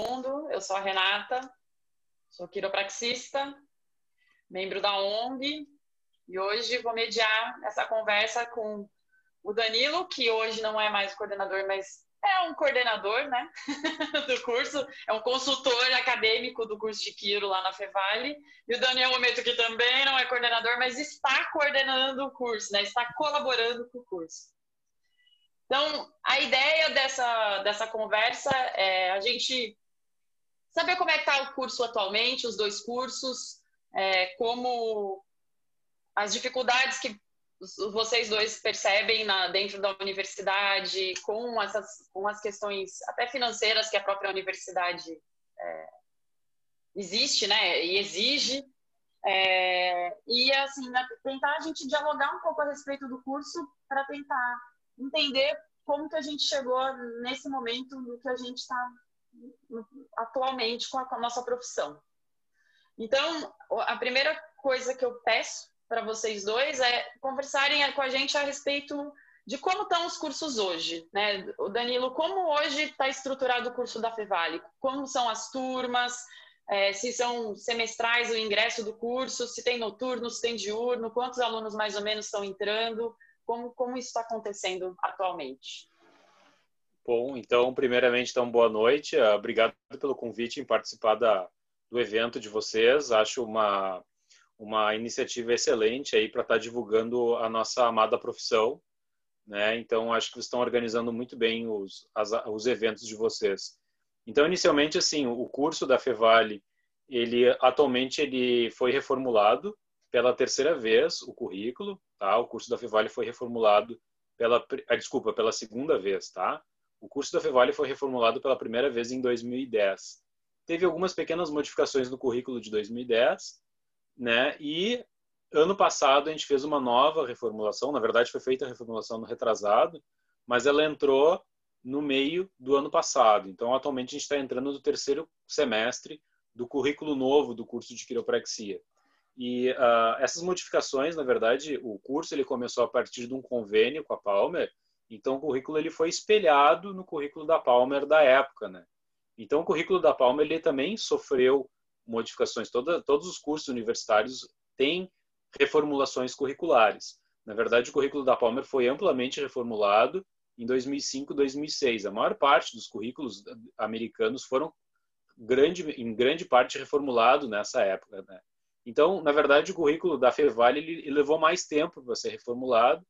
mundo. Eu sou a Renata, sou quiropraxista, membro da ONG, e hoje vou mediar essa conversa com o Danilo, que hoje não é mais coordenador, mas é um coordenador né, do curso, é um consultor acadêmico do curso de Quiro lá na Fevale, e o Daniel Ometo, que também não é coordenador, mas está coordenando o curso, né, está colaborando com o curso. Então, a ideia dessa, dessa conversa é a gente saber como é que está o curso atualmente, os dois cursos, é, como as dificuldades que vocês dois percebem na, dentro da universidade com essas com as questões até financeiras que a própria universidade é, existe, né, e exige. É, e assim né, tentar a gente dialogar um pouco a respeito do curso para tentar entender como que a gente chegou nesse momento no que a gente está atualmente com a, com a nossa profissão. Então, a primeira coisa que eu peço para vocês dois é conversarem com a gente a respeito de como estão os cursos hoje, né? O Danilo, como hoje está estruturado o curso da Fevale? Como são as turmas? É, se são semestrais o ingresso do curso? Se tem noturno, se tem diurno? Quantos alunos mais ou menos estão entrando? Como, como isso está acontecendo atualmente? Bom, então, primeiramente, então, boa noite. Obrigado pelo convite em participar da, do evento de vocês. Acho uma uma iniciativa excelente aí para estar tá divulgando a nossa amada profissão, né? Então acho que vocês estão organizando muito bem os as, os eventos de vocês. Então inicialmente assim o curso da Fevale ele atualmente ele foi reformulado pela terceira vez o currículo, tá? O curso da Fevale foi reformulado pela ah, desculpa pela segunda vez, tá? O curso da Fevale foi reformulado pela primeira vez em 2010. Teve algumas pequenas modificações no currículo de 2010 né? E ano passado a gente fez uma nova reformulação, na verdade foi feita a reformulação no retrasado, mas ela entrou no meio do ano passado. Então, atualmente a gente está entrando no terceiro semestre do currículo novo do curso de quiropraxia. E uh, essas modificações, na verdade, o curso ele começou a partir de um convênio com a Palmer. Então, o currículo ele foi espelhado no currículo da Palmer da época, né? Então, o currículo da Palmer ele também sofreu modificações. Toda, todos os cursos universitários têm reformulações curriculares. Na verdade, o currículo da Palmer foi amplamente reformulado em 2005, 2006. A maior parte dos currículos americanos foram grande, em grande parte reformulado nessa época. Né? Então, na verdade, o currículo da Fevale ele, ele levou mais tempo para ser reformulado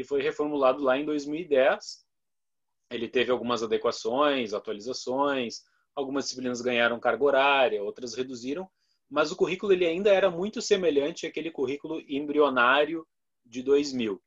e foi reformulado lá em 2010. Ele teve algumas adequações, atualizações, Algumas disciplinas ganharam carga horária, outras reduziram, mas o currículo ele ainda era muito semelhante àquele currículo embrionário de 2000.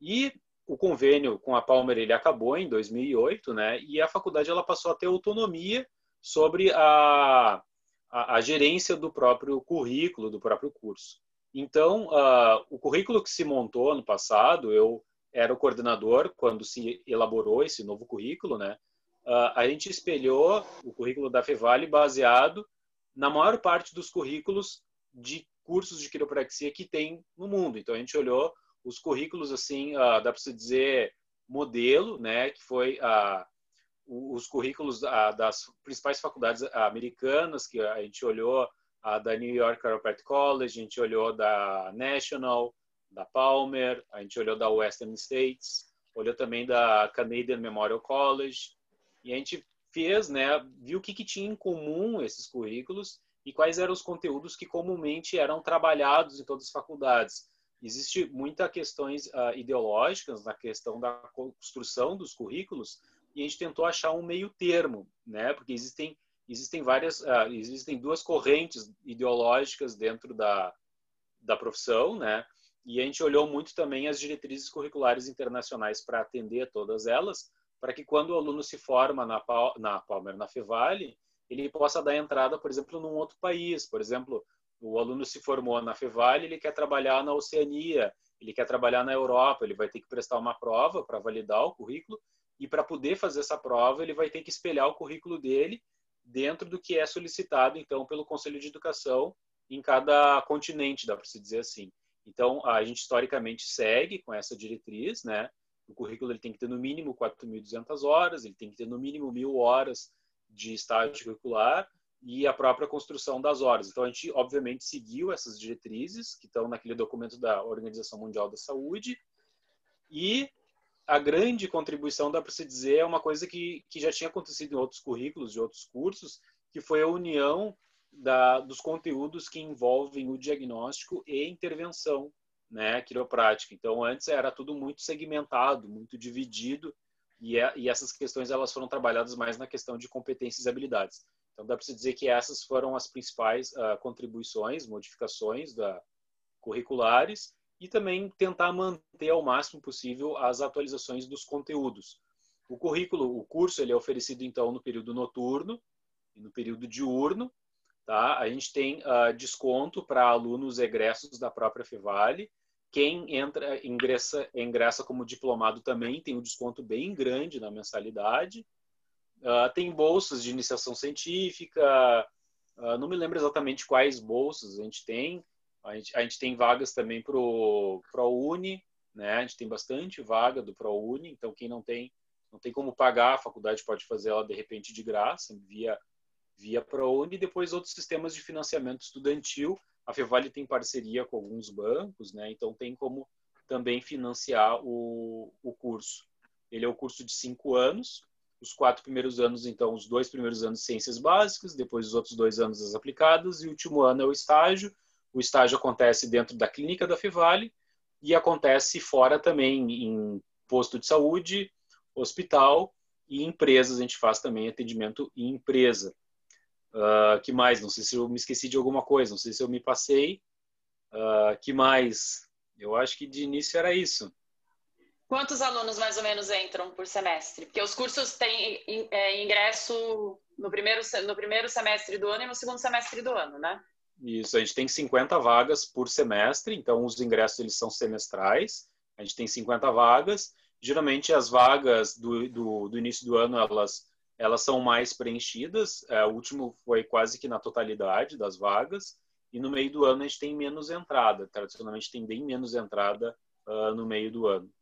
E o convênio com a Palmer ele acabou em 2008, né? E a faculdade ela passou a ter autonomia sobre a, a, a gerência do próprio currículo, do próprio curso. Então, uh, o currículo que se montou ano passado, eu era o coordenador quando se elaborou esse novo currículo, né? uh, a gente espelhou o currículo da Fevale baseado na maior parte dos currículos de cursos de quiropraxia que tem no mundo. Então a gente olhou os currículos assim, uh, dá para se dizer modelo, né, que foi uh, os currículos das principais faculdades americanas, que a gente olhou a da New York Chiropractic College, a gente olhou da National, da Palmer, a gente olhou da Western States, olhou também da Canadian Memorial College, e a gente fez, né, viu o que, que tinha em comum esses currículos e quais eram os conteúdos que comumente eram trabalhados em todas as faculdades. Existe muita questões uh, ideológicas na questão da construção dos currículos e a gente tentou achar um meio termo, né? Porque existem existem várias uh, existem duas correntes ideológicas dentro da da profissão, né? E a gente olhou muito também as diretrizes curriculares internacionais para atender todas elas, para que quando o aluno se forma na, na Palmer, na Fevale, ele possa dar entrada, por exemplo, num outro país. Por exemplo, o aluno se formou na Fevale, ele quer trabalhar na Oceania, ele quer trabalhar na Europa, ele vai ter que prestar uma prova para validar o currículo e para poder fazer essa prova, ele vai ter que espelhar o currículo dele dentro do que é solicitado, então, pelo Conselho de Educação em cada continente, dá para se dizer assim. Então, a gente historicamente segue com essa diretriz, né? O currículo ele tem que ter no mínimo 4.200 horas, ele tem que ter no mínimo mil horas de estágio curricular e a própria construção das horas. Então, a gente, obviamente, seguiu essas diretrizes que estão naquele documento da Organização Mundial da Saúde e a grande contribuição, dá para se dizer, é uma coisa que, que já tinha acontecido em outros currículos de outros cursos, que foi a união da, dos conteúdos que envolvem o diagnóstico e intervenção né, quiroprática. Então, antes era tudo muito segmentado, muito dividido, e, é, e essas questões elas foram trabalhadas mais na questão de competências e habilidades. Então, dá para se dizer que essas foram as principais uh, contribuições, modificações da, curriculares, e também tentar manter ao máximo possível as atualizações dos conteúdos. O currículo, o curso, ele é oferecido então no período noturno e no período diurno. Tá? A gente tem uh, desconto para alunos egressos da própria Fevale quem entra, ingressa, ingressa como diplomado também tem um desconto bem grande na mensalidade. Uh, tem bolsas de iniciação científica, uh, não me lembro exatamente quais bolsas a gente tem. A gente, a gente tem vagas também para o ProUni, né? A gente tem bastante vaga do ProUni, então quem não tem não tem como pagar, a faculdade pode fazer ela de repente de graça, via via ProUni, e depois outros sistemas de financiamento estudantil a Fevale tem parceria com alguns bancos, né? Então tem como também financiar o, o curso. Ele é o curso de cinco anos. Os quatro primeiros anos, então, os dois primeiros anos ciências básicas, depois os outros dois anos as aplicadas e o último ano é o estágio. O estágio acontece dentro da clínica da Fevale e acontece fora também em posto de saúde, hospital e empresas. A gente faz também atendimento em empresa. Uh, que mais? Não sei se eu me esqueci de alguma coisa, não sei se eu me passei. Uh, que mais? Eu acho que de início era isso. Quantos alunos mais ou menos entram por semestre? Porque os cursos têm é, ingresso no primeiro, no primeiro semestre do ano e no segundo semestre do ano, né? Isso, a gente tem 50 vagas por semestre, então os ingressos eles são semestrais. A gente tem 50 vagas. Geralmente as vagas do, do, do início do ano elas elas são mais preenchidas. É, o último foi quase que na totalidade das vagas. E no meio do ano a gente tem menos entrada. Tradicionalmente tem bem menos entrada uh, no meio do ano.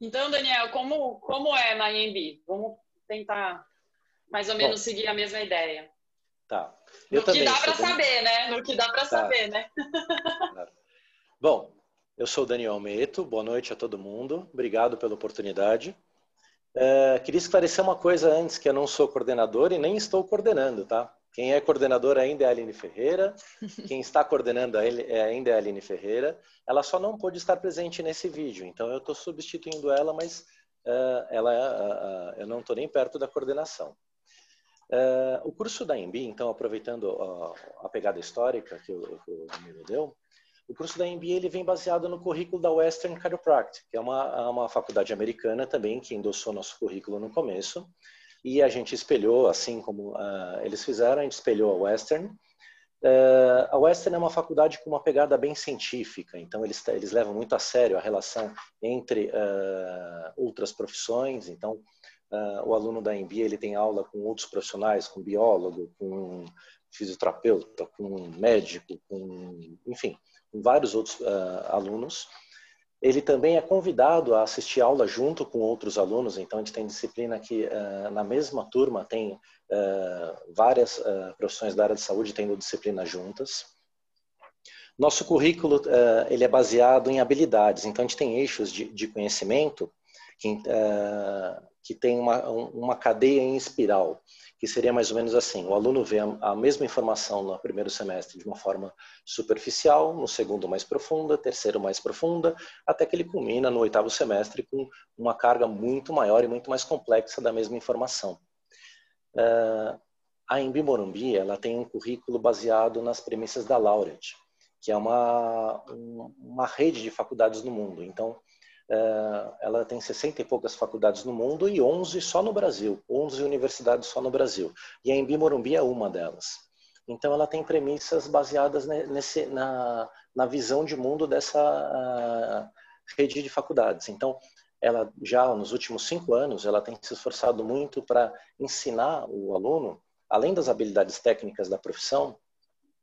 Então, Daniel, como, como é na IMB? Vamos tentar mais ou menos Bom, seguir a mesma ideia. Tá. Eu no também, que dá para saber, né? No que dá para tá. saber, né? Claro. Bom, eu sou Daniel Meto, boa noite a todo mundo, obrigado pela oportunidade. É, queria esclarecer uma coisa antes, que eu não sou coordenador e nem estou coordenando, tá? Quem é coordenador ainda é a Aline Ferreira, quem está coordenando é ainda é a Aline Ferreira. Ela só não pôde estar presente nesse vídeo, então eu estou substituindo ela, mas uh, ela, uh, uh, eu não estou nem perto da coordenação. o curso da EMB, então, aproveitando a, pegada histórica que o, que o Danilo deu, o curso da MBA ele vem baseado no currículo da Western Chiropractic, que é uma, uma faculdade americana também que endossou nosso currículo no começo. E a gente espelhou, assim como uh, eles fizeram, a gente espelhou a Western. Uh, a Western é uma faculdade com uma pegada bem científica, então eles, eles levam muito a sério a relação entre uh, outras profissões. Então, o aluno da MBA ele tem aula com outros profissionais, com biólogo, com fisioterapeuta, com médico, com enfim, com vários outros alunos. Ele também é convidado a assistir aula junto com outros alunos, então a gente tem disciplina que uh, na mesma turma tem uh, várias profissões da área de saúde tendo disciplina juntas. Nosso currículo ele é baseado em habilidades, então a gente tem eixos de, de conhecimento que, que tem uma, uma cadeia em espiral que seria mais ou menos assim: o aluno vê a mesma informação no primeiro semestre de uma forma superficial, no segundo mais profunda, terceiro mais profunda, até que ele culmina no oitavo semestre com uma carga muito maior e muito mais complexa da mesma informação. Uh, a Embi Morumbi ela tem um currículo baseado nas premissas da Laureate, que é uma, uma rede de faculdades no mundo. Então, ela tem 60 e poucas faculdades no mundo e 11 só no Brasil, 11 universidades só no Brasil. E a Embi Morumbi é uma delas. Então ela tem premissas baseadas nesse, na, na visão de mundo dessa uh, rede de faculdades. Então ela já nos últimos cinco anos ela tem se esforçado muito para ensinar o aluno, além das habilidades técnicas da profissão,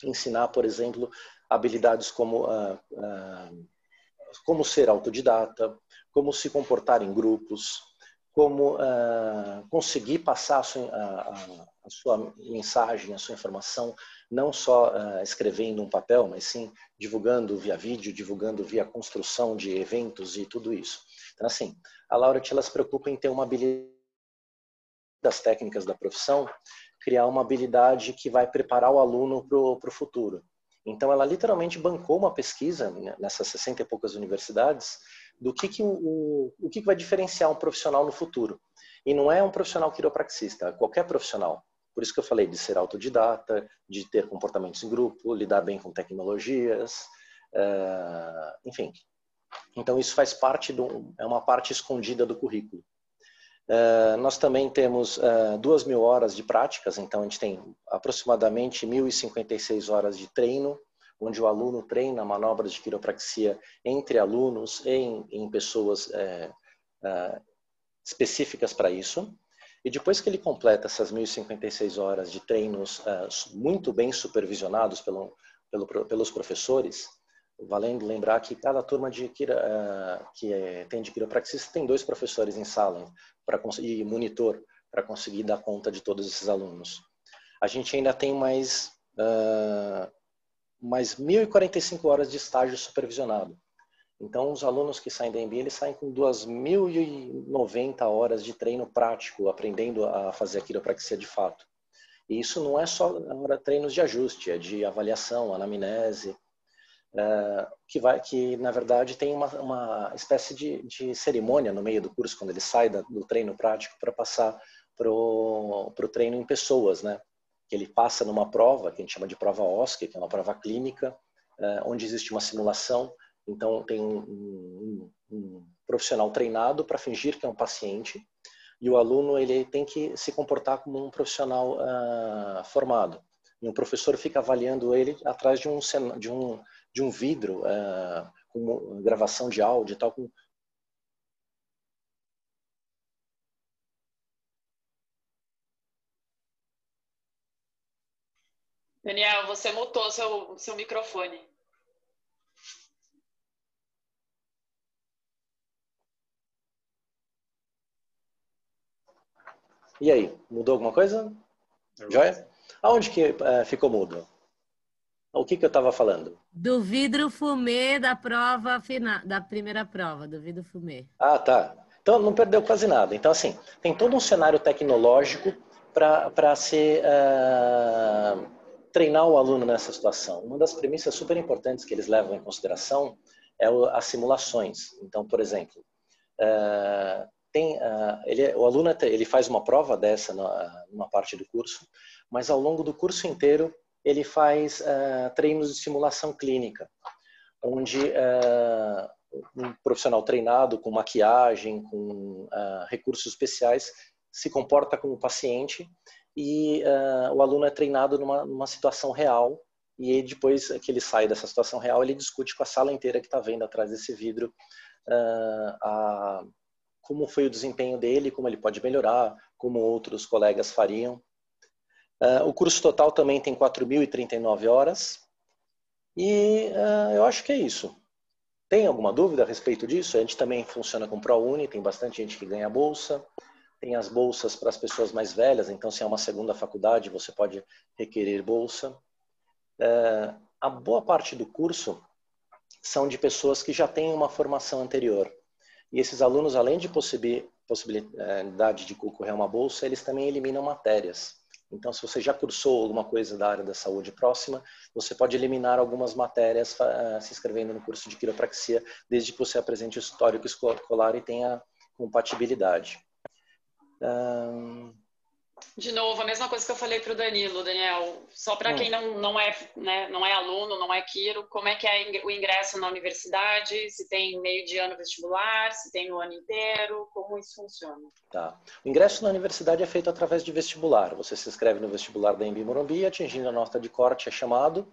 ensinar, por exemplo, habilidades como uh, uh, como ser autodidata, como se comportar em grupos, como uh, conseguir passar a sua, a, a sua, mensagem, a sua informação, não só uh, escrevendo um papel, mas sim divulgando via vídeo, divulgando via construção de eventos e tudo isso. Então, assim, a Laura ela se preocupa em ter uma habilidade das técnicas da profissão, criar uma habilidade que vai preparar o aluno para o futuro. Então, ela literalmente bancou uma pesquisa né, nessas 60 e poucas universidades do que, que, o, o que, que vai diferenciar um profissional no futuro. E não é um profissional quiropraxista, é qualquer profissional. Por isso que eu falei de ser autodidata, de ter comportamentos em grupo, lidar bem com tecnologias, uh, enfim. Então isso faz parte do, é uma parte escondida do currículo. Uh, nós também temos uh, mil horas de práticas, então a gente tem aproximadamente 1.056 horas de treino onde o aluno treina manobras de quiropraxia entre alunos e em, em pessoas é, específicas para isso. E depois que ele completa essas 1.056 horas de treinos muito bem supervisionados pelo, pelo, pelos professores, valendo lembrar que cada turma de é, que é, tem de quiropraxista tem dois professores em sala para conseguir monitor para conseguir dar conta de todos esses alunos. A gente ainda tem mais uh, mais 1.045 horas de estágio supervisionado. Então, os alunos que saem da MBA, eles saem com 2.090 horas de treino prático, aprendendo a fazer a quiropraxia de fato. E isso não é só treinos de ajuste, é de avaliação, anamnese, é, que, vai, que na verdade tem uma, uma espécie de, de, cerimônia no meio do curso, quando ele sai do treino prático para passar para o treino em pessoas, né? que ele passa numa prova, que a gente chama de prova OSCE, que é uma prova clínica, eh, onde existe uma simulação. Então, tem um, um, um profissional treinado para fingir que é um paciente e o aluno ele tem que se comportar como um profissional uh, formado. E o professor fica avaliando ele atrás de um, de um, de um vidro uh, com gravação de áudio e tal, com Daniel, você mutou seu, seu microfone. E aí, mudou alguma coisa? Joia? Aonde que uh, ficou mudo? O que, que eu estava falando? Do vidro fumê da prova final, da primeira prova, do vidro fumê. Ah, tá. Então não perdeu quase nada. Então, assim, tem todo um cenário tecnológico para ser uh, treinar o aluno nessa situação. Uma das premissas super importantes que eles levam em consideração é as simulações. Então, por exemplo, uh, tem, uh, ele, o aluno ele faz uma prova dessa numa parte do curso, mas ao longo do curso inteiro ele faz uh, treinos de simulação clínica, onde um profissional treinado com maquiagem, com recursos especiais, se comporta como paciente e uh, o aluno é treinado numa, numa situação real e depois que ele sai dessa situação real, ele discute com a sala inteira que está vendo atrás desse vidro uh, a, como foi o desempenho dele, como ele pode melhorar, como outros colegas fariam. Uh, o curso total também tem 4.039 horas e uh, eu acho que é isso. Tem alguma dúvida a respeito disso? A gente também funciona com ProUni, tem bastante gente que ganha bolsa. Tem as bolsas para as pessoas mais velhas, então se é uma segunda faculdade, você pode requerer bolsa. É, a boa parte do curso são de pessoas que já têm uma formação anterior. E esses alunos, além de possibilidade de concorrer a uma bolsa, eles também eliminam matérias. Então, se você já cursou alguma coisa da área da saúde próxima, você pode eliminar algumas matérias se inscrevendo no curso de quiropraxia, desde que você apresente o histórico escolar e tenha compatibilidade. De novo, a mesma coisa que eu falei para o Danilo, Daniel. Só para quem não, não, é, né, não é aluno, não é Quiro, como é que é o ingresso na universidade? Se tem meio de ano vestibular, se tem o ano inteiro, como isso funciona? Tá. O ingresso na universidade é feito através de vestibular. Você se inscreve no vestibular da Embi Morumbi, atingindo a nota de corte é chamado.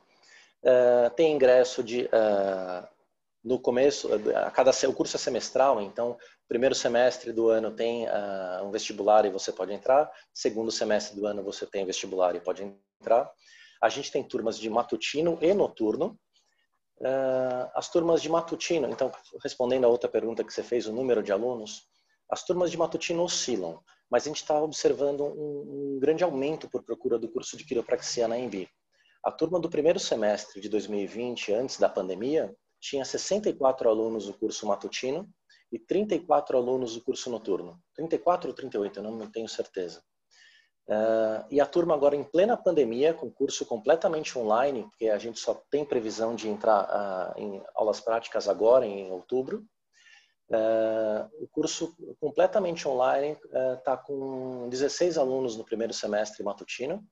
Uh, tem ingresso de uh, no começo, a cada o curso é semestral, então primeiro semestre do ano tem uh, um vestibular e você pode entrar, segundo semestre do ano você tem vestibular e pode entrar. A gente tem turmas de matutino e noturno. Uh, as turmas de matutino, então, respondendo a outra pergunta que você fez, o número de alunos, as turmas de matutino oscilam, mas a gente está observando um, um, grande aumento por procura do curso de quiropraxia na EMB. A turma do primeiro semestre de 2020, antes da pandemia, tinha 64 alunos do curso matutino e 34 alunos do curso noturno. 34 ou 38, eu não tenho certeza. Uh, e a turma agora em plena pandemia, com curso completamente online, porque a gente só tem previsão de entrar uh, em aulas práticas agora, em outubro. Uh, o curso completamente online está com 16 alunos no primeiro semestre matutino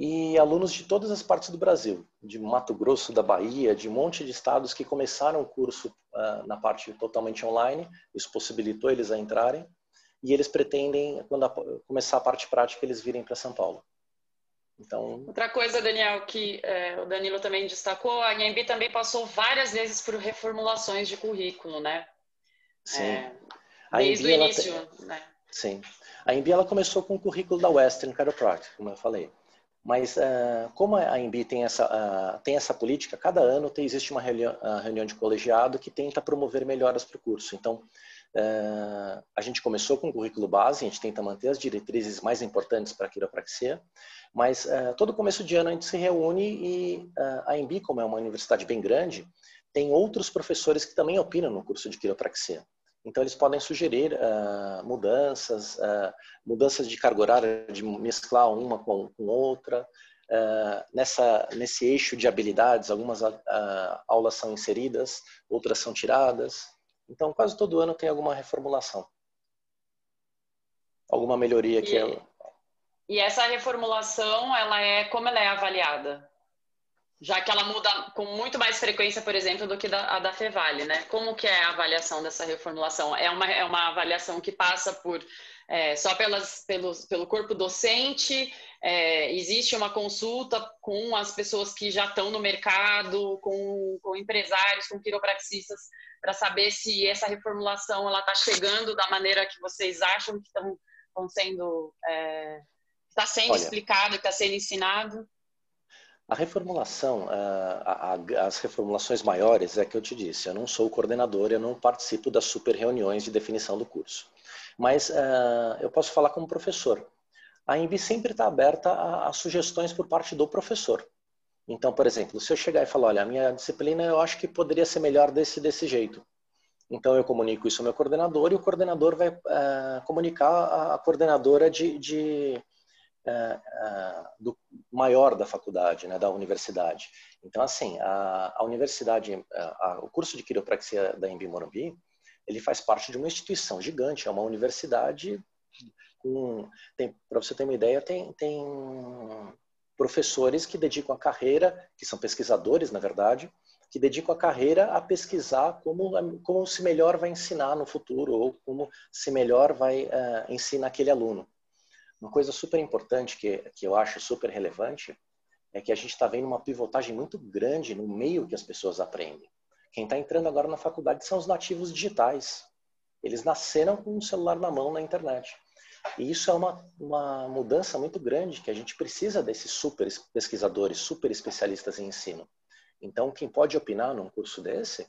e alunos de todas as partes do Brasil, de Mato Grosso, da Bahia, de um monte de estados que começaram o curso na parte totalmente online, isso possibilitou eles a entrarem e eles pretendem, quando a, começar a parte prática, eles virem para São Paulo. Então... Outra coisa, Daniel, que é, o Danilo também destacou, a IMB também passou várias vezes por reformulações de currículo, né? Sim. É, desde o início, tem... né? Sim. A IMB ela começou com o currículo da Western Chiropractic, como eu falei. Mas uh, como a IMB tem essa, uh, tem essa política, cada ano tem, existe uma reunião, uh, reunião de colegiado que tenta promover melhoras para o curso. Então, a gente começou com o currículo base, a gente tenta manter as diretrizes mais importantes para a quiropraxia, mas todo começo de ano a gente se reúne e a EMB, como é uma universidade bem grande, tem outros professores que também opinam no curso de quiropraxia. Então eles podem sugerir mudanças, mudanças de carga horária, de mesclar uma com, com outra, nessa, nesse eixo de habilidades, algumas aulas são inseridas, outras são tiradas. Então, quase todo ano tem alguma reformulação. Alguma melhoria que e, E essa reformulação, ela é como ela é avaliada? Já que ela muda com muito mais frequência, por exemplo, do que a da Fevale, né? Como que é a avaliação dessa reformulação? É uma, é uma avaliação que passa por é, só pelas, pelos, pelo corpo docente? É, existe uma consulta com as pessoas que já estão no mercado, com, com empresários, com quiropraxistas, para saber se essa reformulação ela está chegando da maneira que vocês acham que estão, sendo está é, sendo Olha, explicado, está sendo ensinado? A reformulação, as reformulações maiores é que eu te disse, eu não sou coordenador, eu não participo das super reuniões de definição do curso. Mas uh, eu posso falar como professor. A INB sempre está aberta a, sugestões por parte do professor. Então, por exemplo, se eu chegar e falar, olha, a minha disciplina eu acho que poderia ser melhor desse desse jeito. Então eu comunico isso ao meu coordenador e o coordenador vai uh, comunicar à coordenadora de, de do maior da faculdade, né, da universidade. Então assim, a, a universidade, a, o curso de quiropraxia da Embi Morumbi, ele faz parte de uma instituição gigante, é uma universidade com, para você ter uma ideia, tem, tem professores que dedicam a carreira, que são pesquisadores, na verdade, que dedicam a carreira a pesquisar como, como se melhor vai ensinar no futuro ou como se melhor vai uh, ensinar aquele aluno. Uma coisa super importante que, que eu acho super relevante é que a gente está vendo uma pivotagem muito grande no meio que as pessoas aprendem. Quem está entrando agora na faculdade são os nativos digitais. Eles nasceram com um celular na mão na internet. E isso é uma, uma mudança muito grande, que a gente precisa desses super pesquisadores, super especialistas em ensino. Então, quem pode opinar num curso desse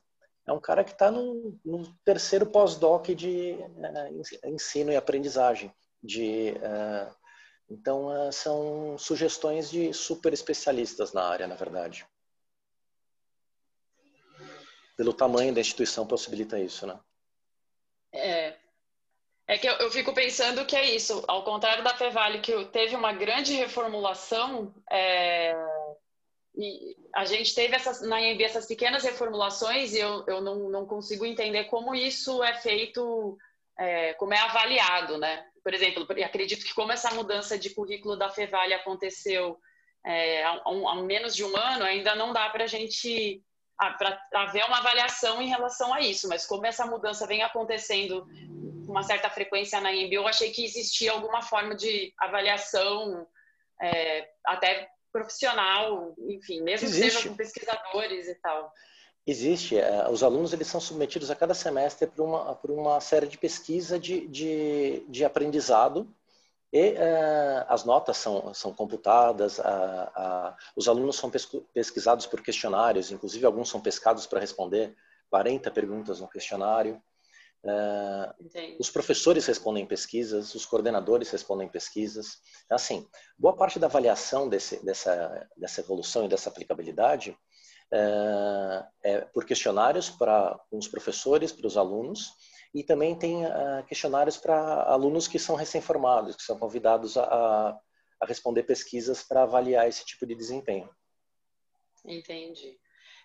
é um cara que está no, no, terceiro pós-doc de uh, ensino e aprendizagem. De, uh, então, uh, são sugestões de super especialistas na área, na verdade. Pelo tamanho da instituição possibilita isso, né? É, é que eu, eu, fico pensando que é isso. Ao contrário da Fevale, que teve uma grande reformulação, é, e a gente teve essas, na IMB essas pequenas reformulações e eu, eu não, não consigo entender como isso é feito, é, como é avaliado, né? Por exemplo, acredito que como essa mudança de currículo da Fevale aconteceu é, há, há, menos de um ano, ainda não dá para a gente para haver uma avaliação em relação a isso, mas como essa mudança vem acontecendo com uma certa frequência na IMB, eu achei que existia alguma forma de avaliação, é, até profissional, enfim, mesmo Existe. que seja com pesquisadores e tal. Existe. É, os alunos eles são submetidos a cada semestre por uma, por uma série de pesquisa de, de, de aprendizado E uh, as notas são, são computadas, uh, uh, os alunos são pesquisados por questionários, inclusive alguns são pescados para responder 40 perguntas no questionário. os professores respondem pesquisas, os coordenadores respondem pesquisas. Assim, boa parte da avaliação desse, dessa, dessa evolução e dessa aplicabilidade é por questionários para os professores, para os alunos, e também tem uh, questionários para alunos que são recém-formados, que são convidados a, a responder pesquisas para avaliar esse tipo de desempenho. Entendi.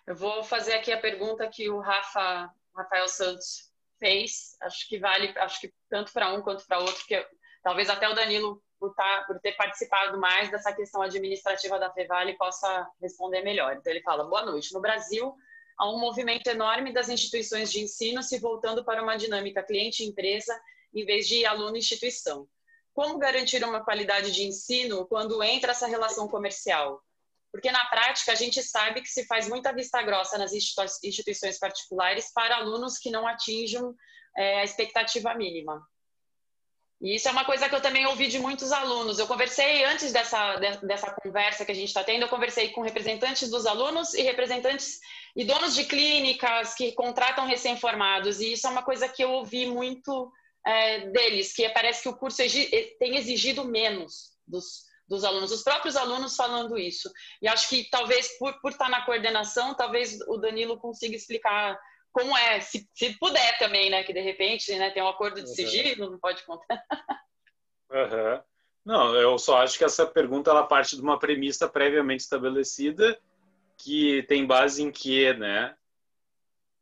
Eu vou fazer aqui a pergunta que o Rafa, Rafael Santos fez. Acho que vale, acho que tanto para um quanto para outro, porque talvez até o Danilo, por, tá, por ter participado mais dessa questão administrativa da Fevale, possa responder melhor. Então ele fala: Boa noite. No Brasil, há um movimento enorme das instituições de ensino se voltando para uma dinâmica cliente-empresa em vez de aluno-instituição. Como garantir uma qualidade de ensino quando entra essa relação comercial? Porque na prática a gente sabe que se faz muita vista grossa nas instituições particulares para alunos que não atinjam é, a expectativa mínima. E isso é uma coisa que eu também ouvi de muitos alunos. Eu conversei antes dessa, dessa conversa que a gente está tendo, eu conversei com representantes dos alunos e representantes e donos de clínicas que contratam recém-formados. E isso é uma coisa que eu ouvi muito é, deles, que parece que o curso tem exigido menos dos, dos alunos, os próprios alunos falando isso. E acho que talvez por, por estar na coordenação, talvez o Danilo consiga explicar como é, se, se puder também, né? Que de repente né, tem um acordo de sigilo, uhum. não pode contar. Uhum. Não, eu só acho que essa pergunta ela parte de uma premissa previamente estabelecida que tem base em que, né?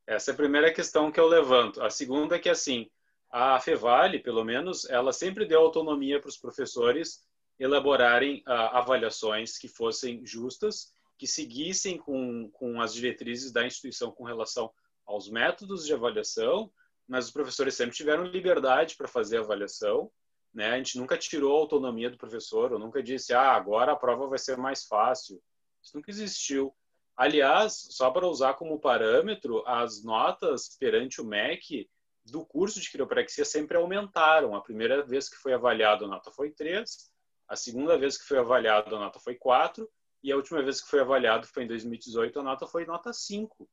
Essa é a primeira questão que eu levanto. A segunda é que, assim, a Fevale, pelo menos, ela sempre deu autonomia para os professores elaborarem uh, avaliações que fossem justas, que seguissem com, com as diretrizes da instituição com relação aos métodos de avaliação, mas os professores sempre tiveram liberdade para fazer a avaliação, né? A gente nunca tirou a autonomia do professor, ou nunca disse, ah, agora a prova vai ser mais fácil. Isso nunca existiu. Aliás, só para usar como parâmetro, as notas perante o MEC do curso de quiropraxia sempre aumentaram. A primeira vez que foi avaliado, a nota foi 3, a segunda vez que foi avaliado, a nota foi 4, e a última vez que foi avaliado foi em 2018, a nota foi nota 5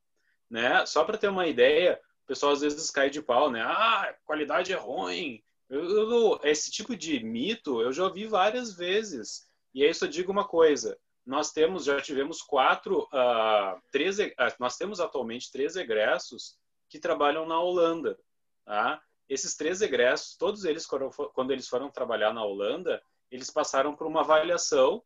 né? Só para ter uma ideia, o pessoal às vezes cai de pau, né? Ah, qualidade é ruim. Eu, eu, esse tipo de mito eu já ouvi várias vezes. E aí só digo uma coisa: nós temos, já tivemos quatro, uh, três, uh, nós temos atualmente três egressos que trabalham na Holanda, tá? Esses três egressos, todos eles quando eles foram trabalhar na Holanda, eles passaram por uma avaliação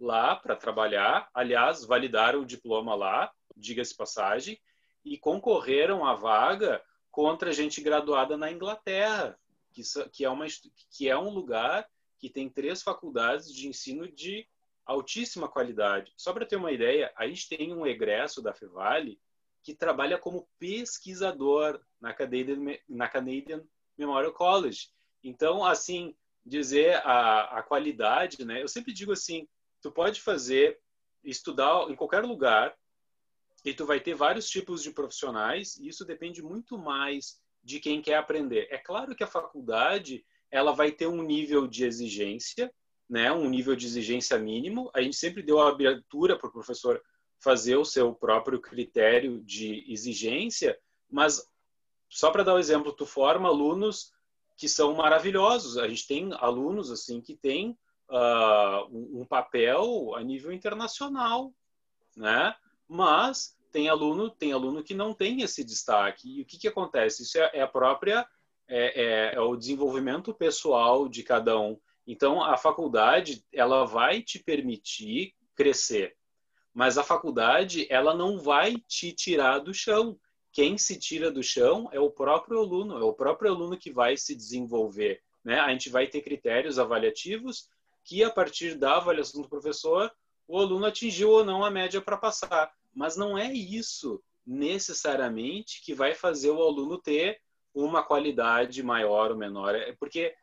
lá para trabalhar. Aliás, validaram o diploma lá, diga-se passagem, e concorreram à vaga contra gente graduada na Inglaterra, que, que, é, uma, que é um lugar que tem três faculdades de ensino de altíssima qualidade. Só para ter uma ideia, a gente tem um egresso da Fevale que trabalha como pesquisador na Canadian, na Canadian Memorial College. Então, assim, dizer a, a qualidade, né? Eu sempre digo assim, tu pode fazer, estudar em qualquer lugar, e tu vai ter vários tipos de profissionais e isso depende muito mais de quem quer aprender. É claro que a faculdade ela vai ter um nível de exigência, né, um nível de exigência mínimo. A gente sempre deu a abertura para o professor fazer o seu próprio critério de exigência, mas só para dar o um exemplo, tu forma alunos que são maravilhosos. A gente tem alunos assim que têm uh, um papel a nível internacional, né? Mas tem aluno tem aluno que não tem esse destaque. E o que que acontece? Isso é, é a própria é, é, é, o desenvolvimento pessoal de cada um. Então a faculdade ela vai te permitir crescer. Mas a faculdade ela não vai te tirar do chão. Quem se tira do chão é o próprio aluno é o próprio aluno que vai se desenvolver né? A gente vai ter critérios avaliativos que a partir da avaliação do professor o aluno atingiu ou não a média para passar mas não é isso necessariamente que vai fazer o aluno ter uma qualidade maior ou menor. É porque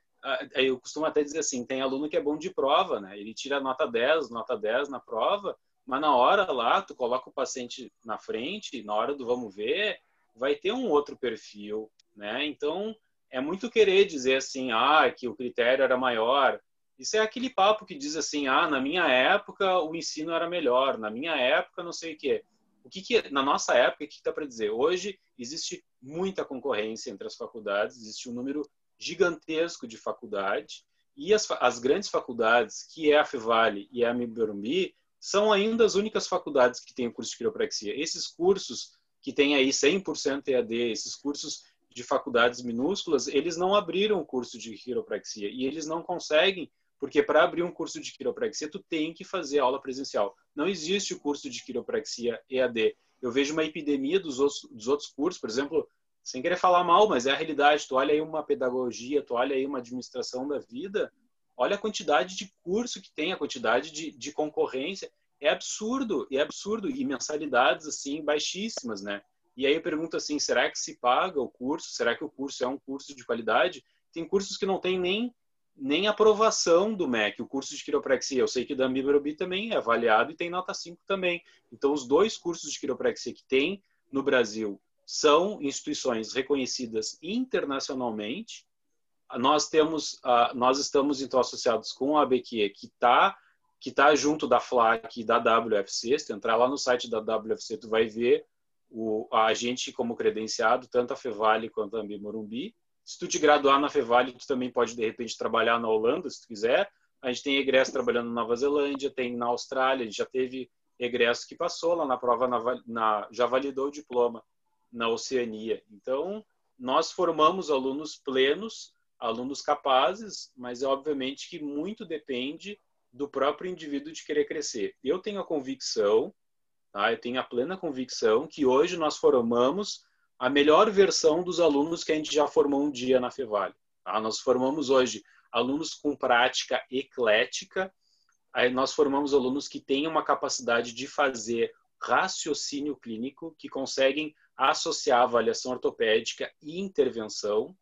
eu costumo até dizer assim, tem aluno que é bom de prova, né? Ele tira nota 10, nota 10 na prova, mas na hora lá, tu coloca o paciente na frente, na hora do vamos ver, vai ter um outro perfil, né? Então, é muito querer dizer assim, ah, que o critério era maior. Isso é aquele papo que diz assim, ah, na minha época o ensino era melhor, na minha época não sei o quê. O que, que na nossa época, o que dá para dizer? Hoje existe muita concorrência entre as faculdades, existe um número gigantesco de faculdade e as, as grandes faculdades, que é a Fevale e a Miburumbi, são ainda as únicas faculdades que têm o curso de quiropraxia. Esses cursos que têm aí 100% EAD, esses cursos de faculdades minúsculas, eles não abriram o curso de quiropraxia e eles não conseguem, porque para abrir um curso de quiropraxia tu tem que fazer aula presencial. Não existe o curso de quiropraxia EAD. Eu vejo uma epidemia dos outros, dos outros cursos, por exemplo, sem querer falar mal, mas é a realidade. Tu olha aí uma pedagogia, tu olha aí uma administração da vida, olha a quantidade de curso que tem, a quantidade de, de concorrência. É absurdo, é absurdo. E mensalidades, assim, baixíssimas, né? E aí eu pergunto assim, será que se paga o curso? Será que o curso é um curso de qualidade? Tem cursos que não tem nem nem aprovação do MEC, o curso de quiropraxia. Eu sei que da Mibarobi também é avaliado e tem nota 5 também. Então, os dois cursos de quiropraxia que tem no Brasil são instituições reconhecidas internacionalmente. Nós temos, nós estamos então associados com a ABQ, que está que tá junto da FLAC e da WFC. Se tu entrar lá no site da WFC, tu vai ver o, a gente como credenciado, tanto a Fevale quanto a Ambi Morumbi. Se tu te graduar na Fevale, tu também pode, de repente, trabalhar na Holanda, se tu quiser. A gente tem egresso trabalhando na Nova Zelândia, tem na Austrália, a gente já teve egresso que passou lá na prova, na, na, já validou o diploma na Oceania. Então, nós formamos alunos plenos, alunos capazes, mas é obviamente que muito depende do próprio indivíduo de querer crescer. Eu tenho a convicção Tá? Eu tenho a plena convicção que hoje nós formamos a melhor versão dos alunos que a gente já formou um dia na Fevale. Tá? Nós formamos hoje alunos com prática eclética, aí nós formamos alunos que têm uma capacidade de fazer raciocínio clínico, que conseguem associar avaliação ortopédica e intervenção,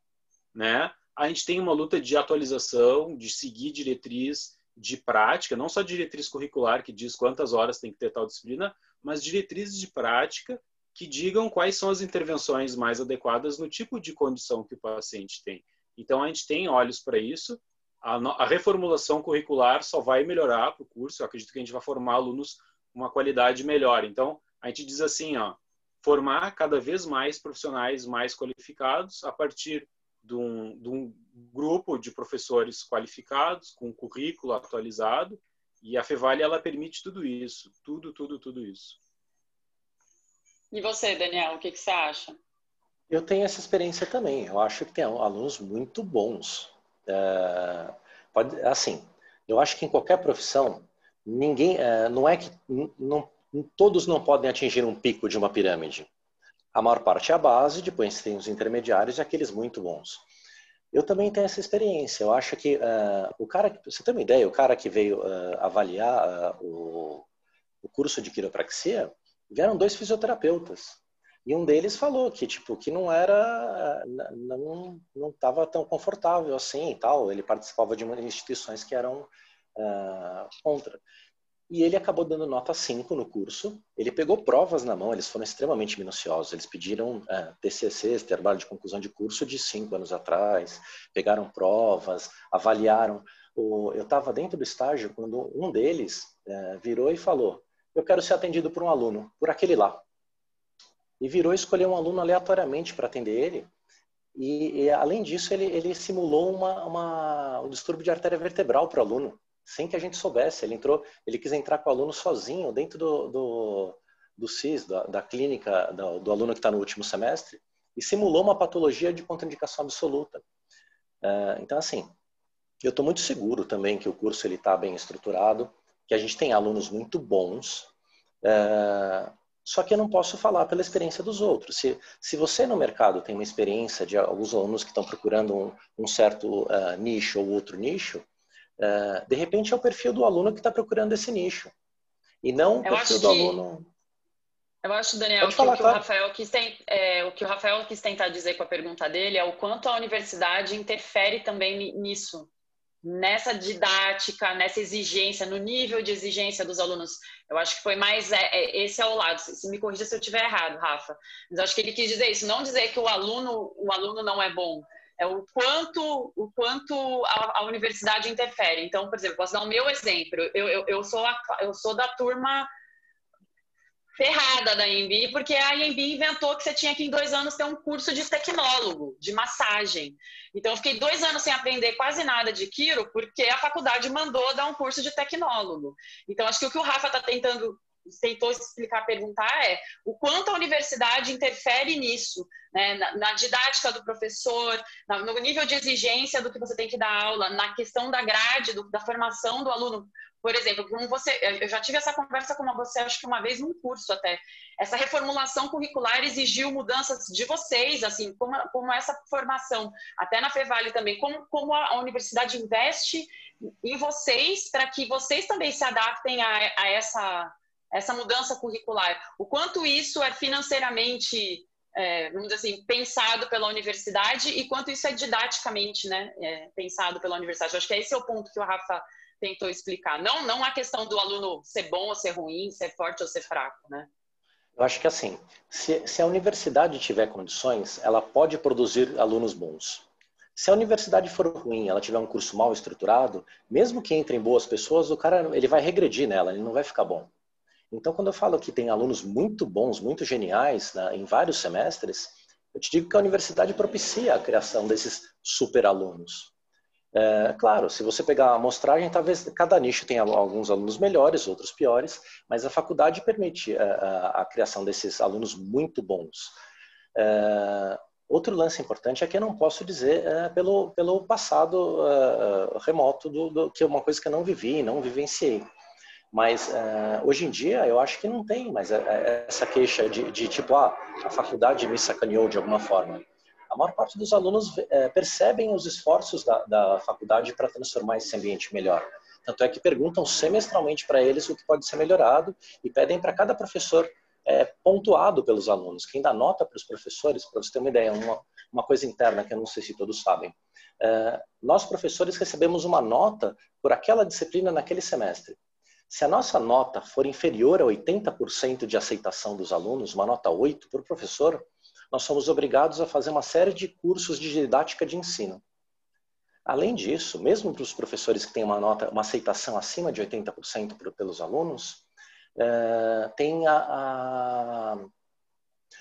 né? A gente tem uma luta de atualização, de seguir diretriz de prática, não só diretriz curricular que diz quantas horas tem que ter tal disciplina, mas diretrizes de prática que digam quais são as intervenções mais adequadas no tipo de condição que o paciente tem. Então, a gente tem olhos para isso. A, a, reformulação curricular só vai melhorar para o curso. Eu acredito que a gente vai formar alunos com uma qualidade melhor. Então, a gente diz assim, ó, formar cada vez mais profissionais mais qualificados a partir de um, de um grupo de professores qualificados, com currículo atualizado, e a Fevale ela permite tudo isso, tudo, tudo, tudo isso. E você, Daniel, o que, que você acha? Eu tenho essa experiência também. Eu acho que tem alunos muito bons. É, pode, assim, eu acho que em qualquer profissão, ninguém, é, não é que não, todos não podem atingir um pico de uma pirâmide. A maior parte é a base, depois tem os intermediários e aqueles muito bons. Eu também tenho essa experiência. Eu acho que uh, o cara, você tem uma ideia, o cara que veio uh, avaliar uh, o, o, curso de quiropraxia, vieram dois fisioterapeutas. E um deles falou que tipo que não era não não estava tão confortável assim e tal. Ele participava de instituições que eram contra. E ele acabou dando nota 5 no curso. Ele pegou provas na mão, eles foram extremamente minuciosos. Eles pediram é, TCCs, trabalho de conclusão de curso de cinco anos atrás, pegaram provas, avaliaram. O, eu estava dentro do estágio quando um deles é, virou e falou: Eu quero ser atendido por um aluno, por aquele lá. E virou e escolheu um aluno aleatoriamente para atender ele. E, e, além disso, ele, ele simulou uma, uma, um distúrbio de artéria vertebral para o aluno sem que a gente soubesse. Ele entrou, ele quis entrar com o aluno sozinho dentro do, do, do CIS, da, da clínica do, do, aluno que está no último semestre, e simulou uma patologia de contraindicação absoluta. Uh, então, assim, eu estou muito seguro também que o curso ele está bem estruturado, que a gente tem alunos muito bons. Uh, só que eu não posso falar pela experiência dos outros. Se, se você no mercado tem uma experiência de alguns alunos que estão procurando um, um certo uh, nicho ou outro nicho, Uh, de repente é o perfil do aluno que está procurando esse nicho. E não o perfil do que, aluno. Eu acho, Daniel, que, falar, o, que claro. o, Rafael quis tem, é, o que o Rafael quis tentar dizer com a pergunta dele é o quanto a universidade interfere também nisso, nessa didática, nessa exigência, no nível de exigência dos alunos. Eu acho que foi mais é, é, esse é o lado. Se, se me corrija se eu estiver errado, Rafa. Mas acho que ele quis dizer isso, não dizer que o aluno o aluno não é bom, é o quanto, o quanto a, a, universidade interfere. Então, por exemplo, posso dar o meu exemplo. Eu, eu, eu, sou, a, eu sou da turma ferrada da IMB, porque a IMB inventou que você tinha que em dois anos ter um curso de tecnólogo, de massagem. Então, eu fiquei dois anos sem aprender quase nada de Quiro, porque a faculdade mandou dar um curso de tecnólogo. Então, acho que o que o Rafa está tentando tentou explicar, perguntar é o quanto a universidade interfere nisso, né? na, na didática do professor, na, no nível de exigência do que você tem que dar aula, na questão da grade, do, da formação do aluno. Por exemplo, como você, eu já tive essa conversa com você, acho que uma vez num curso até. Essa reformulação curricular exigiu mudanças de vocês, assim, como, como essa formação, até na Fevale também, como, como a universidade investe em vocês para que vocês também se adaptem a, a essa essa mudança curricular, o quanto isso é financeiramente, é, vamos dizer assim, pensado pela universidade e quanto isso é didaticamente, né, é, pensado pela universidade. Eu acho que esse é o ponto que o Rafa tentou explicar. Não, não a questão do aluno ser bom ou ser ruim, ser forte ou ser fraco, né? Eu acho que assim, se, se a universidade tiver condições, ela pode produzir alunos bons. Se a universidade for ruim, ela tiver um curso mal estruturado, mesmo que entrem boas pessoas, o cara ele vai regredir nela, ele não vai ficar bom. Então, quando eu falo que tem alunos muito bons, muito geniais né, em vários semestres, eu te digo que a universidade propicia a criação desses super alunos. É, claro, se você pegar a amostragem, talvez cada nicho tenha alguns alunos melhores, outros piores, mas a faculdade permite a, é, a, a criação desses alunos muito bons. É, outro lance importante é que eu não posso dizer é, pelo, pelo passado é, remoto, do, do, que é uma coisa que eu não vivi, não vivenciei. Mas hoje em dia eu acho que não tem mais essa queixa de, de, tipo, ah, a faculdade me sacaneou de alguma forma. A maior parte dos alunos uh, percebem os esforços da, da faculdade para transformar esse ambiente melhor. Tanto é que perguntam semestralmente para eles o que pode ser melhorado e pedem para cada professor é, pontuado pelos alunos. Quem dá nota para os professores, para você ter uma ideia, uma, uma coisa interna que eu não sei se todos sabem. É, nós, professores, recebemos uma nota por aquela disciplina naquele semestre. Se a nossa nota for inferior a 80% de aceitação dos alunos, uma nota 8 por professor, nós somos obrigados a fazer uma série de cursos de didática de ensino. Além disso, mesmo para os professores que têm uma nota, uma aceitação acima de 80% pelos alunos, é, tem a, a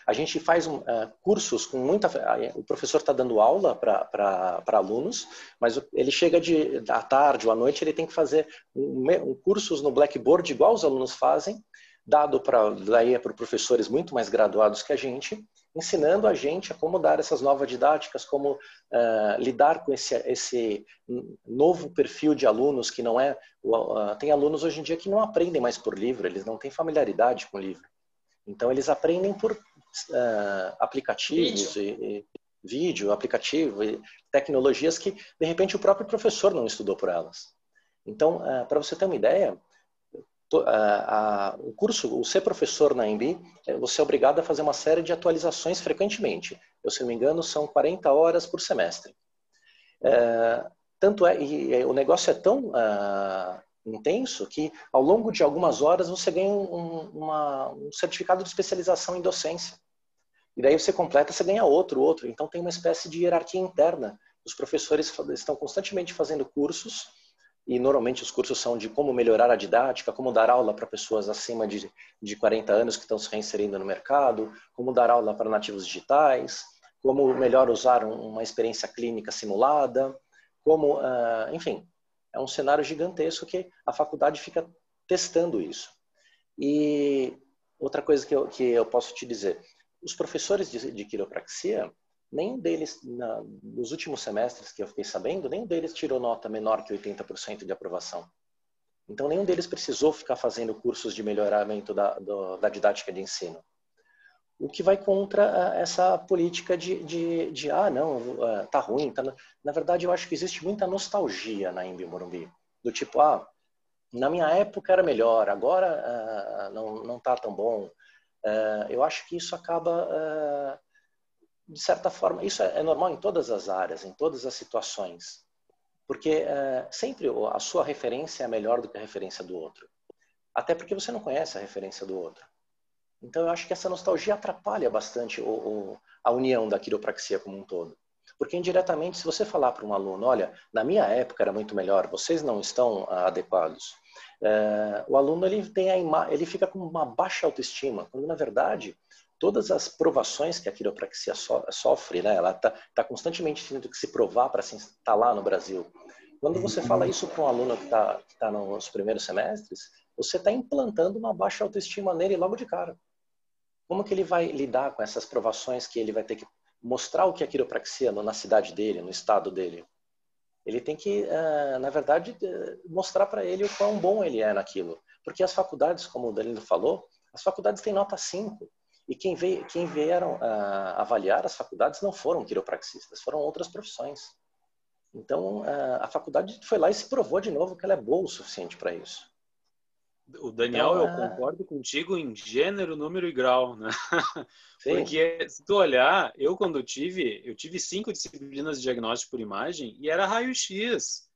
a gente faz um, uh, cursos com muita. O professor está dando aula para alunos, mas ele chega de, à tarde ou à noite, ele tem que fazer um, um cursos no Blackboard, igual os alunos fazem, dado para daí é para professores muito mais graduados que a gente, ensinando a gente a como dar essas novas didáticas, como uh, lidar com esse, esse novo perfil de alunos que não é. Uh, tem alunos hoje em dia que não aprendem mais por livro, eles não têm familiaridade com livro. Então, eles aprendem por uh, aplicativos vídeo. E, e, vídeo, aplicativo e tecnologias que, de repente, o próprio professor não estudou por elas. Então, uh, para você ter uma ideia, o curso, o ser professor na EMB, é, você é obrigado a fazer uma série de atualizações frequentemente. Eu, se não me engano, são 40 horas por semestre. É, tanto é, e o negócio é tão uh, intenso que ao longo de algumas horas você ganha um, uma, um certificado de especialização em docência. E daí você completa, você ganha outro, outro. Então tem uma espécie de hierarquia interna. Os professores estão constantemente fazendo cursos e normalmente os cursos são de como melhorar a didática, como dar aula para pessoas acima de, de 40 anos que estão se reinserindo no mercado, como dar aula para nativos digitais, como melhor usar uma experiência clínica simulada, como, uh, enfim, é um cenário gigantesco que a faculdade fica testando isso. E outra coisa que eu, que eu posso te dizer, os professores de, de quiropraxia, nenhum deles, na, nos últimos semestres que eu fiquei sabendo, nenhum deles tirou nota menor que 80% de aprovação. Então, nenhum deles precisou ficar fazendo cursos de melhoramento da, do, da didática de ensino o que vai contra eh, essa política de, de, de ah, não, eh, tá ruim. Tá... Na verdade, eu acho que existe muita nostalgia na Imbi Morumbi. Do tipo, ah, na minha época era melhor, agora uh, não, não tá tão bom. Uh, eu acho que isso acaba, uh, de certa forma, isso é, é, normal em todas as áreas, em todas as situações. Porque sempre a sua referência é melhor do que a referência do outro. Até porque você não conhece a referência do outro. Então, eu acho que essa nostalgia atrapalha bastante o, o, a união da quiropraxia como um todo. Porque indiretamente, se você falar para um aluno, olha, na minha época era muito melhor, vocês não estão ah, adequados, é, o aluno ele tem a ele fica com uma baixa autoestima, quando na verdade todas as provações que a quiropraxia so sofre, né, ela está tá constantemente tendo que se provar para se instalar no Brasil. Quando você fala isso para um aluno que está tá nos primeiros semestres, você está implantando uma baixa autoestima nele logo de cara. Como que ele vai lidar com essas provações que ele vai ter que mostrar o que é quiropraxia na cidade dele, no estado dele? Ele tem que, eh, na verdade, eh, mostrar para ele o quão bom ele é naquilo. Porque as faculdades, como o Danilo falou, as faculdades têm nota 5. E quem, veio, quem vieram avaliar as faculdades não foram quiropraxistas, foram outras profissões. Então, a faculdade foi lá e se provou de novo que ela é boa o suficiente para isso. O Daniel, então, eu concordo contigo em gênero, número e grau, né? Sim. Porque se tu olhar, eu quando tive, eu tive cinco disciplinas de diagnóstico por imagem e era raio-x.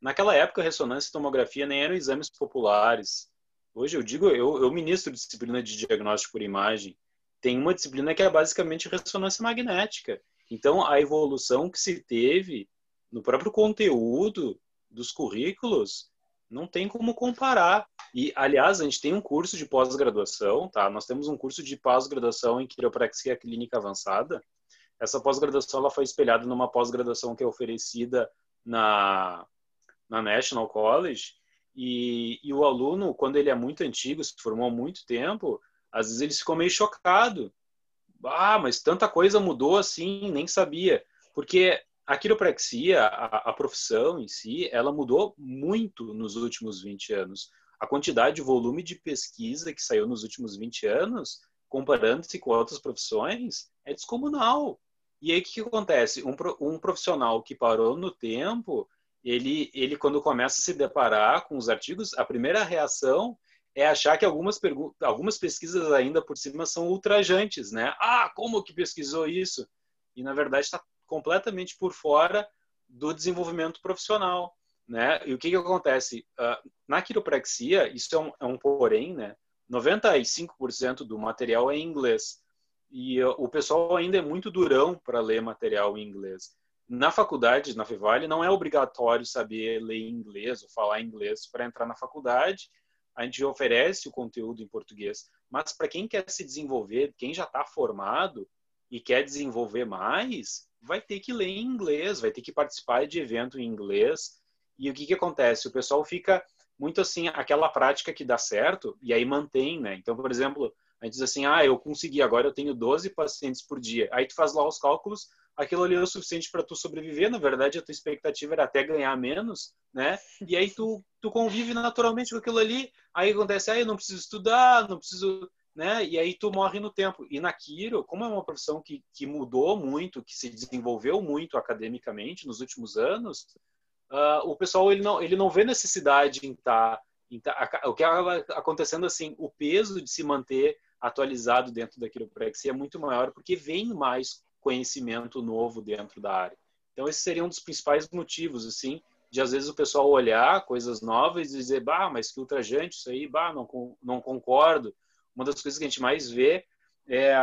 Naquela época, ressonância e tomografia nem eram exames populares. Hoje eu digo, eu, eu ministro disciplina de diagnóstico por imagem. Tem uma disciplina que é basicamente ressonância magnética. Então, a evolução que se teve no próprio conteúdo dos currículos não tem como comparar. E, aliás, a gente tem um curso de pós-graduação, tá? Nós temos um curso de pós-graduação em quiropraxia clínica avançada. Essa pós-graduação ela foi espelhada numa pós-graduação que é oferecida na, na National College. E, e o aluno, quando ele é muito antigo, se formou há muito tempo, às vezes ele ficou meio chocado. Ah, mas tanta coisa mudou assim, nem sabia. Porque a quiropraxia, a, a, profissão em si, ela mudou muito nos últimos 20 anos. A quantidade de volume de pesquisa que saiu nos últimos 20 anos, comparando-se com outras profissões, é descomunal. E aí o que, que acontece? Um, um profissional que parou no tempo, ele, ele quando começa a se deparar com os artigos, a primeira reação é achar que algumas, algumas pesquisas ainda por cima são ultrajantes, né? Ah, como que pesquisou isso? E na verdade está completamente por fora do desenvolvimento profissional, né? E o que que acontece? Uh, na quiropraxia, isso é um, é um porém, né? 95% do material é em inglês. E uh, o pessoal ainda é muito durão para ler material em inglês. Na faculdade, na Fevale, não é obrigatório saber ler inglês ou falar inglês para entrar na faculdade. A gente oferece o conteúdo em português. Mas para quem quer se desenvolver, quem já está formado e quer desenvolver mais, vai ter que ler em inglês, vai ter que participar de evento em inglês. E o que, que acontece? O pessoal fica muito assim, aquela prática que dá certo, e aí mantém, né? Então, por exemplo, a gente diz assim, ah, eu consegui, agora eu tenho 12 pacientes por dia. Aí tu faz lá os cálculos, aquilo ali é o suficiente para tu sobreviver, na verdade a tua expectativa era até ganhar menos, né? E aí tu, tu convive naturalmente com aquilo ali, aí acontece, ah, eu não preciso estudar, não preciso né? E aí tu morre no tempo. E na Quiro, como é uma profissão que, que mudou muito, que se desenvolveu muito academicamente nos últimos anos, uh, o pessoal ele não, ele não vê necessidade em estar... Tá, tá, o que acaba acontecendo assim, o peso de se manter atualizado dentro da quiropraxia é muito maior, porque vem mais conhecimento novo dentro da área. Então, esse seria um dos principais motivos, assim, de às vezes o pessoal olhar coisas novas e dizer, bah, mas que ultrajante isso aí, bah, não, não concordo uma das coisas que a gente mais vê é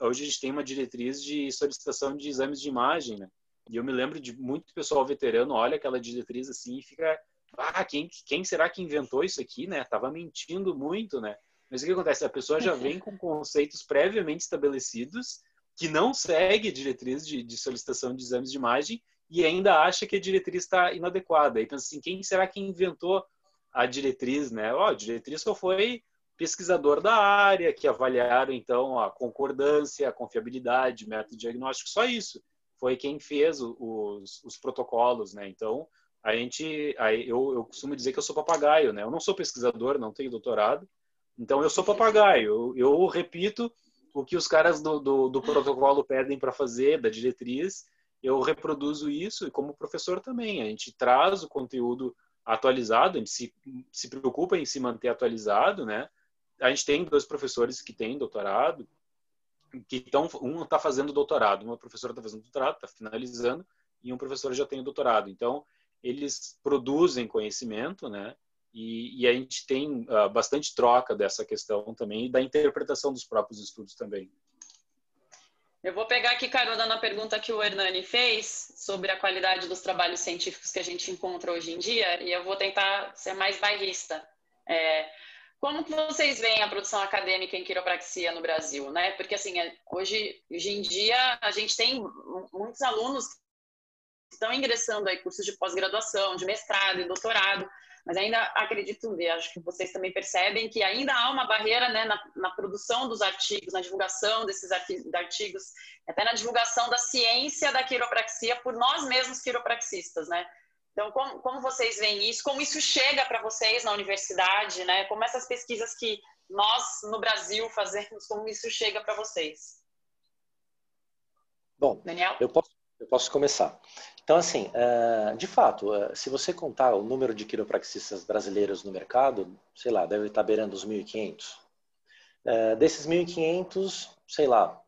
hoje a gente tem uma diretriz de solicitação de exames de imagem, né? E eu me lembro de muito pessoal veterano olha aquela diretriz assim e fica, ah, quem, quem será que inventou isso aqui, né? Tava mentindo muito, né? Mas o que acontece? A pessoa já vem com conceitos previamente estabelecidos que não segue a diretriz de, de solicitação de exames de imagem e ainda acha que a diretriz está inadequada. E pensa assim, quem será que inventou a diretriz, né? Ó, oh, a diretriz só foi pesquisador da área, que avaliaram então a concordância, a confiabilidade, método diagnóstico, só isso. Foi quem fez os, os protocolos, né? Então, a gente, eu, eu costumo dizer que eu sou papagaio, né? Eu não sou pesquisador, não tenho doutorado, então eu sou papagaio. Eu, eu repito o que os caras do, do, do protocolo pedem para fazer, da diretriz, eu reproduzo isso e como professor também. A gente traz o conteúdo atualizado, a gente se, se preocupa em se manter atualizado, né? a gente tem dois professores que têm doutorado, que estão, um está fazendo doutorado, uma professora está fazendo doutorado, está finalizando, e um professor já tem o doutorado. Então, eles produzem conhecimento, né? E, e a gente tem uh, bastante troca dessa questão também e da interpretação dos próprios estudos também. Eu vou pegar aqui carona na pergunta que o Hernani fez sobre a qualidade dos trabalhos científicos que a gente encontra hoje em dia e eu vou tentar ser mais bairrista. É, como que vocês veem a produção acadêmica em quiropraxia no Brasil, né? Porque assim, é, hoje, hoje em dia a gente tem muitos alunos que estão ingressando aí cursos de pós-graduação, de mestrado e doutorado, mas ainda acredito ver, acho que vocês também percebem que ainda há uma barreira né, na, na produção dos artigos, na divulgação desses artigos, até na divulgação da ciência da quiropraxia por nós mesmos quiropraxistas, né? Então, como, como vocês veem isso? Como isso chega para vocês na universidade, né? Como essas pesquisas que nós no Brasil fazemos, como isso chega para vocês? Bom, Daniel? Eu posso, eu posso começar. Então, assim, é, de fato, é, se você contar o número de quiropraxistas brasileiros no mercado, sei lá, deve estar beirando os 1.500. É, desses 1.500, sei lá,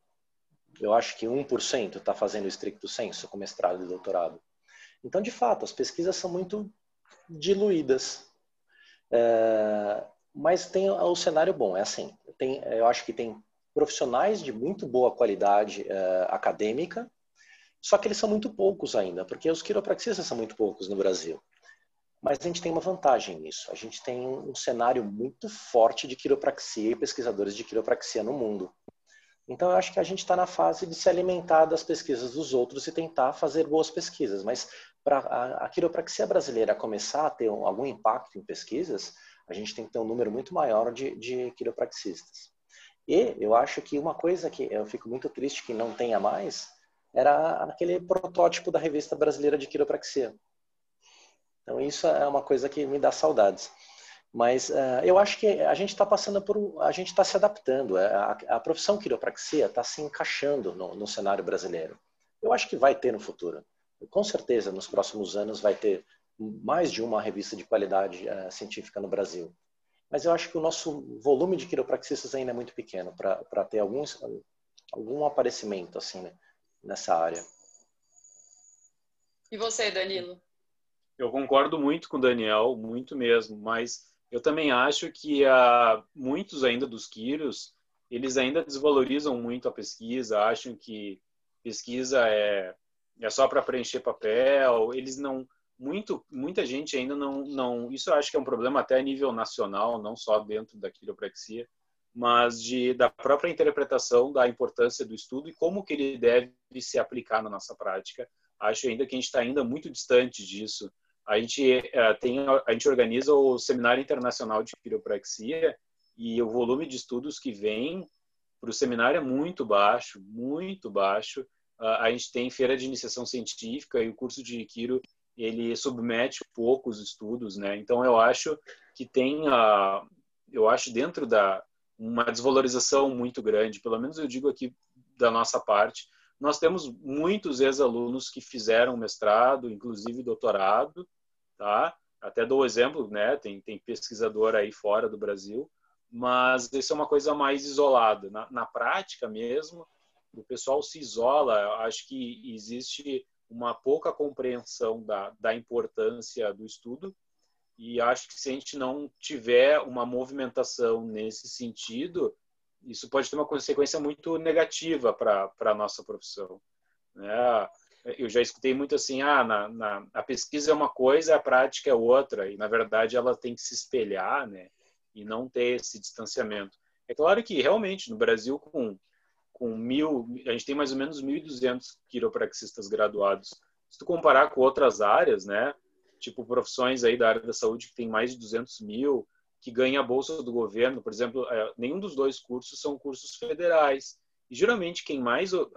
eu acho que 1% está fazendo estricto senso com mestrado e doutorado. Então, de fato, as pesquisas são muito diluídas. mas tem o cenário bom, é assim, tem, eu acho que tem profissionais de muito boa qualidade acadêmica, só que eles são muito poucos ainda, porque os quiropraxistas são muito poucos no Brasil. Mas a gente tem uma vantagem nisso. A gente tem um cenário muito forte de quiropraxia e pesquisadores de quiropraxia no mundo. Então, eu acho que a gente está na fase de se alimentar das pesquisas dos outros e tentar fazer boas pesquisas. Mas para a, quiropraxia brasileira começar a ter um, algum impacto em pesquisas, a gente tem que ter um número muito maior de, de quiropraxistas. E eu acho que uma coisa que eu fico muito triste que não tenha mais era aquele protótipo da revista brasileira de quiropraxia. Então isso é uma coisa que me dá saudades. Mas uh, eu acho que a gente está passando por, a gente está se adaptando. É, a, a, profissão quiropraxia está se encaixando no, no, cenário brasileiro. Eu acho que vai ter no futuro. Com certeza, nos próximos anos vai ter mais de uma revista de qualidade uh, científica no Brasil. Mas eu acho que o nosso volume de quiropraxistas ainda é muito pequeno para ter alguns, algum aparecimento assim, né? Nessa área. E você, Danilo? Eu concordo muito com o Daniel, muito mesmo, mas eu também acho que uh, muitos ainda dos quiros, eles ainda desvalorizam muito a pesquisa, acham que pesquisa é, é só para preencher papel, eles não muito muita gente ainda não não isso eu acho que é um problema até a nível nacional, não só dentro da quiropraxia, mas de, da própria interpretação da importância do estudo e como que ele deve se aplicar na nossa prática. Acho ainda que a gente está ainda muito distante disso. A gente uh, tem, a gente organiza o Seminário Internacional de Quiropraxia e o volume de estudos que vem para o seminário é muito baixo, muito baixo. A gente tem feira de iniciação científica e o curso de Quiro ele submete poucos estudos, né? Então eu acho que tem a, eu acho dentro da uma desvalorização muito grande, pelo menos eu digo aqui da nossa parte. Nós temos muitos ex-alunos que fizeram mestrado, inclusive doutorado, tá? Até dou exemplo, né? Tem, tem pesquisador aí fora do Brasil, mas isso é uma coisa mais isolada. Na, na prática mesmo, o pessoal se isola. Acho que existe uma pouca compreensão da, da importância do estudo e acho que se a gente não tiver uma movimentação nesse sentido, isso pode ter uma consequência muito negativa para a nossa profissão. Né? Eu já escutei muito assim, ah, na, na, a pesquisa é uma coisa, a prática é outra, e na verdade ela tem que se espelhar, né? E não ter esse distanciamento. É claro que realmente no Brasil com com mil, a gente tem mais ou menos 1.200 quiropraxistas graduados. Se tu comparar com outras áreas, né? Tipo profissões aí da área da saúde que tem mais de 200 mil, que ganha a bolsa do governo, por exemplo, é, nenhum dos dois cursos são cursos federais. E geralmente quem mais uh,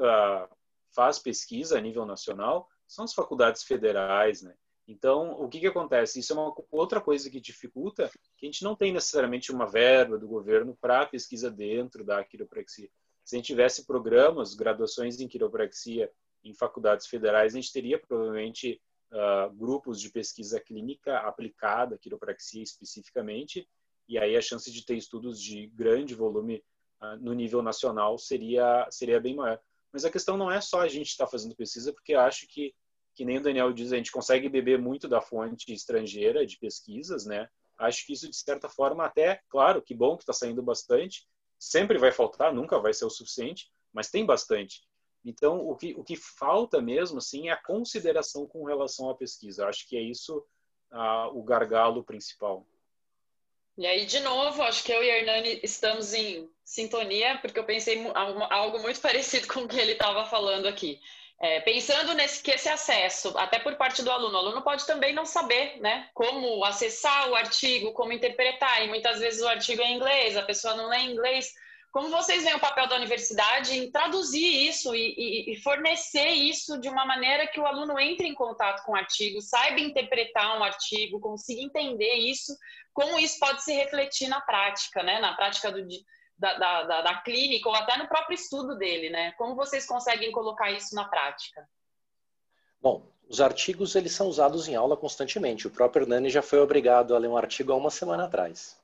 faz pesquisa a nível nacional são as faculdades federais, né? Então, o que, que acontece? Isso é uma outra coisa que dificulta, que a gente não tem necessariamente uma verba do governo para pesquisa dentro da quiropraxia. Se a gente tivesse programas, graduações em quiropraxia em faculdades federais, a gente teria provavelmente uh, grupos de pesquisa clínica aplicada, quiropraxia especificamente, e aí a chance de ter estudos de grande volume uh, no nível nacional seria, seria bem maior. Mas a questão não é só a gente estar tá fazendo pesquisa, porque acho que, que nem o Daniel diz, a gente consegue beber muito da fonte estrangeira de pesquisas, né? Acho que isso, de certa forma, até, claro, que bom que está saindo bastante, sempre vai faltar, nunca vai ser o suficiente, mas tem bastante. Então, o que, o que falta mesmo, assim, é a consideração com relação à pesquisa. Eu acho que é isso o gargalo principal. E aí, de novo, acho que eu e a Hernani estamos em sintonia, porque eu pensei algo muito parecido com o que ele estava falando aqui. É, pensando nesse que esse acesso, até por parte do aluno, o aluno pode também não saber, né, como acessar o artigo, como interpretar, e muitas vezes o artigo é em inglês, a pessoa não lê inglês. Como vocês veem o papel da universidade em traduzir isso e, e, fornecer isso de uma maneira que o aluno entre em contato com o artigo, saiba interpretar um artigo, consiga entender isso, como isso pode se refletir na prática, né, na prática do, da, da, da, clínica ou até no próprio estudo dele, né? Como vocês conseguem colocar isso na prática? Bom, os artigos eles são usados em aula constantemente. O próprio Hernani já foi obrigado a ler um artigo há uma semana atrás.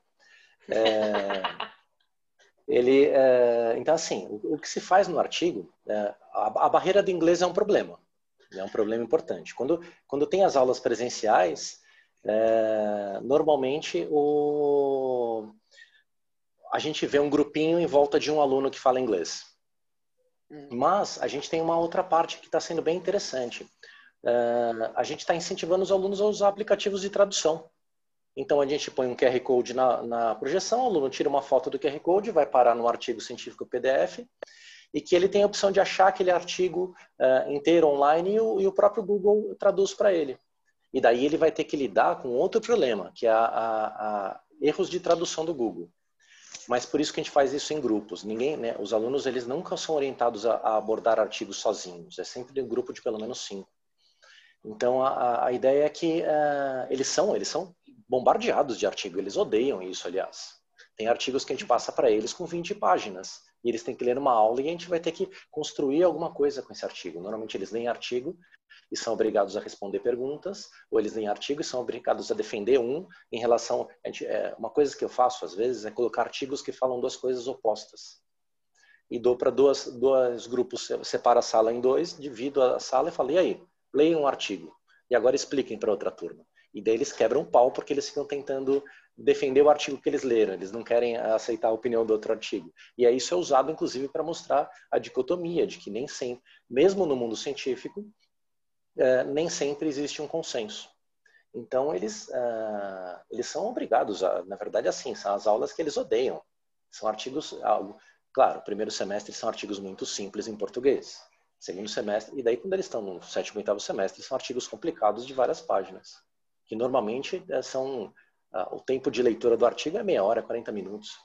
É, ele, é, então, assim, o, o, que se faz no artigo, é, a, a, barreira do inglês é um problema. É um problema importante. Quando, quando tem as aulas presenciais, é, normalmente o, a gente vê um grupinho em volta de um aluno que fala inglês. Hum. Mas a gente tem uma outra parte que está sendo bem interessante. Uh, a gente está incentivando os alunos a usar aplicativos de tradução. Então a gente põe um QR Code na, na, projeção, o aluno tira uma foto do QR Code, vai parar no artigo científico PDF, e que ele tem a opção de achar aquele artigo uh, inteiro online e o, e o, próprio Google traduz para ele. E daí ele vai ter que lidar com outro problema, que é a, a, a erros de tradução do Google. Mas por isso que a gente faz isso em grupos. Ninguém, né, os alunos eles nunca são orientados a, a abordar artigos sozinhos. É sempre um grupo de pelo menos cinco. Então a, a ideia é que uh, eles são eles são bombardeados de artigo. Eles odeiam isso, aliás. Tem artigos que a gente passa para eles com 20 páginas. E eles têm que ler uma aula e a gente vai ter que construir alguma coisa com esse artigo. Normalmente eles leem artigo e são obrigados a responder perguntas, ou eles leem artigo e são obrigados a defender um em relação. A gente, é, uma coisa que eu faço às vezes é colocar artigos que falam duas coisas opostas. E dou para dois, dois grupos, separo a sala em dois, divido a sala e falo: e aí, leiam um artigo. E agora expliquem para outra turma. E daí eles quebram o pau porque eles ficam tentando defender o artigo que eles leram, eles não querem aceitar a opinião do outro artigo. E aí isso é usado, inclusive, para mostrar a dicotomia de que nem sempre, mesmo no mundo científico, é, nem sempre existe um consenso. Então, eles, uh, eles são obrigados, a, na verdade, assim, são as aulas que eles odeiam. São artigos, algo, claro, primeiro semestre são artigos muito simples em português. Segundo semestre, e daí quando eles estão no sétimo e oitavo semestre, são artigos complicados de várias páginas, que normalmente é, são, uh, o tempo de leitura do artigo é meia hora, 40 minutos.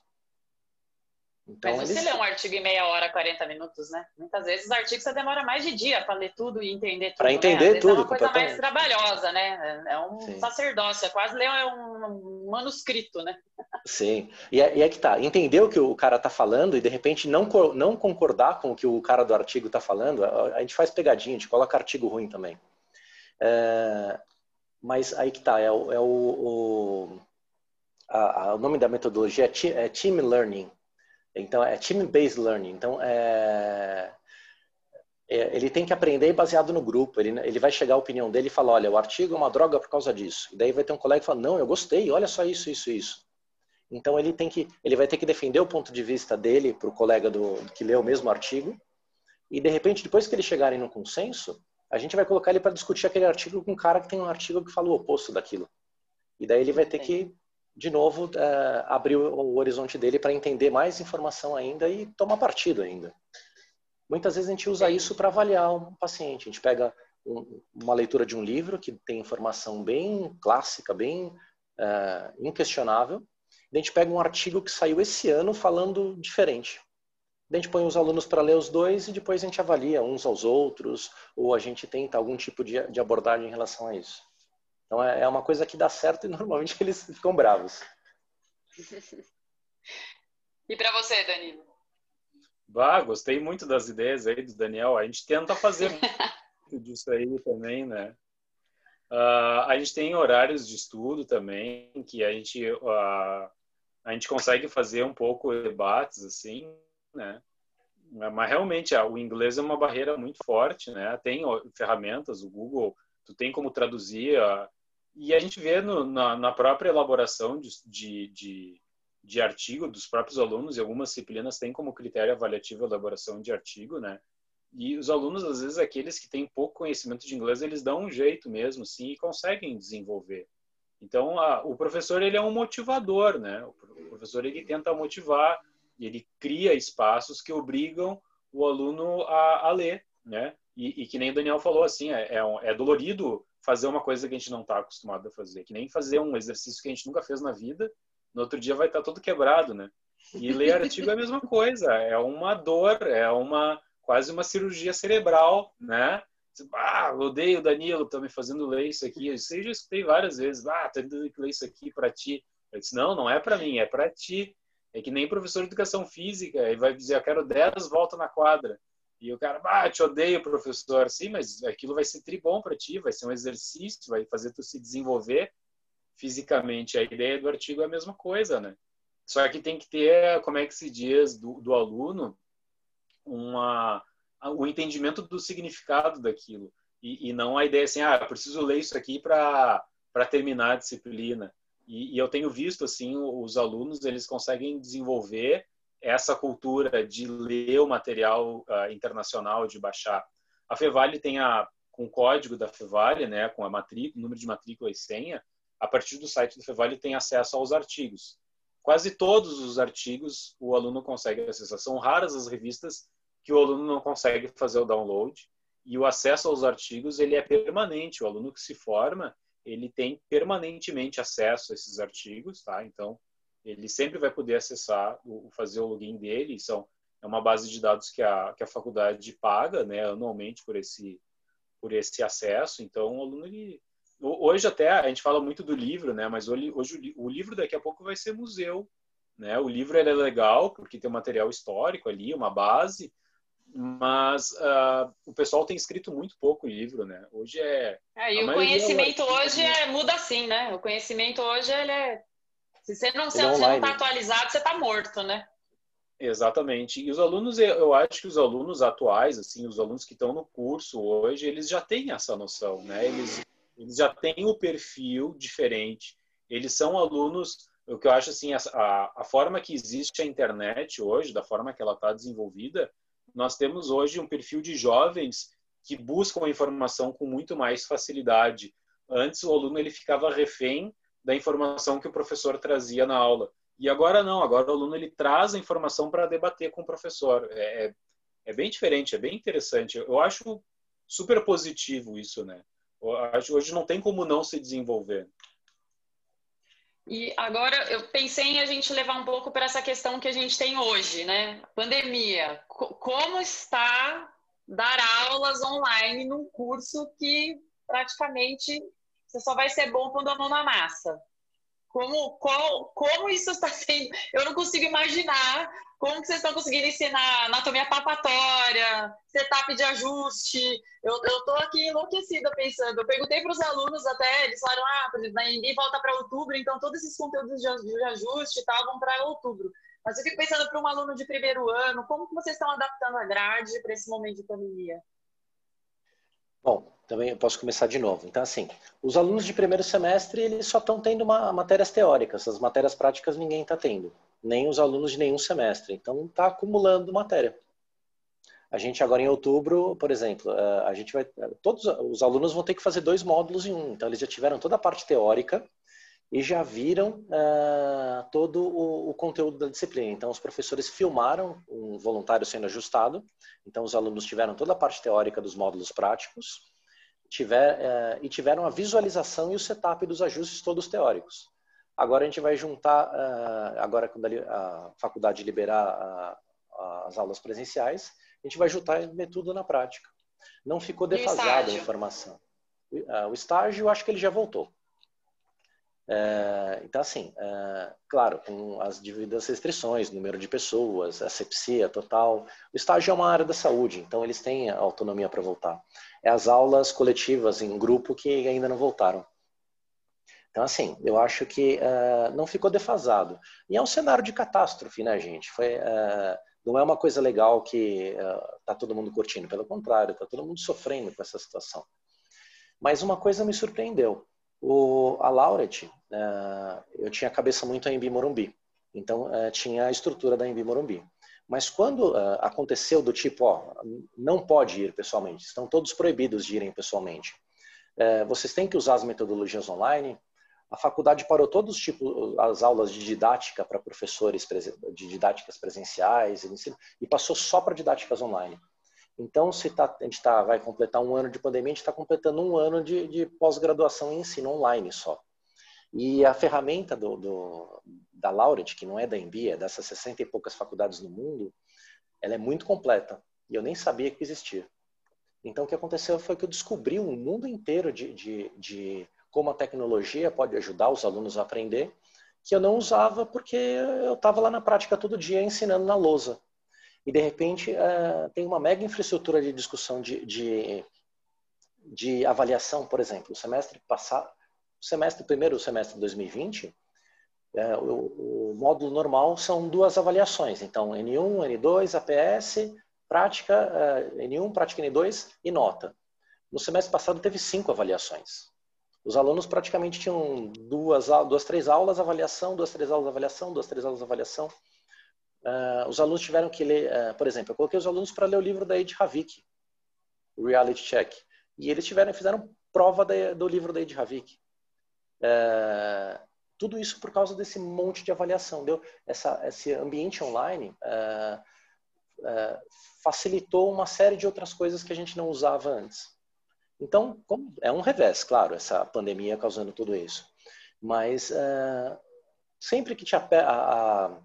Então, Mas você eles... lê um artigo em meia hora, 40 minutos, né? Muitas vezes os artigos você demora mais de dia para ler tudo e entender tudo. Para né? entender né? tudo. É uma coisa mais trabalhosa, né? É um Sim. sacerdócio, é quase ler um, manuscrito, né? Sim. E é, e é, que tá. Entender o que o cara tá falando e de repente não, não concordar com o que o cara do artigo tá falando, a, a gente faz pegadinha, a gente coloca artigo ruim também. É, mas aí que tá, é o, é o, o, a, a, o nome da metodologia é, é Team Learning então, é team-based learning. Então, é, é, ele tem que aprender baseado no grupo. Ele, ele vai chegar a opinião dele e falar, olha, o artigo é uma droga por causa disso. E daí vai ter um colega que fala, não, eu gostei, olha só isso, isso, isso. Então, ele, tem que, ele vai ter que defender o ponto de vista dele para o colega do, que leu o mesmo artigo. E, de repente, depois que eles chegarem no consenso, a gente vai colocar ele para discutir aquele artigo com um cara que tem um artigo que fala o oposto daquilo. E daí ele vai ter que de novo, uh, abrir o horizonte dele para entender mais informação ainda e tomar partido ainda. Muitas vezes a gente usa isso para avaliar um paciente. A gente pega um, uma leitura de um livro que tem informação bem clássica, bem uh, inquestionável. A gente pega um artigo que saiu esse ano falando diferente. A gente põe os alunos para ler os dois e depois a gente avalia uns aos outros, ou a gente tenta algum tipo de, de abordagem em relação a isso. Então é, é uma coisa que dá certo e normalmente eles ficam bravos. E para você, Danilo? Bah, gostei muito das ideias aí do Daniel. A gente tenta fazer muito disso aí também, né? Uh, a gente tem horários de estudo também que a gente uh, a gente consegue fazer um pouco debates assim, né? Mas realmente o inglês é uma barreira muito forte, né? Tem ferramentas, o Google, tu tem como traduzir e a gente vê no, na, na, própria elaboração de, de, de, de, artigo dos próprios alunos, e algumas disciplinas têm como critério avaliativo a elaboração de artigo, né? E os alunos, às vezes, aqueles que têm pouco conhecimento de inglês, eles dão um jeito mesmo, sim, e conseguem desenvolver. Então, a, o professor, ele é um motivador, né? O professor, ele tenta motivar, ele cria espaços que obrigam o aluno a, a ler, né? E, e, que nem o Daniel falou, assim, é, é, é dolorido fazer uma coisa que a gente não está acostumado a fazer, que nem fazer um exercício que a gente nunca fez na vida, no outro dia vai estar tá todo quebrado, né? E ler artigo é a mesma coisa, é uma dor, é uma quase uma cirurgia cerebral, né? Ah, odeio o Danilo, tá me fazendo ler isso aqui. Eu sei, já escutei várias vezes. Ah, tendo que ler isso aqui para ti. Eu disse, não, não é para mim, é para ti. É que nem professor de educação física, ele vai dizer, eu quero 10 volta na quadra. E o cara, ah, te odeio, professor. Sim, mas aquilo vai ser tribom para ti, vai ser um exercício, vai fazer tu se desenvolver fisicamente. A ideia do artigo é a mesma coisa, né? Só que tem que ter, como é que se diz, do, do aluno, uma, o entendimento do significado daquilo. E, e, não a ideia assim, ah, preciso ler isso aqui para terminar a disciplina. E, e, eu tenho visto, assim, os alunos, eles conseguem desenvolver essa cultura de ler o material uh, internacional, de baixar. A Fevale tem a, com o código da Fevale, né, com a matrícula, número de matrícula e senha, a partir do site do Fevale tem acesso aos artigos. Quase todos os artigos o aluno consegue acessar. São raras as revistas que o aluno não consegue fazer o download e o acesso aos artigos ele é permanente. O aluno que se forma ele tem permanentemente acesso a esses artigos, tá? Então ele sempre vai poder acessar, o, fazer o login dele. São é uma base de dados que a que a faculdade paga, né, anualmente por esse por esse acesso. Então o aluno ele hoje até a gente fala muito do livro, né? Mas hoje, hoje o livro daqui a pouco vai ser museu, né? O livro é legal porque tem um material histórico ali, uma base, mas uh, o pessoal tem escrito muito pouco livro, né? Hoje é. é e o conhecimento é hoje é, muda assim, né? O conhecimento hoje ele é. Se você não está é atualizado, você está morto, né? Exatamente. E os alunos, eu acho que os alunos atuais, assim, os alunos que estão no curso hoje, eles já têm essa noção, né? Eles eles já têm o perfil diferente. Eles são alunos, o que eu acho assim, a, a forma que existe a internet hoje, da forma que ela está desenvolvida, nós temos hoje um perfil de jovens que buscam a informação com muito mais facilidade. Antes o aluno ele ficava refém da informação que o professor trazia na aula. E agora não, agora o aluno ele traz a informação para debater com o professor. É, é, é bem diferente, é bem interessante. Eu acho super positivo isso, né? Hoje não tem como não se desenvolver. E agora eu pensei em a gente levar um pouco para essa questão que a gente tem hoje, né? Pandemia. Como está dar aulas online num curso que praticamente você só vai ser bom pondo a mão na massa? Como, qual, como isso está sendo? Eu não consigo imaginar como que vocês estão conseguindo ensinar anatomia palpatória, setup de ajuste. Eu, tô aqui enlouquecida pensando. Eu perguntei para os alunos até, eles falaram, ah, na EMB volta para outubro, então todos esses conteúdos de ajuste estavam para outubro. Mas eu fico pensando para um aluno de primeiro ano, como que vocês estão adaptando a grade para esse momento de pandemia? Bom, também eu posso começar de novo. Então, assim, os alunos de primeiro semestre, eles só estão tendo uma, matérias teóricas, as matérias práticas ninguém está tendo, nem os alunos de nenhum semestre. Então, está acumulando matéria. A gente agora em outubro, por exemplo, eh, a gente vai, todos os alunos vão ter que fazer dois módulos em um. Então, eles já tiveram toda a parte teórica e já viram uh, todo o, o, conteúdo da disciplina. Então, os professores filmaram um voluntário sendo ajustado. Então, os alunos tiveram toda a parte teórica dos módulos práticos tiver, uh, e tiveram a visualização e o setup dos ajustes todos teóricos. Agora a gente vai juntar, uh, agora quando a, faculdade liberar as aulas presenciais, a gente vai juntar e tudo na prática. Não ficou defasada a informação. O estágio, eu acho que ele já voltou. É, então, assim, é, claro, com as devidas restrições, número de pessoas, asepsia total. O estágio é uma área da saúde, então eles têm autonomia para voltar. É as aulas coletivas em grupo que ainda não voltaram. Então, assim, eu acho que é, não ficou defasado. E é um cenário de catástrofe, né, gente? Foi, é, não é uma coisa legal que está é, todo mundo curtindo, pelo contrário, está todo mundo sofrendo com essa situação. Mas uma coisa me surpreendeu o, a Lauret, uh, eu tinha a cabeça muito Embi Morumbi. Então, uh, tinha a estrutura da Embi Morumbi. Mas quando uh, aconteceu do tipo, ó, não pode ir pessoalmente, estão todos proibidos de irem pessoalmente, uh, vocês têm que usar as metodologias online, a faculdade parou todos os tipos, as aulas de didática para professores de didáticas presenciais e passou só para didáticas online. Então, se tá, a gente tá, vai completar um ano de pandemia, a gente está completando um ano de, de pós-graduação em ensino online só. E a ferramenta do, do, da Laureate, que não é da Embia, é dessas 60 e poucas faculdades no mundo, ela é muito completa. E eu nem sabia que existia. Então, o que aconteceu foi que eu descobri um mundo inteiro de, de, de como a tecnologia pode ajudar os alunos a aprender, que eu não usava porque eu estava lá na prática todo dia ensinando na lousa. E, de repente, uh, tem uma mega infraestrutura de discussão de, de, de avaliação, por exemplo. O semestre passado, o semestre primeiro semestre de 2020, é, o, o, módulo normal são duas avaliações. Então, N1, N2, APS, prática é, N1, prática N2 e nota. No semestre passado teve cinco avaliações. Os alunos praticamente tinham duas, duas três aulas avaliação, duas, três aulas avaliação, duas, três aulas avaliação. Uh, os alunos tiveram que ler, uh, por exemplo, eu coloquei os alunos para ler o livro da Ed Havik, Reality Check, e eles tiveram, fizeram prova do livro da Ed Havik. É, tudo isso por causa desse monte de avaliação. Deu? Essa, esse ambiente online é, facilitou uma série de outras coisas que a gente não usava antes. Então, é um revés, claro, essa pandemia causando tudo isso. Mas é, sempre que te a, a,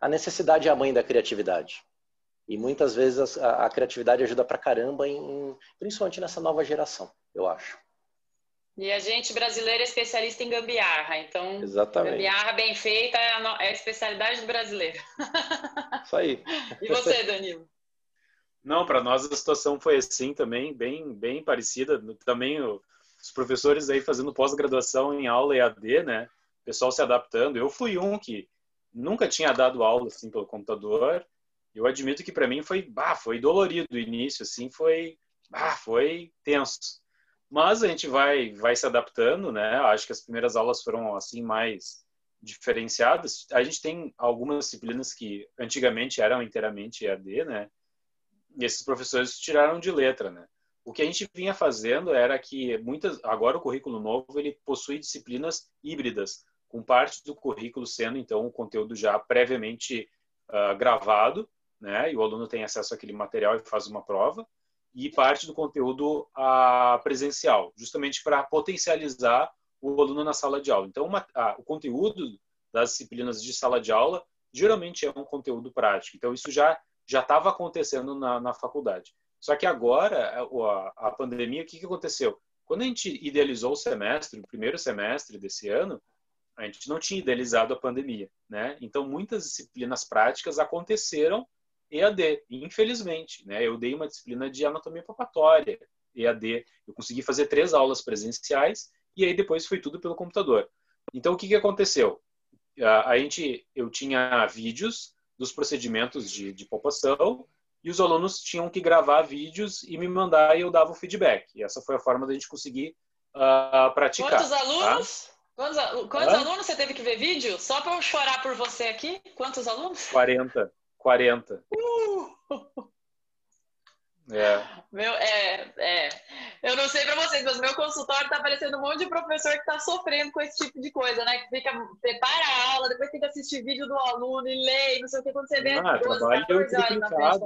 a, necessidade é a mãe da criatividade. E muitas vezes a, a criatividade ajuda pra caramba, em, principalmente nessa nova geração, eu acho. E a gente brasileiro é especialista em gambiarra, então Exatamente. gambiarra bem feita é a, é a especialidade do brasileiro. Isso aí. e você, Danilo? Não, para nós a situação foi assim também, bem, bem parecida. Também os professores aí fazendo pós-graduação em aula EAD, né? O pessoal se adaptando. Eu fui um que nunca tinha dado aula assim pelo computador. Eu admito que para mim foi, bah, foi dolorido o início, assim, foi, bah, foi tenso. Mas a gente vai, vai se adaptando, né? Acho que as primeiras aulas foram assim mais diferenciadas. A gente tem algumas disciplinas que antigamente eram inteiramente EAD, né? E esses professores tiraram de letra, né? O que a gente vinha fazendo era que muitas, agora o currículo novo ele possui disciplinas híbridas, com parte do currículo sendo então o conteúdo já previamente uh, gravado, né? E o aluno tem acesso àquele material e faz uma prova e parte do conteúdo a, presencial, justamente para potencializar o aluno na sala de aula. Então, uma, o conteúdo das disciplinas de sala de aula geralmente é um conteúdo prático. Então, isso já já estava acontecendo na, na faculdade. Só que agora, a, a pandemia, o que, que aconteceu? Quando a gente idealizou o semestre, o primeiro semestre desse ano, a gente não tinha idealizado a pandemia, né? Então, muitas disciplinas práticas aconteceram EAD, infelizmente. Né? Eu dei uma disciplina de anatomia palpatória, EAD. Eu consegui fazer três aulas presenciais e aí depois foi tudo pelo computador. Então, o que, que aconteceu? A, a gente, eu tinha vídeos dos procedimentos de, de palpação e os alunos tinham que gravar vídeos e me mandar e eu dava o feedback. E essa foi a forma da gente conseguir uh, praticar. Quantos tá? alunos? Tá? Quantos, quantos alunos você teve que ver vídeo? Só para eu chorar por você aqui? Quantos alunos? 40. 40. Uh! É. Meu, é, é. Eu não sei para vocês, mas meu consultório tá parecendo um monte de professor que tá sofrendo com esse tipo de coisa, né? Que fica, prepara a aula, depois tem que assistir vídeo do aluno e lê, não sei o que, quando você vê ah, 12, 14 horas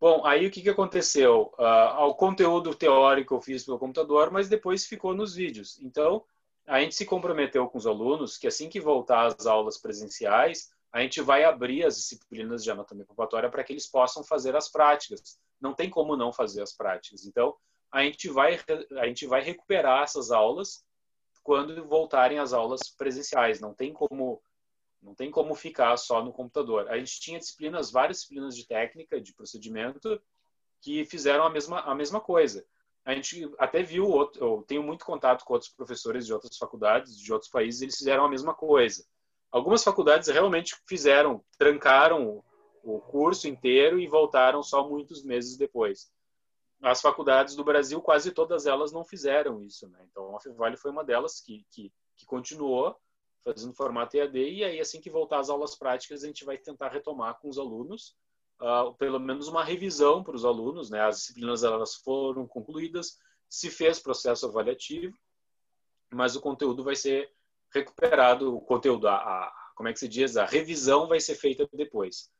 Bom, aí o que, que aconteceu? Uh, o conteúdo teórico eu fiz pelo computador, mas depois ficou nos vídeos. Então, a gente se comprometeu com os alunos que assim que voltar às aulas presenciais, a gente vai abrir as disciplinas de anatomia palpatória para que eles possam fazer as práticas. Não tem como não fazer as práticas. Então, a gente vai, a gente vai recuperar essas aulas quando voltarem as aulas presenciais. Não tem como não tem como ficar só no computador. A gente tinha disciplinas, várias disciplinas de técnica, de procedimento, que fizeram a mesma, a mesma coisa. A gente até viu, outro, eu tenho muito contato com outros professores de outras faculdades, de outros países, eles fizeram a mesma coisa. Algumas faculdades realmente fizeram, trancaram o curso inteiro e voltaram só muitos meses depois. As faculdades do Brasil, quase todas elas não fizeram isso. Né? Então, a Fevale foi uma delas que, que, que continuou fazendo formato EAD, e aí assim que voltar às aulas práticas, a gente vai tentar retomar com os alunos, uh, pelo menos uma revisão para os alunos, né? As disciplinas elas foram concluídas, se fez processo avaliativo, mas o conteúdo vai ser recuperado, o conteúdo, a, a como é que se diz, a revisão vai ser feita depois.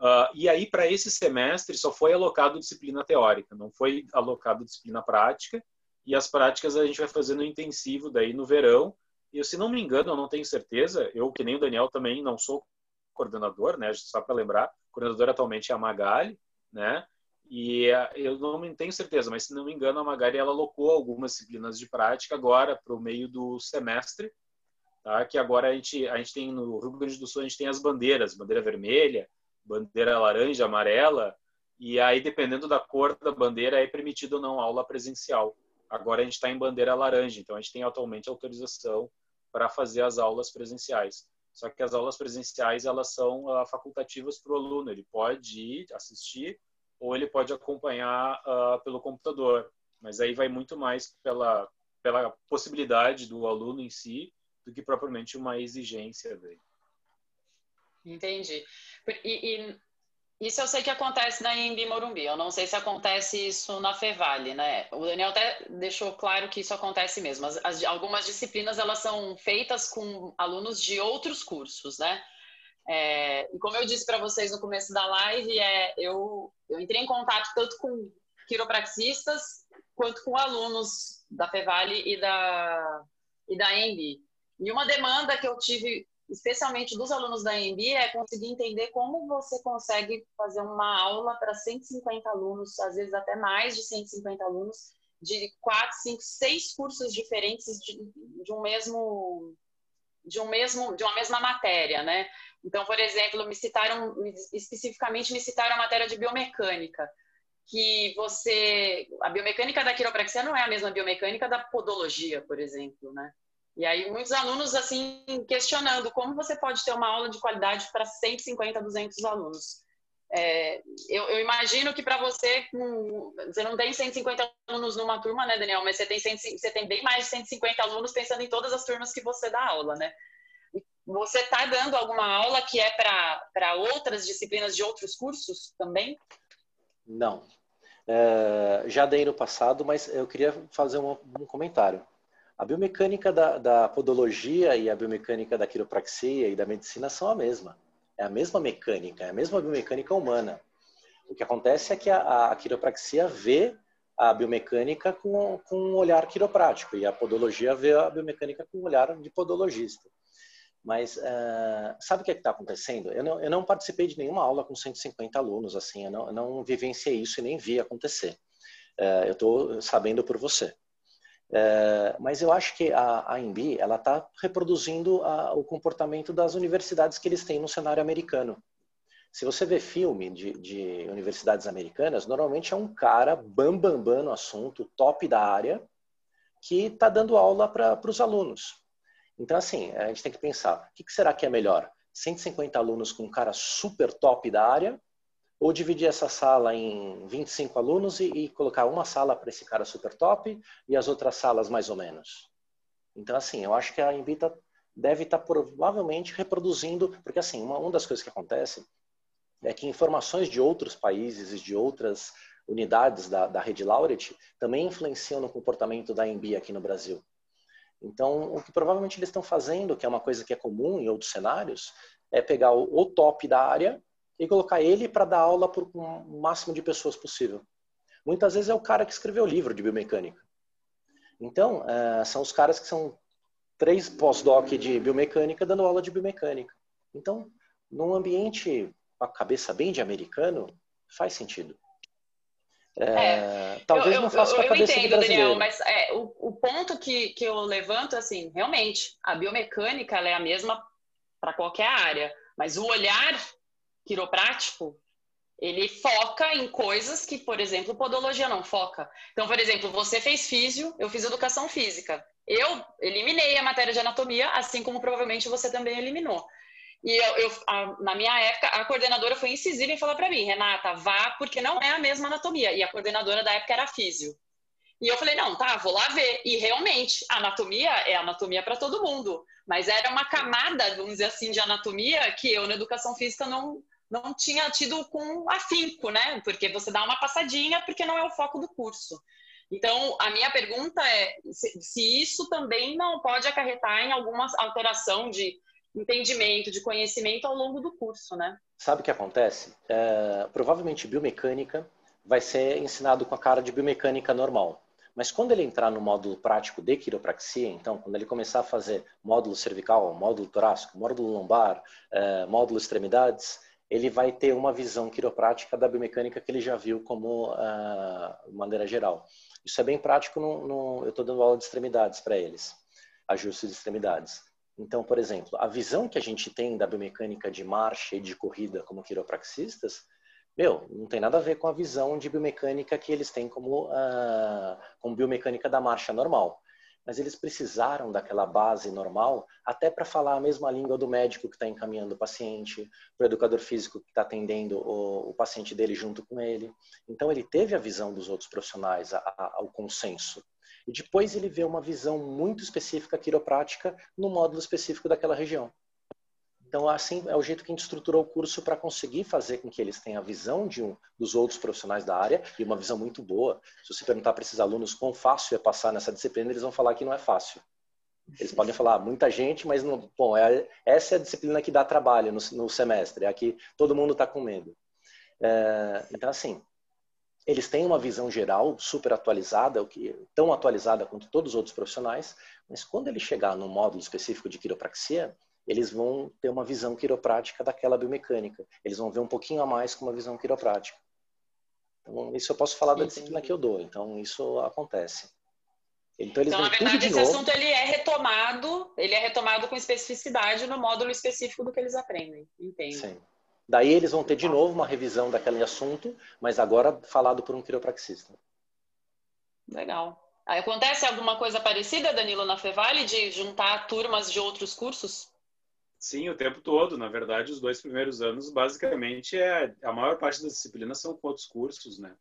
Uh, e aí, para esse semestre, só foi alocado disciplina teórica, não foi alocado disciplina prática, e as práticas a gente vai fazer no intensivo daí no verão. E se não me engano, eu não tenho certeza, eu que nem o Daniel também não sou coordenador, né? Só para lembrar, coordenador atualmente é a Magali, né? E eh, eu não tenho certeza, mas se não me engano, a Magali ela alocou algumas disciplinas de prática agora para o meio do semestre, tá? Que agora a gente a gente tem no Rio Grande do Sul a gente tem as bandeiras, bandeira vermelha, bandeira laranja, amarela, e aí dependendo da cor da bandeira é permitido ou não aula presencial. Agora a gente está em bandeira laranja, então a gente tem atualmente autorização para fazer as aulas presenciais. Só que as aulas presenciais elas são uh, facultativas para o aluno. Ele pode ir assistir ou ele pode acompanhar uh, pelo computador. Mas aí vai muito mais pela pela possibilidade do aluno em si do que propriamente uma exigência dele. Entendi. E, e isso eu sei que acontece na Imbi Morumbi. Eu não sei se acontece isso na Fevale, né? O Daniel até deixou claro que isso acontece mesmo. As, as, algumas disciplinas elas são feitas com alunos de outros cursos, né? É, e como eu disse para vocês no começo da live, é, eu, eu entrei em contato tanto com quiropraxistas quanto com alunos da Fevale e da, e da Embi. E uma demanda que eu tive especialmente dos alunos da EMB, é conseguir entender como você consegue fazer uma aula para 150 alunos, às vezes até mais de 150 alunos, de quatro, cinco, seis cursos diferentes de, de um mesmo de um mesmo de uma mesma matéria, né? Então, por exemplo, me citaram especificamente me citaram a matéria de biomecânica, que você a biomecânica da quiropraxia não é a mesma biomecânica da podologia, por exemplo, né? E aí muitos alunos assim questionando como você pode ter uma aula de qualidade para 150, 200 alunos. É, eu, eu, imagino que para você, você não tem 150 alunos numa turma, né, Daniel? Mas você tem, 100, você tem bem mais de 150 alunos pensando em todas as turmas que você dá aula, né? Você está dando alguma aula que é para outras disciplinas de outros cursos também? Não. É, já dei no passado, mas eu queria fazer um, um comentário. A biomecânica da, da, podologia e a biomecânica da quiropraxia e da medicina são a mesma. É a mesma mecânica, é a mesma biomecânica humana. O que acontece é que a, a quiropraxia vê a biomecânica com, com um olhar quiroprático e a podologia vê a biomecânica com um olhar de podologista. Mas uh, sabe o que é está acontecendo? Eu não, eu não, participei de nenhuma aula com 150 alunos, assim, eu não, não vivenciei isso e nem vi acontecer. Uh, eu estou sabendo por você. É, mas eu acho que a, a ela está reproduzindo a, o comportamento das universidades que eles têm no cenário americano. Se você vê filme de, de universidades americanas, normalmente é um cara bam bam bam no assunto, top da área, que está dando aula para os alunos. Então, assim, a gente tem que pensar, o que, que será que é melhor? 150 alunos com um cara super top da área ou dividir essa sala em 25 alunos e, e colocar uma sala para esse cara super top e as outras salas mais ou menos. Então, assim, eu acho que a Invita deve estar tá provavelmente reproduzindo, porque assim, uma, uma das coisas que acontece é que informações de outros países e de outras unidades da, da rede Laureate também influenciam no comportamento da EMB aqui no Brasil. Então, o que provavelmente eles estão fazendo, que é uma coisa que é comum em outros cenários, é pegar o, o top da área e colocar ele para dar aula para o máximo de pessoas possível. Muitas vezes é o cara que escreveu o livro de biomecânica. Então, uh, são os caras que são três pós-doc de biomecânica dando aula de biomecânica. Então, num ambiente com a cabeça bem de americano, faz sentido. É, talvez eu, não faça eu, eu, eu entendo, Daniel, mas é, o, o, ponto que, que eu levanto, assim, realmente, a biomecânica é a mesma para qualquer área, mas o olhar quiroprático, ele foca em coisas que, por exemplo, podologia não foca. Então, por exemplo, você fez físio, eu fiz educação física. Eu eliminei a matéria de anatomia, assim como provavelmente você também eliminou. E eu, eu a, na minha época, a coordenadora foi incisiva em falar para mim, Renata, vá, porque não é a mesma anatomia. E a coordenadora da época era físio. E eu falei, não, tá, vou lá ver. E realmente, anatomia é anatomia para todo mundo. Mas era uma camada, vamos dizer assim, de anatomia que eu na educação física não, não tinha tido com afinco, né? Porque você dá uma passadinha, porque não é o foco do curso. Então, a minha pergunta é se, se isso também não pode acarretar em alguma alteração de entendimento, de conhecimento ao longo do curso, né? Sabe o que acontece? É, provavelmente biomecânica vai ser ensinado com a cara de biomecânica normal. Mas quando ele entrar no módulo prático de quiropraxia, então, quando ele começar a fazer módulo cervical, módulo torácico, módulo lombar, é, módulo extremidades, ele vai ter uma visão quiroprática da biomecânica que ele já viu como uh, maneira geral. Isso é bem prático, no, no eu estou dando aula de extremidades para eles, ajustes de extremidades. Então, por exemplo, a visão que a gente tem da biomecânica de marcha e de corrida como quiropraxistas, meu, não tem nada a ver com a visão de biomecânica que eles têm como, uh, como biomecânica da marcha normal mas eles precisaram daquela base normal até para falar a mesma língua do médico que está encaminhando o paciente, do educador físico que está atendendo o, o, paciente dele junto com ele. Então ele teve a visão dos outros profissionais, a, a, ao consenso. E depois ele vê uma visão muito específica quiroprática no módulo específico daquela região. Então, assim, é o jeito que a gente estruturou o curso para conseguir fazer com que eles tenham a visão de um dos outros profissionais da área e uma visão muito boa. Se você perguntar para esses alunos quão fácil é passar nessa disciplina, eles vão falar que não é fácil. Eles podem falar muita gente, mas não, bom, é, essa é a disciplina que dá trabalho no, no semestre, é a que todo mundo está com medo. É, então, assim, eles têm uma visão geral super atualizada, o que tão atualizada quanto todos os outros profissionais, mas quando ele chegar no módulo específico de quiropraxia, eles vão ter uma visão quiroprática daquela biomecânica. Eles vão ver um pouquinho a mais com uma visão quiroprática. Então, isso eu posso falar da disciplina que eu dou. Então, isso acontece. Então, eles então na verdade, esse novo. assunto ele é retomado, ele é retomado com especificidade no módulo específico do que eles aprendem. Entendo. Sim. Daí eles vão ter de novo uma revisão daquele assunto, mas agora falado por um quiropraxista. Legal. Acontece alguma coisa parecida, Danilo, na Fevale, de juntar turmas de outros cursos? Sim, o tempo todo. Na verdade, os dois primeiros anos, basicamente, é a maior parte das disciplinas são com outros cursos, né?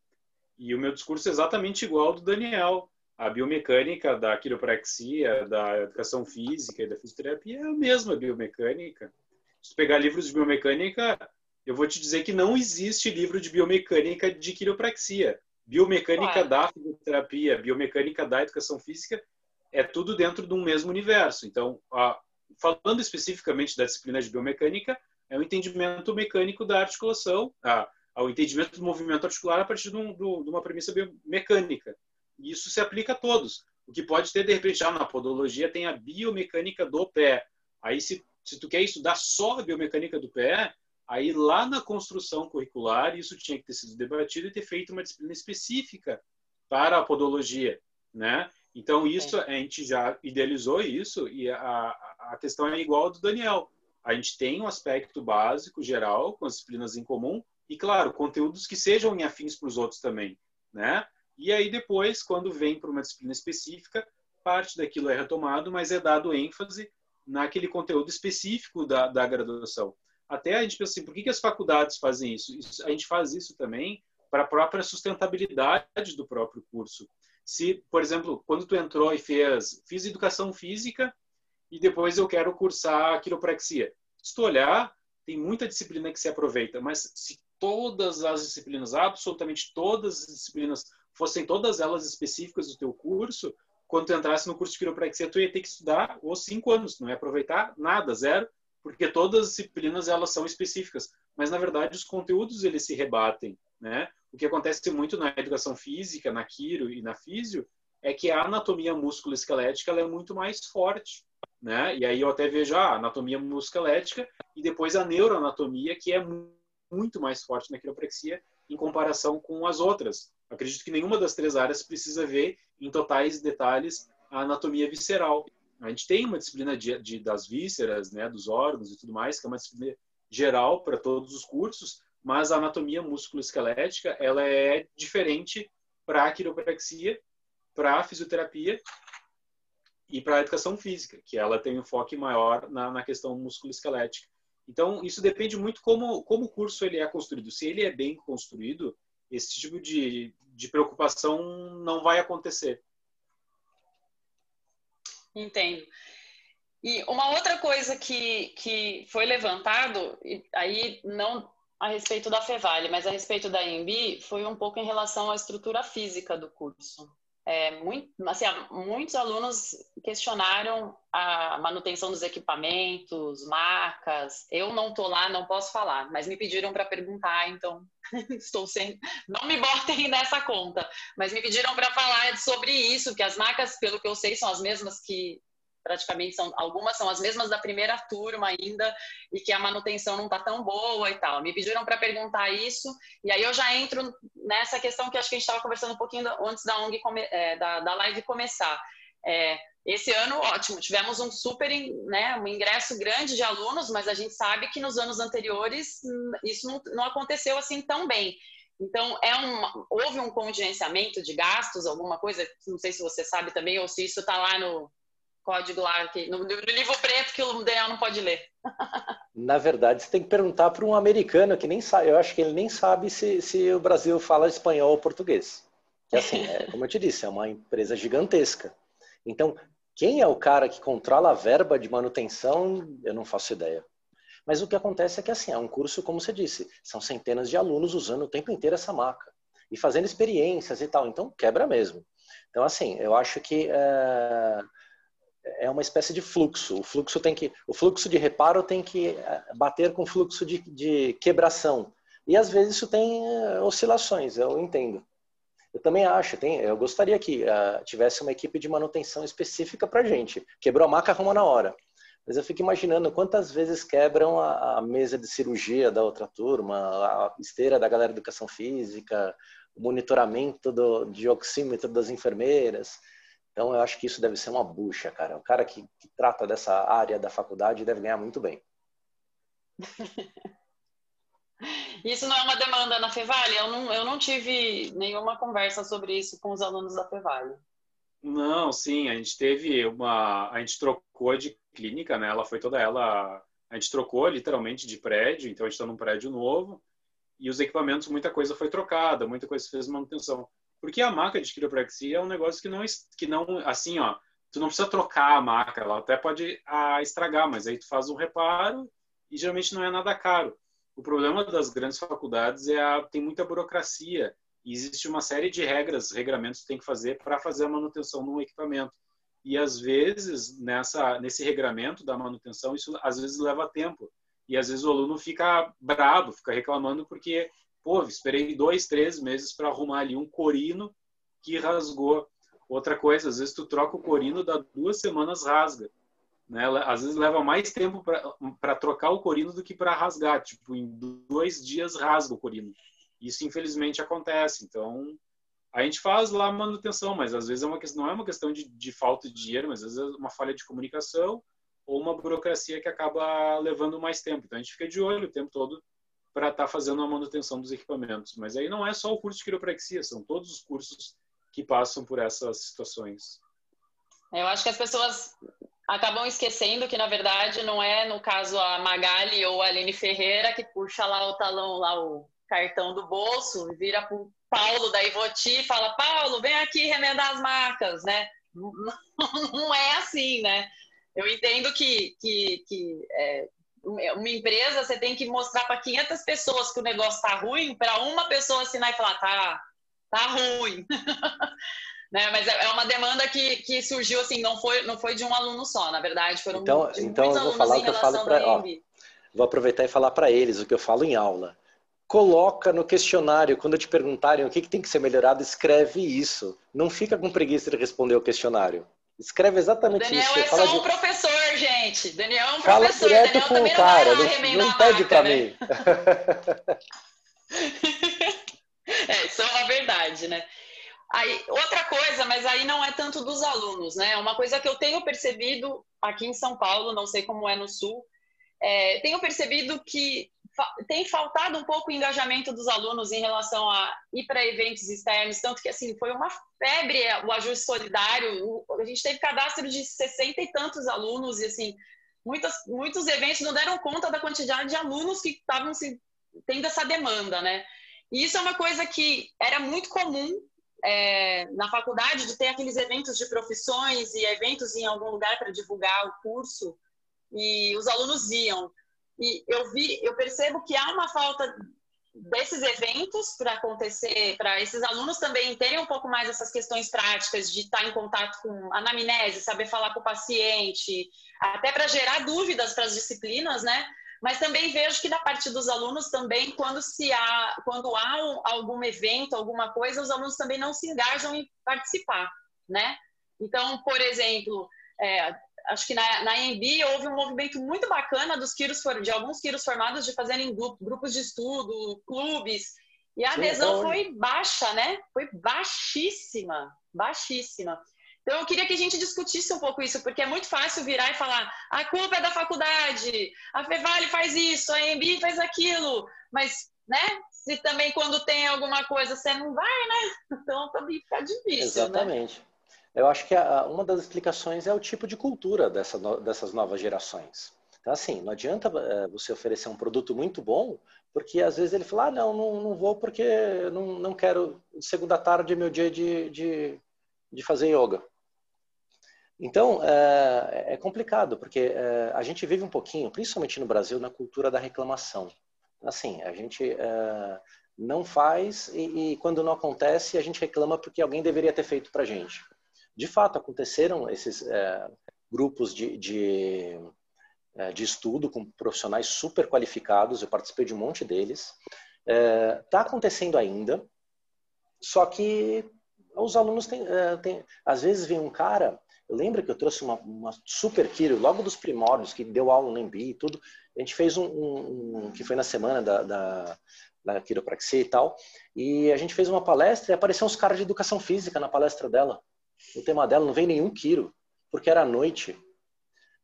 E o meu discurso é exatamente igual ao do Daniel. A biomecânica da quiropraxia, da educação física e da fisioterapia é a mesma biomecânica. Se tu pegar livros de biomecânica, eu vou te dizer que não existe livro de biomecânica de quiropraxia. Biomecânica da fisioterapia, biomecânica da educação física, é tudo dentro de um mesmo universo. Então, a, falando especificamente da disciplina de biomecânica, é o entendimento mecânico da articulação, a, ao entendimento do movimento articular a partir de, um, do, de uma premissa biomecânica. E isso se aplica a todos. O que pode ter, de repente, já na podologia tem a biomecânica do pé. Aí, se, se tu quer estudar só a biomecânica do pé, aí lá na construção curricular, isso tinha que ter sido debatido e ter feito uma disciplina específica para a podologia, né? Então, isso, a gente já idealizou isso e a, a questão é igual do Daniel. A gente tem um aspecto básico, geral, com as disciplinas em comum, e, claro, conteúdos que sejam afins para os outros também, né? E aí, depois, quando vem para uma disciplina específica, parte daquilo é retomado, mas é dado ênfase naquele conteúdo específico da, da graduação. Até a gente pensa assim, por que, que as faculdades fazem isso? isso? A gente faz isso também para a própria sustentabilidade do próprio curso. Se, por exemplo, quando tu entrou e fez, fiz educação física e depois eu quero cursar quiropraxia. Se tu olhar, tem muita disciplina que se aproveita, mas se todas as disciplinas, absolutamente todas as disciplinas, fossem todas elas específicas do teu curso, quando tu entrasse no curso de quiropraxia, tu ia ter que estudar os cinco anos, não ia aproveitar nada, zero, porque todas as disciplinas elas são específicas. Mas na verdade os conteúdos eles se rebatem, né? O que acontece muito na educação física, na quiro e na físio, é que a anatomia músculo-esquelética é muito mais forte né? E aí eu até vejo a anatomia musculoesquelética e depois a neuroanatomia, que é muito mais forte na quiropraxia em comparação com as outras. Acredito que nenhuma das três áreas precisa ver em totais detalhes a anatomia visceral. A gente tem uma disciplina de, de, das vísceras, né, dos órgãos e tudo mais, que é uma disciplina geral para todos os cursos, mas a anatomia musculoesquelética ela é diferente para a quiropraxia, para a fisioterapia e para a educação física, que ela tem um foco maior na, na questão musculoesquelética. Então, isso depende muito como, como o curso ele é construído. Se ele é bem construído, esse tipo de, de preocupação não vai acontecer. Entendo. E uma outra coisa que, que foi levantado, aí não a respeito da Fevale, mas a respeito da EMB, foi um pouco em relação à estrutura física do curso. É, muito, assim, muitos alunos questionaram a manutenção dos equipamentos, marcas. Eu não estou lá, não posso falar, mas me pediram para perguntar, então estou sem. Não me botem nessa conta, mas me pediram para falar sobre isso, que as marcas, pelo que eu sei, são as mesmas que praticamente são algumas são as mesmas da primeira turma ainda e que a manutenção não está tão boa e tal. Me pediram para perguntar isso e aí eu já entro nessa questão que acho que a gente estava conversando um pouquinho antes da ONG é, da, da live começar. É, esse ano, ótimo, tivemos um super, né, um ingresso grande de alunos, mas a gente sabe que nos anos anteriores hum, isso não, não aconteceu assim tão bem. Então, é um, houve um contingenciamento de gastos, alguma coisa? Não sei se você sabe também, ou se isso está lá no, código lá, aqui, no, no, livro preto que o Daniel não pode ler. Na verdade, você tem que perguntar para um americano que nem sabe, eu acho que ele nem sabe se, se o Brasil fala espanhol ou português. Que assim, é, como eu te disse, é uma empresa gigantesca. Então, quem é o cara que controla a verba de manutenção, eu não faço ideia. Mas o que acontece é que assim, é um curso, como você disse, são centenas de alunos usando o tempo inteiro essa maca e fazendo experiências e tal. Então, quebra mesmo. Então, assim, eu acho que é, é uma espécie de fluxo. O fluxo tem que, o fluxo de reparo tem que eh, bater com o fluxo de, de quebração. E às vezes isso tem eh, oscilações, eu entendo. Eu também acho, tem, eu gostaria que uh, tivesse uma equipe de manutenção específica para gente. Quebrou a maca, arruma na hora. Mas eu fico imaginando quantas vezes quebram a, a, mesa de cirurgia da outra turma, a esteira da galera de educação física, o monitoramento do, de oxímetro das enfermeiras. Então, eu acho que isso deve ser uma bucha, cara. O cara que, que trata dessa área da faculdade deve ganhar muito bem. Isso não é uma demanda na Fevale? Eu não, eu não tive nenhuma conversa sobre isso com os alunos da Fevale. Não, sim, a gente teve uma. A gente trocou de clínica, né? Ela foi toda ela. A gente trocou literalmente de prédio, então a gente está num prédio novo e os equipamentos, muita coisa foi trocada, muita coisa fez manutenção. Porque a maca de quiropraxia é um negócio que não, que não, assim, ó, tu não precisa trocar a maca, ela até pode a, estragar, mas aí tu faz um reparo e geralmente não é nada caro. O problema das grandes faculdades é a, tem muita burocracia e existe uma série de regras, regramentos que tem que fazer para fazer a manutenção no equipamento. E às vezes nessa nesse regramento da manutenção isso às vezes leva tempo e às vezes o aluno fica bravo, fica reclamando porque Pô, esperei dois, três meses para arrumar ali um corino que rasgou. Outra coisa, às vezes tu troca o corino, dá duas semanas rasga. Né? Às vezes leva mais tempo para trocar o corino do que para rasgar. Tipo, em dois dias rasga o corino. Isso infelizmente acontece. Então, a gente faz lá manutenção, mas às vezes é uma não é uma questão de, de falta de dinheiro, mas às vezes é uma falha de comunicação ou uma burocracia que acaba levando mais tempo. Então a gente fica de olho o tempo todo para estar tá fazendo a manutenção dos equipamentos. Mas aí não é só o curso de quiropraxia, são todos os cursos que passam por essas situações. Eu acho que as pessoas acabam esquecendo que, na verdade, não é, no caso, a Magali ou a Aline Ferreira que puxa lá o talão, lá o cartão do bolso, vira para o Paulo da Ivoti e fala, Paulo, vem aqui remendar as marcas, né? Não é assim, né? Eu entendo que, que, que é, uma empresa, você tem que mostrar para 500 pessoas que o negócio está ruim, para uma pessoa assinar e falar, tá, tá ruim. né? Mas é, é uma demanda que, que surgiu assim, não foi, não foi de um aluno só, na verdade, foram então, então eu vou falar o que eu falo para Vou aproveitar e falar para eles o que eu falo em aula. Coloca no questionário, quando te perguntarem o que, que tem que ser melhorado, escreve isso. Não fica com preguiça de responder o questionário. Escreve exatamente Daniel isso. Daniel é só um de... professor, gente. Daniel é um Fala professor. Direto Daniel com o cara, não, não pede para né? mim. é, isso é uma verdade, né? Aí, outra coisa, mas aí não é tanto dos alunos, né? Uma coisa que eu tenho percebido aqui em São Paulo, não sei como é no Sul, é, tenho percebido que tem faltado um pouco o engajamento dos alunos em relação a ir para eventos externos, tanto que assim foi uma febre o ajuste solidário. A gente teve cadastro de 60 e tantos alunos e assim muitas, muitos eventos não deram conta da quantidade de alunos que estavam assim, tendo essa demanda, né? E isso é uma coisa que era muito comum é, na faculdade de ter aqueles eventos de profissões e eventos em algum lugar para divulgar o curso e os alunos iam. E eu vi, eu percebo que há uma falta desses eventos para acontecer, para esses alunos também terem um pouco mais essas questões práticas de estar em contato com anamnese, saber falar com o paciente, até para gerar dúvidas para as disciplinas, né? Mas também vejo que da parte dos alunos também, quando se há, quando há um, algum evento, alguma coisa, os alunos também não se engajam em participar, né? Então, por exemplo, é, acho que na, na EMB houve um movimento muito bacana dos quiros, de alguns quiros formados de fazerem grupos de estudo, clubes, e a adesão foi baixa, né? Foi baixíssima, baixíssima. Então, eu queria que a gente discutisse um pouco isso, porque é muito fácil virar e falar: a culpa é da faculdade, a Fevale faz isso, a EMB faz aquilo, mas, né? Se também quando tem alguma coisa você não vai, né? Então também fica difícil. Né? Exatamente. Né? Eu acho que a, uma das explicações é o tipo de cultura dessa, dessas novas gerações. Então, assim, não adianta é, você oferecer um produto muito bom, porque às vezes ele fala, ah, não, não, não vou porque não, não quero, segunda tarde é meu dia de, de, de fazer yoga. Então, é, é complicado, porque é, a gente vive um pouquinho, principalmente no Brasil, na cultura da reclamação. Assim, a gente é, não faz e, e, quando não acontece, a gente reclama porque alguém deveria ter feito para gente de fato aconteceram esses é, grupos de, de, é, de, estudo com profissionais super qualificados, eu participei de um monte deles. Está é, tá acontecendo ainda, só que os alunos têm, é, têm, às vezes vem um cara, eu lembro que eu trouxe uma, uma super Kiro, logo dos primórdios, que deu aula no Embi e tudo, a gente fez um, um, um, que foi na semana da, da, da quiropraxia e tal, e a gente fez uma palestra e apareceu uns caras de educação física na palestra dela. O tema dela não vem nenhum quiro, porque era à noite.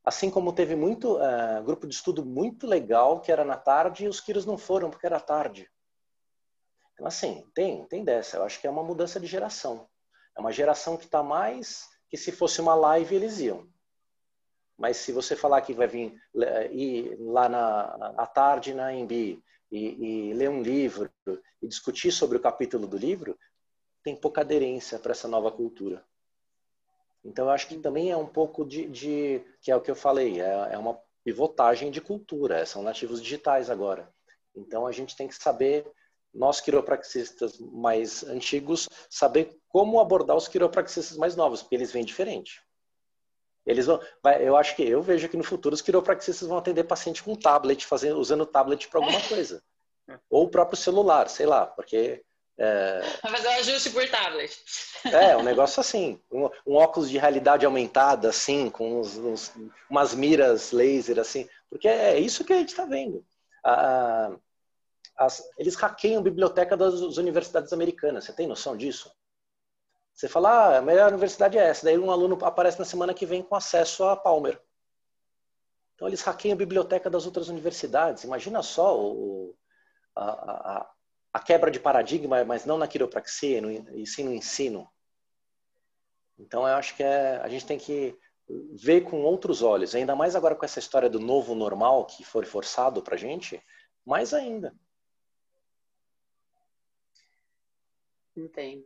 Assim como teve muito uh, grupo de estudo muito legal que era na tarde e os quiros não foram porque era tarde. Então, assim, tem, tem dessa. Eu acho que é uma mudança de geração. É uma geração que está mais que se fosse uma live eles iam. Mas se você falar que vai vir ir lá na à tarde na Embi e, e ler um livro e discutir sobre o capítulo do livro, tem pouca aderência para essa nova cultura. Então, eu acho que também é um pouco de, de que é o que eu falei, é, é uma pivotagem de cultura, são nativos digitais agora. Então, a gente tem que saber, nós quiropraxistas mais antigos, saber como abordar os quiropraxistas mais novos, porque eles vêm diferente. Eles vão, eu acho que eu vejo que no futuro os quiropraxistas vão atender paciente com tablet, fazendo, usando tablet para alguma coisa. Ou o próprio celular, sei lá, porque é... Vai fazer um ajuste por tablet. É, um negócio assim. Um, um óculos de realidade aumentada, assim, com uns, uns, umas miras laser, assim. Porque é isso que a gente está vendo. Ah, as, eles hackeiam a biblioteca das universidades americanas. Você tem noção disso? Você fala, ah, a melhor universidade é essa. Daí um aluno aparece na semana que vem com acesso a Palmer. Então eles hackeiam a biblioteca das outras universidades. Imagina só o, a, a, a quebra de paradigma, mas não na quiropraxia, no, e sim no ensino. Então, eu acho que é, a gente tem que ver com outros olhos, ainda mais agora com essa história do novo normal que foi forçado para gente, mais ainda. Entendo.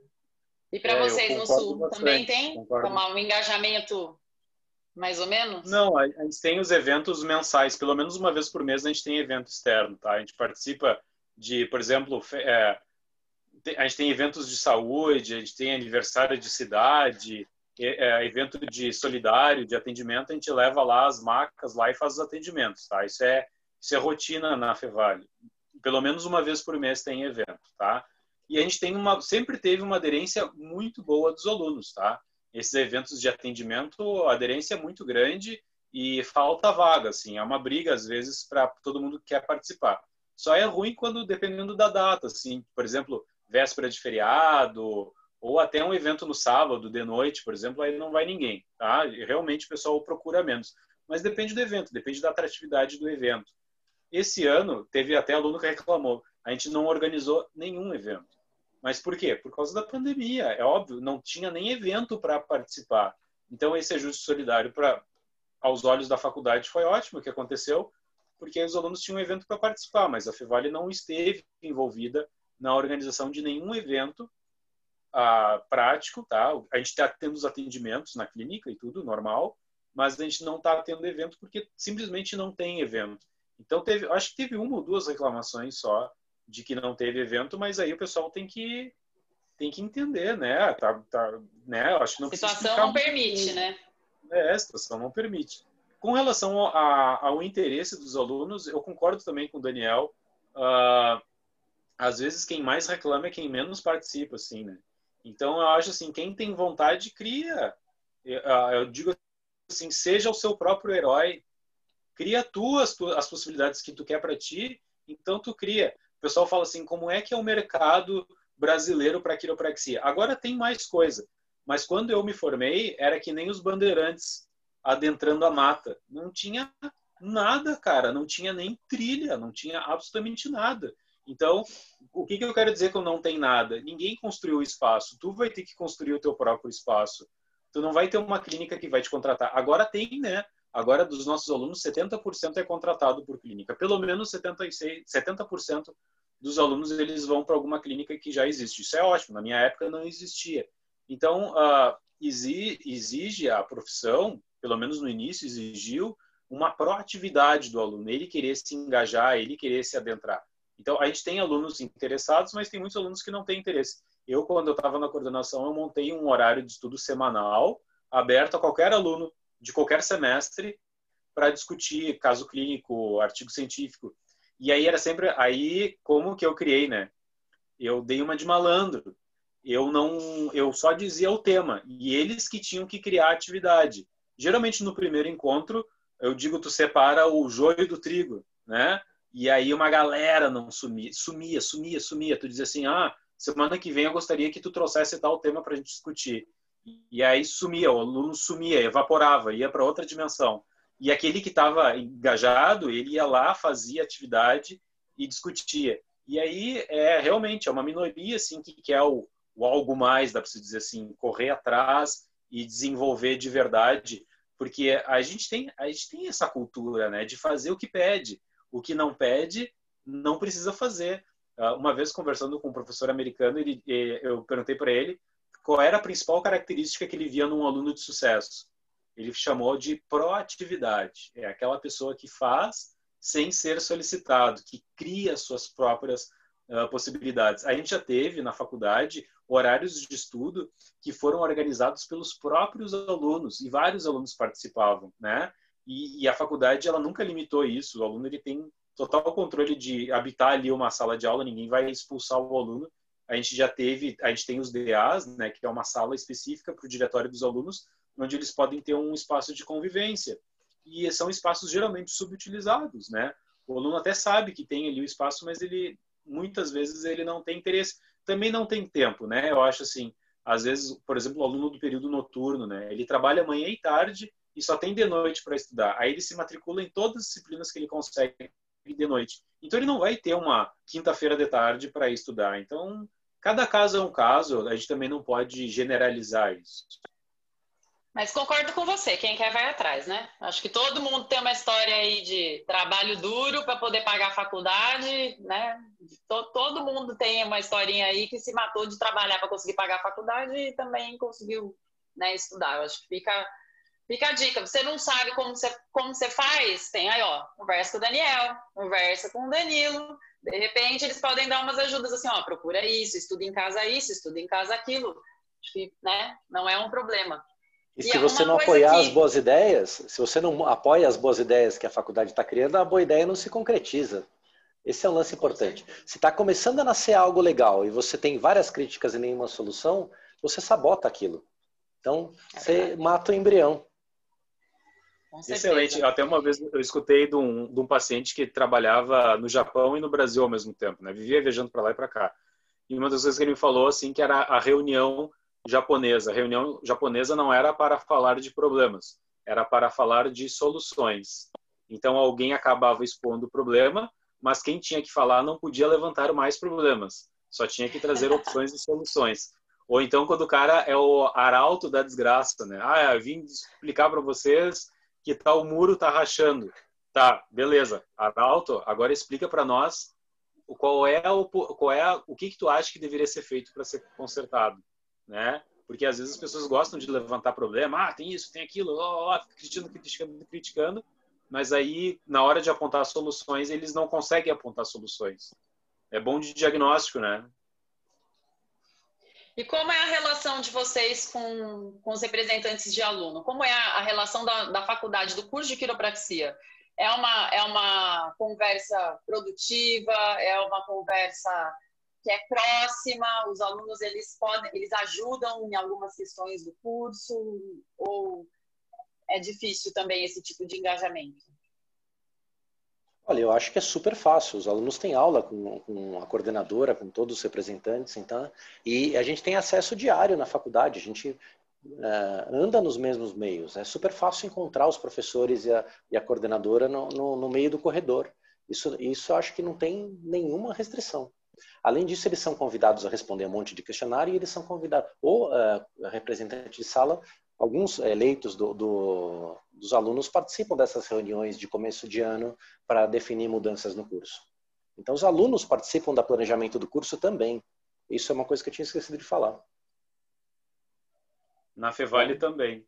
E para é, vocês no Sul, também tem um engajamento mais ou menos? Não, a gente tem os eventos mensais, pelo menos uma vez por mês a gente tem evento externo, tá? A gente participa de, por exemplo, é, a gente tem eventos de saúde, a gente tem aniversário de cidade, é, evento de solidário, de atendimento, a gente leva lá as marcas lá e faz os atendimentos, tá? Isso é, isso é rotina na Fevale. Pelo menos uma vez por mês tem evento, tá? E a gente tem uma, sempre teve uma aderência muito boa dos alunos, tá? Esses eventos de atendimento, a aderência é muito grande e falta vaga, assim, é uma briga às vezes para todo mundo que quer participar. Só é ruim quando, dependendo da data, assim, por exemplo, véspera de feriado, ou até um evento no sábado, de noite, por exemplo, aí não vai ninguém, tá? E realmente o pessoal procura menos. Mas depende do evento, depende da atratividade do evento. Esse ano, teve até aluno que reclamou, a gente não organizou nenhum evento. Mas por quê? Por causa da pandemia, é óbvio, não tinha nem evento para participar. Então, esse ajuste solidário, para aos olhos da faculdade, foi ótimo que aconteceu, porque os alunos tinham um evento para participar, mas a Fevale não esteve envolvida na organização de nenhum evento uh, prático, tá? A gente está tendo os atendimentos na clínica e tudo normal, mas a gente não está tendo evento porque simplesmente não tem evento. Então teve, acho que teve uma ou duas reclamações só de que não teve evento, mas aí o pessoal tem que tem que entender, né? Tá, tá, né? Acho que não a situação não permite, né? É, a situação não permite. Com relação a, ao interesse dos alunos, eu concordo também com o Daniel. Uh, às vezes quem mais reclama é quem menos participa, assim, né? Então eu acho assim, quem tem vontade cria. Eu, ah, eu digo assim, seja o seu próprio herói, cria tu as, tu, as possibilidades que tu quer para ti, então tu cria. O pessoal fala assim, como é que é o mercado brasileiro para quiropraxia? Agora tem mais coisa, mas quando eu me formei, era que nem os bandeirantes adentrando a mata. Não tinha nada, cara, não tinha nem trilha, não tinha absolutamente nada. Então, o que, que eu quero dizer com não tem nada? Ninguém construiu o espaço, tu vai ter que construir o teu próprio espaço. Tu não vai ter uma clínica que vai te contratar. Agora tem, né? Agora, dos nossos alunos, 70% é contratado por clínica. Pelo menos 76, 70% dos alunos eles vão para alguma clínica que já existe. Isso é ótimo. Na minha época não existia. Então, uh, exige a profissão, pelo menos no início, exigiu uma proatividade do aluno, ele querer se engajar, ele querer se adentrar. Então, a gente tem alunos interessados, mas tem muitos alunos que não têm interesse. Eu, quando eu estava na coordenação, eu montei um horário de estudo semanal, aberto a qualquer aluno de qualquer semestre, para discutir caso clínico, artigo científico. E aí era sempre aí como que eu criei, né? Eu dei uma de malandro. Eu não, eu só dizia o tema e eles que tinham que criar a atividade. Geralmente no primeiro encontro eu digo tu separa o joio do trigo, né? E aí uma galera não sumia, sumia, sumia, sumia. Tu dizia assim, ah, semana que vem eu gostaria que tu trouxesse tal tema para a gente discutir. E aí sumia, o aluno sumia, evaporava, ia para outra dimensão. E aquele que estava engajado, ele ia lá, fazia atividade e discutia. E aí é realmente é uma minoria assim que quer o, o algo mais, dá para se dizer assim, correr atrás e desenvolver de verdade, porque a gente tem a gente tem essa cultura, né, de fazer o que pede. O que não pede, não precisa fazer. Ah, uma vez conversando com um professor americano, ele, eu perguntei para ele qual era a principal característica que ele via num aluno de sucesso. Ele chamou de proatividade. É aquela pessoa que faz sem ser solicitado, que cria suas próprias uh, possibilidades. A gente já teve na faculdade horários de estudo que foram organizados pelos próprios alunos e vários alunos participavam, né? E, e, a faculdade ela nunca limitou isso. O aluno ele tem total controle de habitar ali uma sala de aula. Ninguém vai expulsar o aluno. A gente já teve, a gente tem os DAs, né, que é uma sala específica para o diretório dos alunos, onde eles podem ter um espaço de convivência. E são espaços geralmente subutilizados, né? O aluno até sabe que tem ali o espaço, mas ele muitas vezes ele não tem interesse. Também não tem tempo, né? Eu acho assim, às vezes, por exemplo, o aluno do período noturno, né? Ele trabalha manhã e tarde e só tem de noite para estudar. Aí ele se matricula em todas as disciplinas que ele consegue de noite. Então ele não vai ter uma quinta-feira de tarde para estudar. Então, cada caso é um caso, a gente também não pode generalizar isso. Mas concordo com você, quem quer vai atrás, né? Acho que todo mundo tem uma história aí de trabalho duro para poder pagar a faculdade, né? Todo mundo tem uma historinha aí que se matou de trabalhar para conseguir pagar a faculdade e também conseguiu né, estudar. Acho que fica Fica a dica, você não sabe como você, como você faz? Tem aí, ó, conversa com o Daniel, conversa com o Danilo. De repente, eles podem dar umas ajudas assim, ó, procura isso, estuda em casa isso, estuda em casa aquilo. Acho que, né, não é um problema. E, e se você não apoiar que... as boas ideias, se você não apoia as boas ideias que a faculdade está criando, a boa ideia não se concretiza. Esse é um lance importante. Se está começando a nascer algo legal e você tem várias críticas e nenhuma solução, você sabota aquilo. Então, é você mata o embrião. Excelente. Até uma vez eu escutei de um, de um, paciente que trabalhava no Japão e no Brasil ao mesmo tempo, né? Vivia viajando para lá e para cá. E uma das coisas que ele me falou assim que era a reunião japonesa. A reunião japonesa não era para falar de problemas, era para falar de soluções. Então alguém acabava expondo o problema, mas quem tinha que falar não podia levantar mais problemas, só tinha que trazer opções e soluções. Ou então quando o cara é o arauto da desgraça, né? Ah, vim explicar para vocês que tal muro tá rachando. Tá, beleza. Arauto, agora explica para nós qual é o qual é o que que tu acha que deveria ser feito para ser consertado, né? Porque às vezes as pessoas gostam de levantar problema, ah, tem isso, tem aquilo, ó, ó, criticando, criticando, criticando, mas aí na hora de apontar soluções eles não conseguem apontar soluções. É bom de diagnóstico, né? E como é a relação de vocês com, com os representantes de aluno? Como é a, a relação da, da faculdade, do curso de quiropraxia? É uma, é uma conversa produtiva? É uma conversa que é próxima? Os alunos eles podem, eles ajudam em algumas questões do curso? Ou é difícil também esse tipo de engajamento? Olha, eu acho que é super fácil. Os alunos têm aula com, com, a coordenadora, com todos os representantes, então, e a gente tem acesso diário na faculdade. A gente uh, anda nos mesmos meios. É super fácil encontrar os professores e a, e a coordenadora no, no, no, meio do corredor. Isso, isso eu acho que não tem nenhuma restrição. Além disso, eles são convidados a responder um monte de questionário e eles são convidados, ou uh, representante de sala, alguns eleitos do, do dos alunos participam dessas reuniões de começo de ano para definir mudanças no curso. Então, os alunos participam do planejamento do curso também. Isso é uma coisa que eu tinha esquecido de falar. Na Fevale também.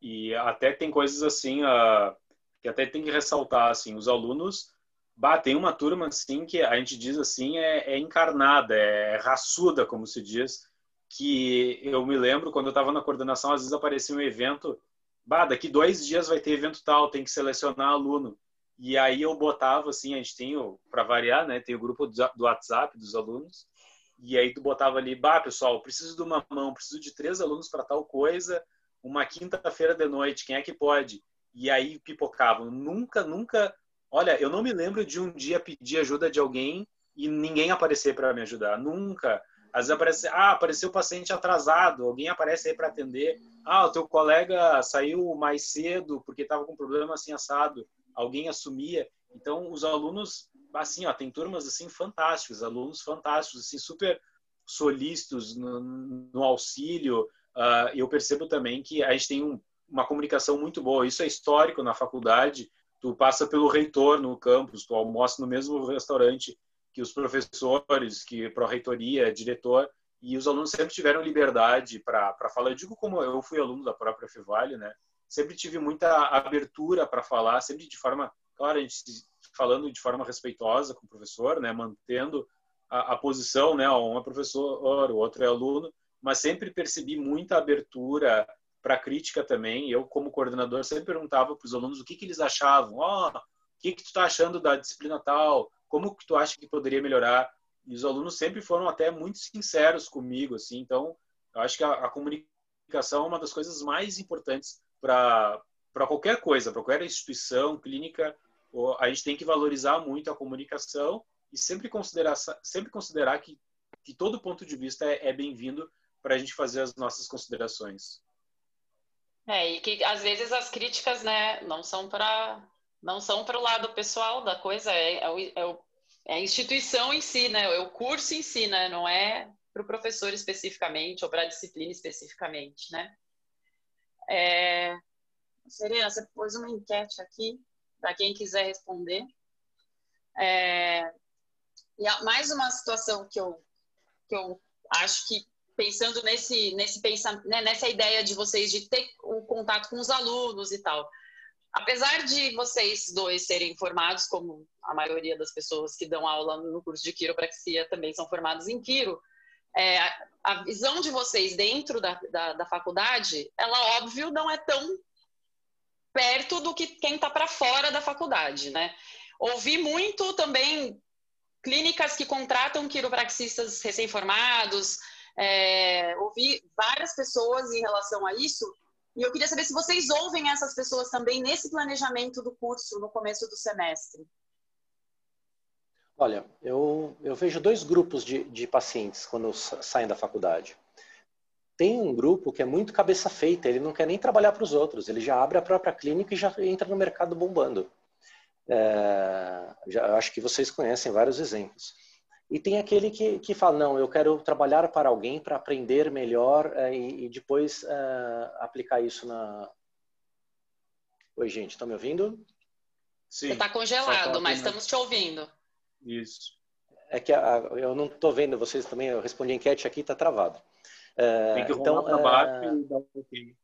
E até tem coisas assim uh, que até tem que ressaltar assim, os alunos bah, tem uma turma assim que a gente diz assim é, é encarnada, é raçuda, como se diz, que eu me lembro quando eu estava na coordenação, às vezes aparecia um evento bah, daqui dois dias vai ter evento tal, tem que selecionar aluno. E aí eu botava assim, a gente tem, para variar, né, tem o grupo do WhatsApp dos alunos, e aí tu botava ali, bah, pessoal, preciso de uma mão, preciso de três alunos para tal coisa, uma quinta-feira de noite, quem é que pode? E aí pipocavam. Nunca, nunca, olha, eu não me lembro de um dia pedir ajuda de alguém e ninguém aparecer para me ajudar, nunca. Às vezes aparece, ah, apareceu o paciente atrasado, alguém aparece aí para atender. Ah, o teu colega saiu mais cedo porque estava com problema assim assado. Alguém assumia. Então, os alunos, assim, ó, tem turmas assim fantásticas, alunos fantásticos, assim, super solícitos no, no auxílio. Uh, eu percebo também que a gente tem um, uma comunicação muito boa. Isso é histórico na faculdade. Tu passa pelo reitor no campus, tu almoça no mesmo restaurante que os professores, que pró-reitoria, diretor, e os alunos sempre tiveram liberdade para falar. Eu digo como eu fui aluno da própria Fevale, né? Sempre tive muita abertura para falar, sempre de forma, claro, a gente falando de forma respeitosa com o professor, né? Mantendo a, a posição, né? Um é professor, o outro é aluno, mas sempre percebi muita abertura para crítica também. Eu, como coordenador, sempre perguntava para os alunos o que, que eles achavam. Ó, oh, o que, que tu está achando da disciplina tal? como que tu acha que poderia melhorar? E os alunos sempre foram até muito sinceros comigo, assim. Então, eu acho que a, a comunicação é uma das coisas mais importantes para qualquer coisa, para qualquer instituição clínica, a gente tem que valorizar muito a comunicação e sempre considerar sempre considerar que que todo ponto de vista é, é bem-vindo para a gente fazer as nossas considerações. É, e que às vezes as críticas, né, não são para não são para o lado pessoal da coisa, é, é, o, é, o, é, a instituição em si, né? É o curso em si, né? Não é para o professor especificamente ou para a disciplina especificamente, né? É... Serena, você pôs uma enquete aqui para quem quiser responder. É... E mais uma situação que eu, que eu acho que pensando nesse, nesse pensamento, né, nessa ideia de vocês de ter o contato com os alunos e tal apesar de vocês dois serem formados, como a maioria das pessoas que dão aula no curso de quiropraxia também são formados em quiro, é, a visão de vocês dentro da, da, da, faculdade, ela, óbvio, não é tão perto do que quem está para fora da faculdade, né? Ouvi muito também clínicas que contratam quiropraxistas recém-formados, é, ouvi várias pessoas em relação a isso, e eu queria saber se vocês ouvem essas pessoas também nesse planejamento do curso no começo do semestre. Olha, eu, eu vejo dois grupos de, de pacientes quando saem da faculdade. Tem um grupo que é muito cabeça feita, ele não quer nem trabalhar para os outros, ele já abre a própria clínica e já entra no mercado bombando. É, já, acho que vocês conhecem vários exemplos. E tem aquele que, que fala, não, eu quero trabalhar para alguém para aprender melhor é, e, e, depois é, aplicar isso na... Oi, gente, estão me ouvindo? Sim. Você está congelado, mas estamos te ouvindo. Isso. é que a, eu não estou vendo vocês também, eu respondi a enquete aqui, está travado. É, Tem que então, para baixo e dar um pouquinho.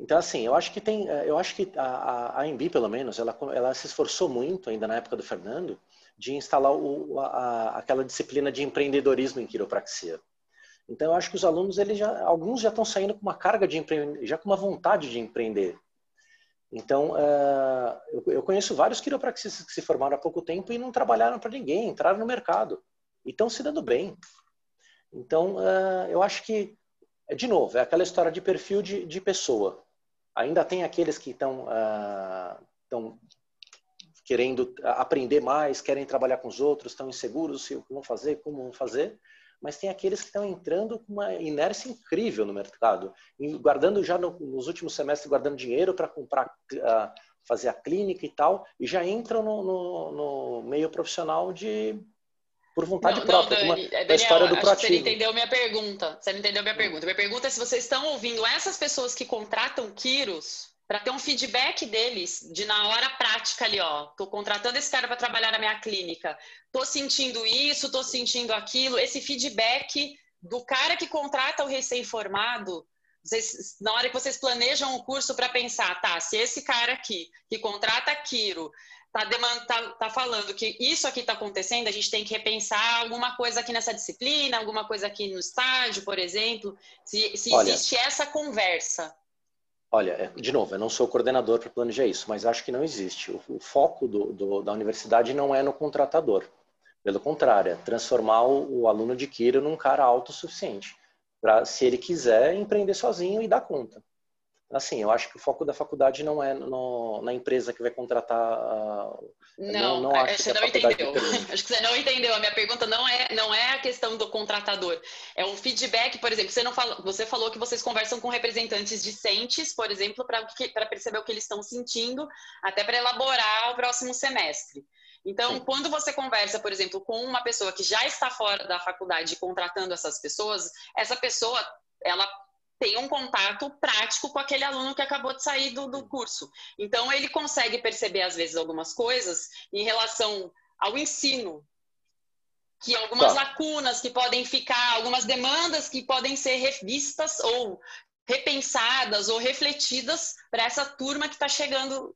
Então, assim, eu acho que tem, eu acho que a, a AMB, pelo menos, ela, ela se esforçou muito, ainda na época do Fernando, de instalar o, a, aquela disciplina de empreendedorismo em quiropraxia. Então, eu acho que os alunos, eles já, alguns já estão saindo com uma carga de empreender, já com uma vontade de empreender. Então, uh, eu, conheço vários quiropraxistas que se formaram há pouco tempo e não trabalharam para ninguém, entraram no mercado e estão se dando bem. Então, uh, eu acho que, de novo, é aquela história de perfil de, de pessoa. Ainda tem aqueles que estão querendo aprender mais, querem trabalhar com os outros, estão inseguros se vão fazer, como vão fazer, mas tem aqueles que estão entrando com uma inércia incrível no mercado, guardando já no, nos últimos semestres, guardando dinheiro para comprar, uh, fazer a clínica e tal, e já entram no, no, no meio profissional de por vontade não, própria, não, Dani, uma, Daniel, história do proativo. Você entendeu minha pergunta. Você não entendeu minha pergunta. Minha pergunta é se vocês estão ouvindo essas pessoas que contratam Kiros para ter um feedback deles de na hora prática ali, ó. Tô contratando esse cara para trabalhar na minha clínica. Tô sentindo isso, tô sentindo aquilo. Esse feedback do cara que contrata o recém-formado, na hora que vocês planejam o curso para pensar, tá, se esse cara aqui que contrata Kiro tá, tá, tá falando que isso aqui está acontecendo, a gente tem que repensar alguma coisa aqui nessa disciplina, alguma coisa aqui no estágio, por exemplo, se, se Olha, existe essa conversa. Olha, é, de novo, eu não sou coordenador para planejar isso, mas acho que não existe. O, o foco do, do, da universidade não é no contratador. Pelo contrário, é transformar o, o aluno de Kira num cara autossuficiente, para, se ele quiser, empreender sozinho e dar conta. Assim, eu acho que o foco da faculdade não é no, na empresa que vai contratar. Uh, não, não, não acho você não entendeu. acho que você não entendeu. A minha pergunta não é, não é a questão do contratador. É um feedback, por exemplo. Você, não fala, você falou que vocês conversam com representantes discentes, por exemplo, para perceber o que eles estão sentindo, até para elaborar o próximo semestre. Então, Sim. quando você conversa, por exemplo, com uma pessoa que já está fora da faculdade contratando essas pessoas, essa pessoa ela tem um contato prático com aquele aluno que acabou de sair do, do curso. Então, ele consegue perceber, às vezes, algumas coisas em relação ao ensino, que algumas tá. lacunas que podem ficar, algumas demandas que podem ser revistas ou repensadas ou refletidas para essa turma que está chegando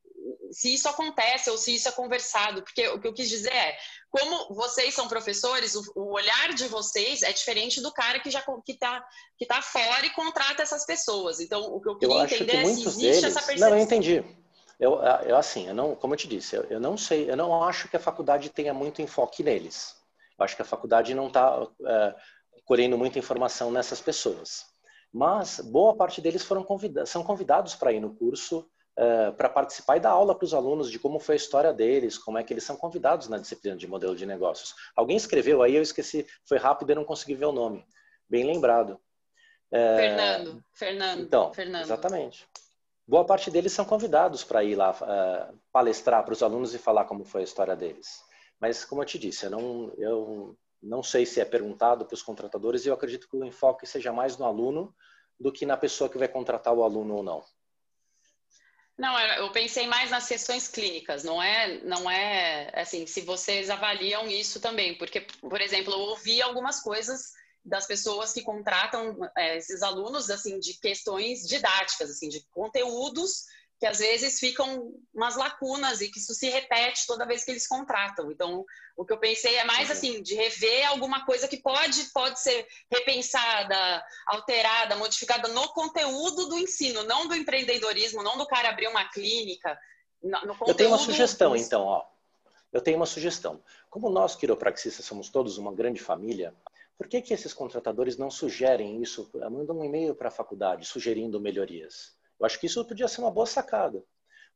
se isso acontece ou se isso é conversado, porque o que eu quis dizer é, como vocês são professores, o, o olhar de vocês é diferente do cara que já que está que tá fora e contrata essas pessoas. Então, o que eu queria eu entender é se existe deles... essa percepção. Não, eu entendi. Eu, eu assim, eu não, como eu te disse, eu, eu, não sei, eu não acho que a faculdade tenha muito enfoque neles. Eu acho que a faculdade não está é, colhendo muita informação nessas pessoas. Mas boa parte deles foram convidados, são convidados para ir no curso uh, para participar e dar aula para os alunos de como foi a história deles, como é que eles são convidados na disciplina de modelo de negócios. Alguém escreveu aí, eu esqueci, foi rápido e não consegui ver o nome. Bem lembrado. Uh, Fernando, Fernando. Então, Fernando. exatamente. Boa parte deles são convidados para ir lá uh, palestrar para os alunos e falar como foi a história deles. Mas, como eu te disse, eu não, eu não sei se é perguntado para os contratadores e eu acredito que o enfoque seja mais no aluno do que na pessoa que vai contratar o aluno ou não. Não, eu pensei mais nas sessões clínicas, não é, não é assim, se vocês avaliam isso também, porque, por exemplo, eu ouvi algumas coisas das pessoas que contratam é, esses alunos, assim, de questões didáticas, assim, de conteúdos que às vezes ficam umas lacunas e que isso se repete toda vez que eles contratam. Então, o que eu pensei é mais assim, de rever alguma coisa que pode, pode ser repensada, alterada, modificada no conteúdo do ensino, não do empreendedorismo, não do cara abrir uma clínica. eu tenho uma sugestão, do... então, ó. Eu tenho uma sugestão. Como nós, quiropraxistas, somos todos uma grande família, por que, que esses contratadores não sugerem isso? Mandam um e-mail para a faculdade sugerindo melhorias. Eu acho que isso podia ser uma boa sacada,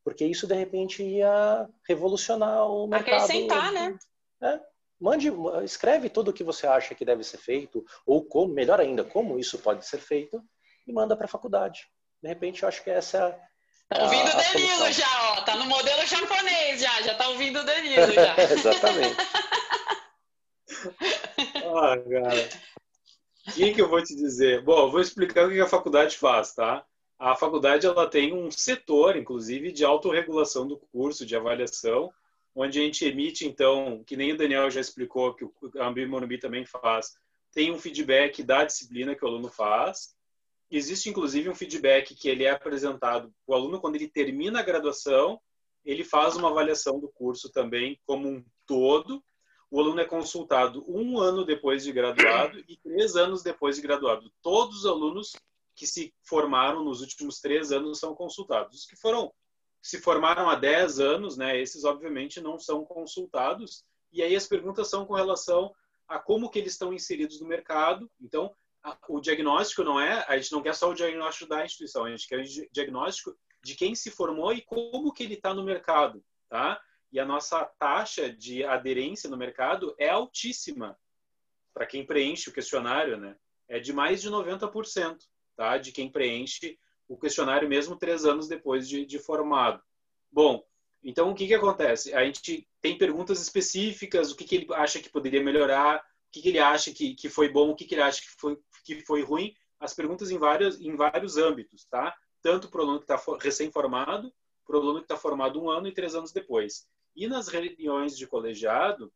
porque isso de repente ia revolucionar o mercado. Acrescentar, né? É, mande, escreve tudo o que você acha que deve ser feito ou como, melhor ainda, como isso pode ser feito e manda para a faculdade. De repente, eu acho que essa é Tá ouvindo o Danilo já, ó. Tá no modelo japonês já, já tá ouvindo o Danilo já. Exatamente. ah, cara. O que, que eu vou te dizer? Bom, eu vou explicar o que a faculdade faz, tá? A faculdade ela tem um setor, inclusive, de autorregulação do curso, de avaliação, onde a gente emite, então, que nem o Daniel já explicou, que a Ambi também faz, tem um feedback da disciplina que o aluno faz. Existe, inclusive, um feedback que ele é apresentado. O aluno, quando ele termina a graduação, ele faz uma avaliação do curso também como um todo. O aluno é consultado um ano depois de graduado e três anos depois de graduado. Todos os alunos que se formaram nos últimos três anos são consultados. Os que foram se formaram há 10 anos, né, esses obviamente não são consultados. E aí as perguntas são com relação a como que eles estão inseridos no mercado. Então, a, o diagnóstico não é, a gente não quer só o diagnóstico da instituição, a gente quer o diagnóstico de quem se formou e como que ele está no mercado, tá? E a nossa taxa de aderência no mercado é altíssima para quem preenche o questionário, né? É de mais de 90%, tá? De quem preenche o questionário mesmo três anos depois de, de formado. Bom, então o que, que acontece? A gente tem perguntas específicas, o que, que ele acha que poderia melhorar, o que, que ele acha que, que foi bom, o que, que ele acha que foi, que foi ruim, as perguntas em vários, em vários âmbitos, tá? Tanto para o aluno que está recém-formado, para o aluno que está formado um ano e três anos depois. E nas reuniões de colegiado,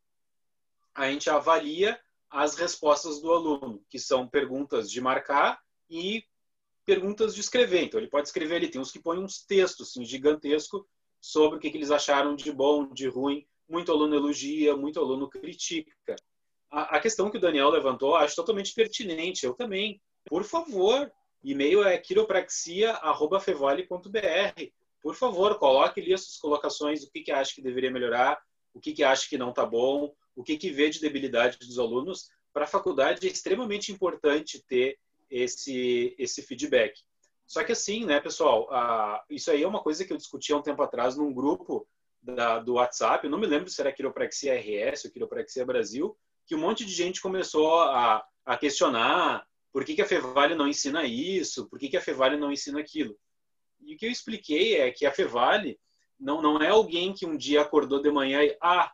a gente avalia as respostas do aluno, que são perguntas de marcar e perguntas de escrever. Então, ele pode escrever, ele tem uns que põem uns textos assim, gigantescos sobre o que, que eles acharam de bom, de ruim. Muito aluno elogia, muito aluno critica. A, a questão que o Daniel levantou, acho totalmente pertinente. Eu também. Por favor, e-mail é quiropraxia.fevale.br. Por favor, coloque ali as suas colocações, o que, que acha que deveria melhorar, o que, que acha que não está bom, o que, que vê de debilidade dos alunos. Para a faculdade é extremamente importante ter esse, esse feedback. Só que assim, né, pessoal, isso aí é uma coisa que eu discuti há um tempo atrás num grupo da, do WhatsApp, eu não me lembro se era Quiropraxia RS ou Quiropraxia Brasil, que um monte de gente começou a, a questionar por que, que a Fevale não ensina isso, por que, que a Fevale não ensina aquilo. E o que eu expliquei é que a Fevale não, não é alguém que um dia acordou de manhã e, ah,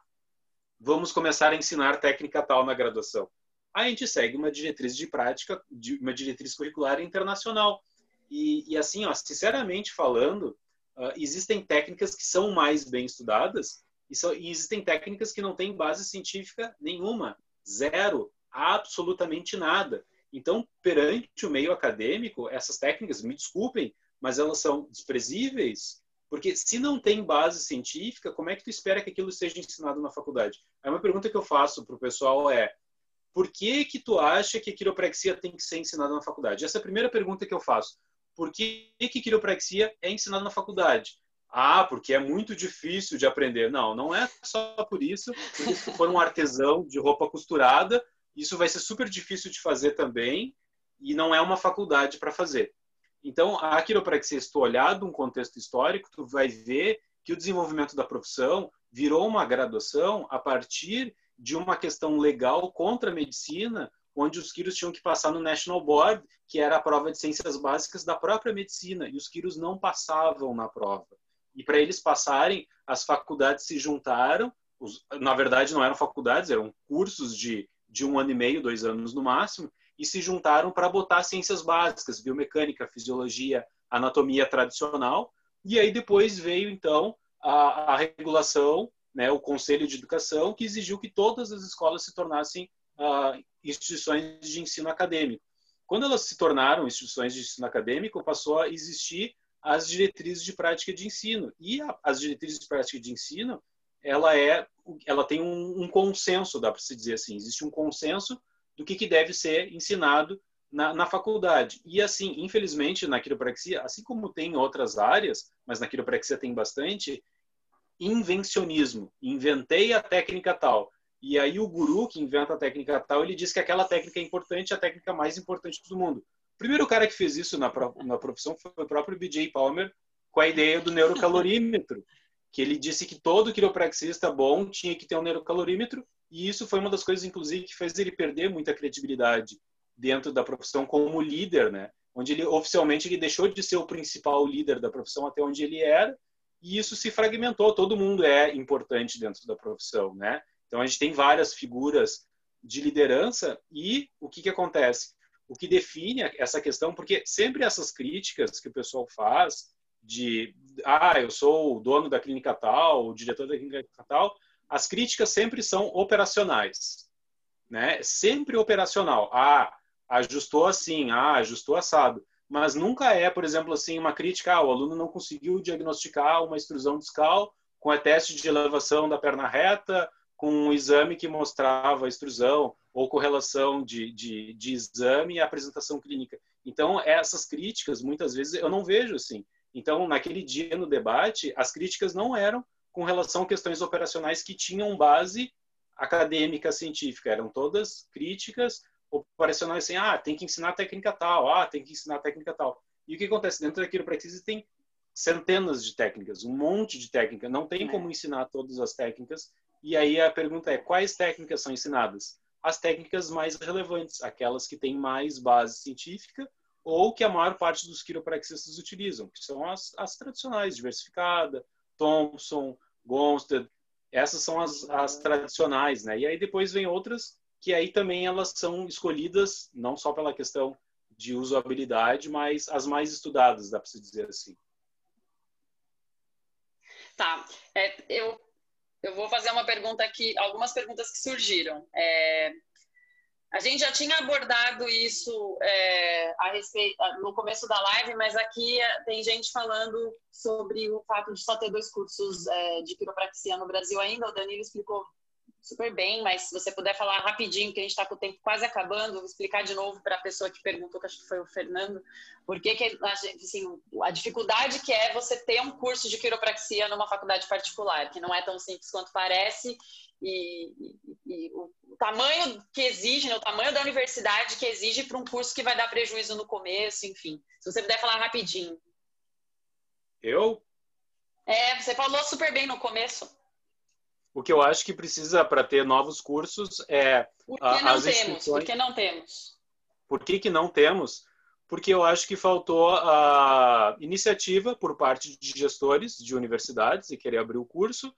vamos começar a ensinar técnica tal na graduação a gente segue uma diretriz de prática, uma diretriz curricular internacional. E, e assim, ó, sinceramente falando, uh, existem técnicas que são mais bem estudadas e, so, e existem técnicas que não têm base científica nenhuma, zero, absolutamente nada. Então, perante o meio acadêmico, essas técnicas, me desculpem, mas elas são desprezíveis, porque se não tem base científica, como é que tu espera que aquilo seja ensinado na faculdade? Aí uma pergunta que eu faço para o pessoal é: por que que tu acha que quiropraxia tem que ser ensinada na faculdade? Essa é a primeira pergunta que eu faço. Por que que quiropraxia é ensinada na faculdade? Ah, porque é muito difícil de aprender. Não, não é só por isso. Porque se for um artesão de roupa costurada, isso vai ser super difícil de fazer também e não é uma faculdade para fazer. Então, a quiropraxia, se tu olhar de um contexto histórico, tu vai ver que o desenvolvimento da profissão virou uma graduação a partir de uma questão legal contra a medicina, onde os quiros tinham que passar no National Board, que era a prova de ciências básicas da própria medicina, e os quiros não passavam na prova. E para eles passarem, as faculdades se juntaram, os, na verdade não eram faculdades, eram cursos de, de um ano e meio, dois anos no máximo, e se juntaram para botar ciências básicas, biomecânica, fisiologia, anatomia tradicional, e aí depois veio então a, a regulação né, o Conselho de Educação, que exigiu que todas as escolas se tornassem uh, instituições de ensino acadêmico. Quando elas se tornaram instituições de ensino acadêmico, passou a existir as diretrizes de prática de ensino. E a, as diretrizes de prática de ensino, ela é, ela tem um, um consenso, dá para se dizer assim, existe um consenso do que, que deve ser ensinado na, na, faculdade. E assim, infelizmente, na quiropraxia, assim como tem em outras áreas, mas na quiropraxia tem bastante, invencionismo. Inventei a técnica tal. E aí o guru que inventa a técnica tal, ele diz que aquela técnica é importante, a técnica mais importante do mundo. O primeiro cara que fez isso na, na profissão foi o próprio BJ Palmer, com a ideia do neurocalorímetro, que ele disse que todo quiropraxista bom tinha que ter um neurocalorímetro, e isso foi uma das coisas, inclusive, que fez ele perder muita credibilidade dentro da profissão como líder, né? Onde ele oficialmente ele deixou de ser o principal líder da profissão até onde ele era, e isso se fragmentou. Todo mundo é importante dentro da profissão, né? Então a gente tem várias figuras de liderança e o que que acontece? O que define essa questão, porque sempre essas críticas que o pessoal faz de ah, eu sou o dono da clínica tal, o diretor da clínica tal, as críticas sempre são operacionais, né? Sempre operacional. Ah, ajustou assim, ah, ajustou assado. Mas nunca é, por exemplo, assim, uma crítica, ah, o aluno não conseguiu diagnosticar uma extrusão discal com a teste de elevação da perna reta, com um exame que mostrava extrusão, ou correlação de, de, de exame e apresentação clínica. Então, essas críticas, muitas vezes, eu não vejo assim. Então, naquele dia no debate, as críticas não eram com relação a questões operacionais que tinham base acadêmica científica, eram todas críticas operacionais assim, ah, tem que ensinar técnica tal, ah, tem que ensinar técnica tal. E o que acontece dentro da quiropraxia tem centenas de técnicas, um monte de técnicas, não tem é. como ensinar todas as técnicas. E aí a pergunta é, quais técnicas são ensinadas? As técnicas mais relevantes, aquelas que têm mais base científica ou que a maior parte dos quiropraxistas utilizam, que são as, as tradicionais, diversificada, Thompson, Gonstead, essas são as, as tradicionais, né? E aí depois vem outras que aí também elas são escolhidas não só pela questão de usabilidade, mas as mais estudadas, dá para se dizer assim. Tá, é, eu, eu vou fazer uma pergunta aqui, algumas perguntas que surgiram. É, a gente já tinha abordado isso é, a respeito no começo da live, mas aqui é, tem gente falando sobre o fato de só ter dois cursos é, de quiropraxia no Brasil ainda. O Danilo explicou super bem, mas se você puder falar rapidinho, que a gente está com o tempo quase acabando, vou explicar de novo para a pessoa que perguntou, que acho que foi o Fernando, por que, a, gente, assim, a dificuldade que é você ter um curso de quiropraxia numa faculdade particular, que não é tão simples quanto parece, e, e, e o, o, tamanho que exige, né, o tamanho da universidade que exige para um curso que vai dar prejuízo no começo, enfim. Se você puder falar rapidinho. Eu? É, você falou super bem no começo. O que eu acho que precisa para ter novos cursos é. Por que não as temos? Por que não temos? Por que, que não temos? Porque eu acho que faltou a iniciativa por parte de gestores de universidades e querer abrir o curso,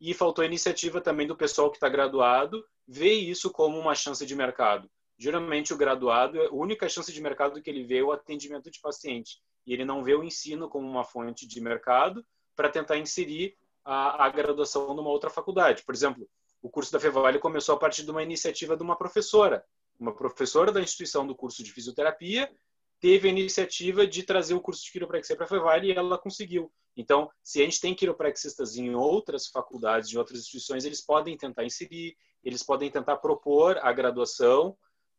e faltou a iniciativa também do pessoal que está graduado ver isso como uma chance de mercado. Geralmente, o graduado, a única chance de mercado que ele vê é o atendimento de paciente, e ele não vê o ensino como uma fonte de mercado para tentar inserir a, a graduação numa outra faculdade. Por exemplo, o curso da Fevale começou a partir de uma iniciativa de uma professora. Uma professora da instituição do curso de fisioterapia teve a iniciativa de trazer o curso de quiropraxia para a Fevale e ela conseguiu. Então, se a gente tem quiropraxistas em outras faculdades, em outras instituições, eles podem tentar inserir, eles podem tentar propor a graduação